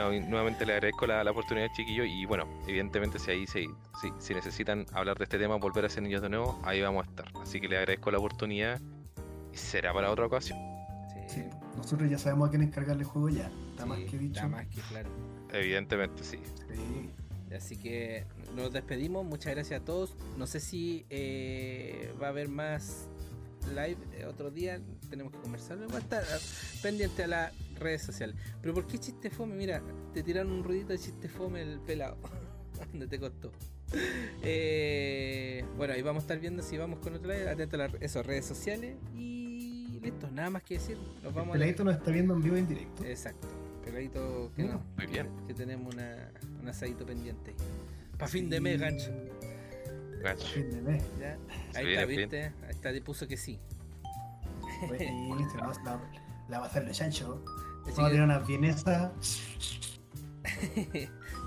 No, nuevamente le agradezco la, la oportunidad, chiquillo. Y bueno, evidentemente, si ahí si, si, si necesitan hablar de este tema, volver a ser niños de nuevo, ahí vamos a estar. Así que le agradezco la oportunidad y será para otra ocasión. Sí, nosotros ya sabemos a quién encargarle el juego ya. Está más que dicho. Está más que claro. Evidentemente, sí. Sí. Así que nos despedimos. Muchas gracias a todos. No sé si eh, va a haber más live eh, otro día. Tenemos que conversarlo. Va a estar ah, pendiente a las redes sociales. Pero ¿por qué chiste fome? Mira, te tiraron un ruidito de chiste fome el pelado. [LAUGHS] ¿Dónde te costó? Eh, bueno, ahí vamos a estar viendo si vamos con otro live. Atento a las esas redes sociales. Y listo, nada más que decir. Nos El vamos a peladito nos está viendo en vivo y en directo. Exacto. Peladito que, no- muy bien. que tenemos una, un asadito pendiente. Para fin de mes, gancho. Gacho. Fin de mes. ¿ya? Ahí está. ¿viste? Ahí está, te puso que sí. Buenísimo, no, la, La va a hacer de chancho. Así a que- tener unas vienesas.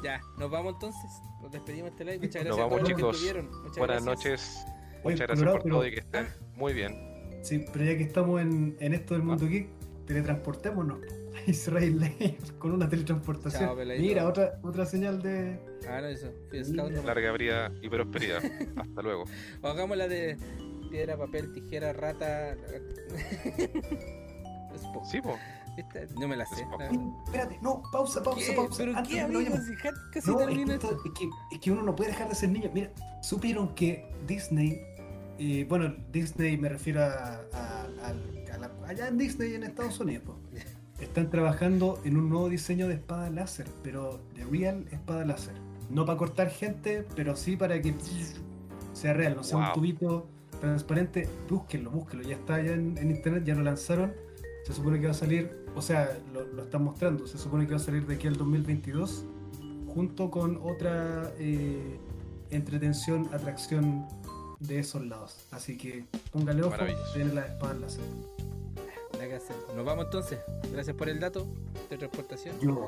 ya, nos vamos entonces. Nos despedimos este live. Muchas Nos gracias a vamos, todos los que chicos. estuvieron. Muchas Buenas gracias. noches. Oye, Muchas gracias por pero- todo y que estén muy bien. Sí, pero ya que estamos en, en esto del mundo geek, teletransportémonos. [LAUGHS] Israel Lane [LAUGHS] con una teletransportación. Chao. Mira, otra, otra señal de. Ah, no, eso. Larga vida y prosperidad. [LAUGHS] Hasta luego. O hagamos la de piedra, papel, tijera, rata. Sí, po. Esta- No me la sé. Ay, Espérate, no, pausa, pausa, ¿Qué? pausa. ¿Pero Antes qué, amigos? Casi No, es que, termina esto- esto. es, que, es que uno no puede dejar de ser niño. Mira, supieron que Disney, eh, bueno, Disney me refiero a, a- al- a la- allá en Disney en Estados Unidos, están trabajando en un nuevo diseño de espada láser, pero de real espada láser. No para cortar gente, pero sí para que sea real, no sea un tubito transparente. Búsquenlo, búsquenlo, ya está ya en, en internet, ya lo lanzaron. Se supone que va a salir, o sea, lo, lo están mostrando, se supone que va a salir de aquí al 2022 junto con otra eh, entretención, atracción de esos lados. Así que póngale ojo, tiene espadas láser. Nada que hacer. Nos vamos entonces. Gracias por el dato de transportación. Yo.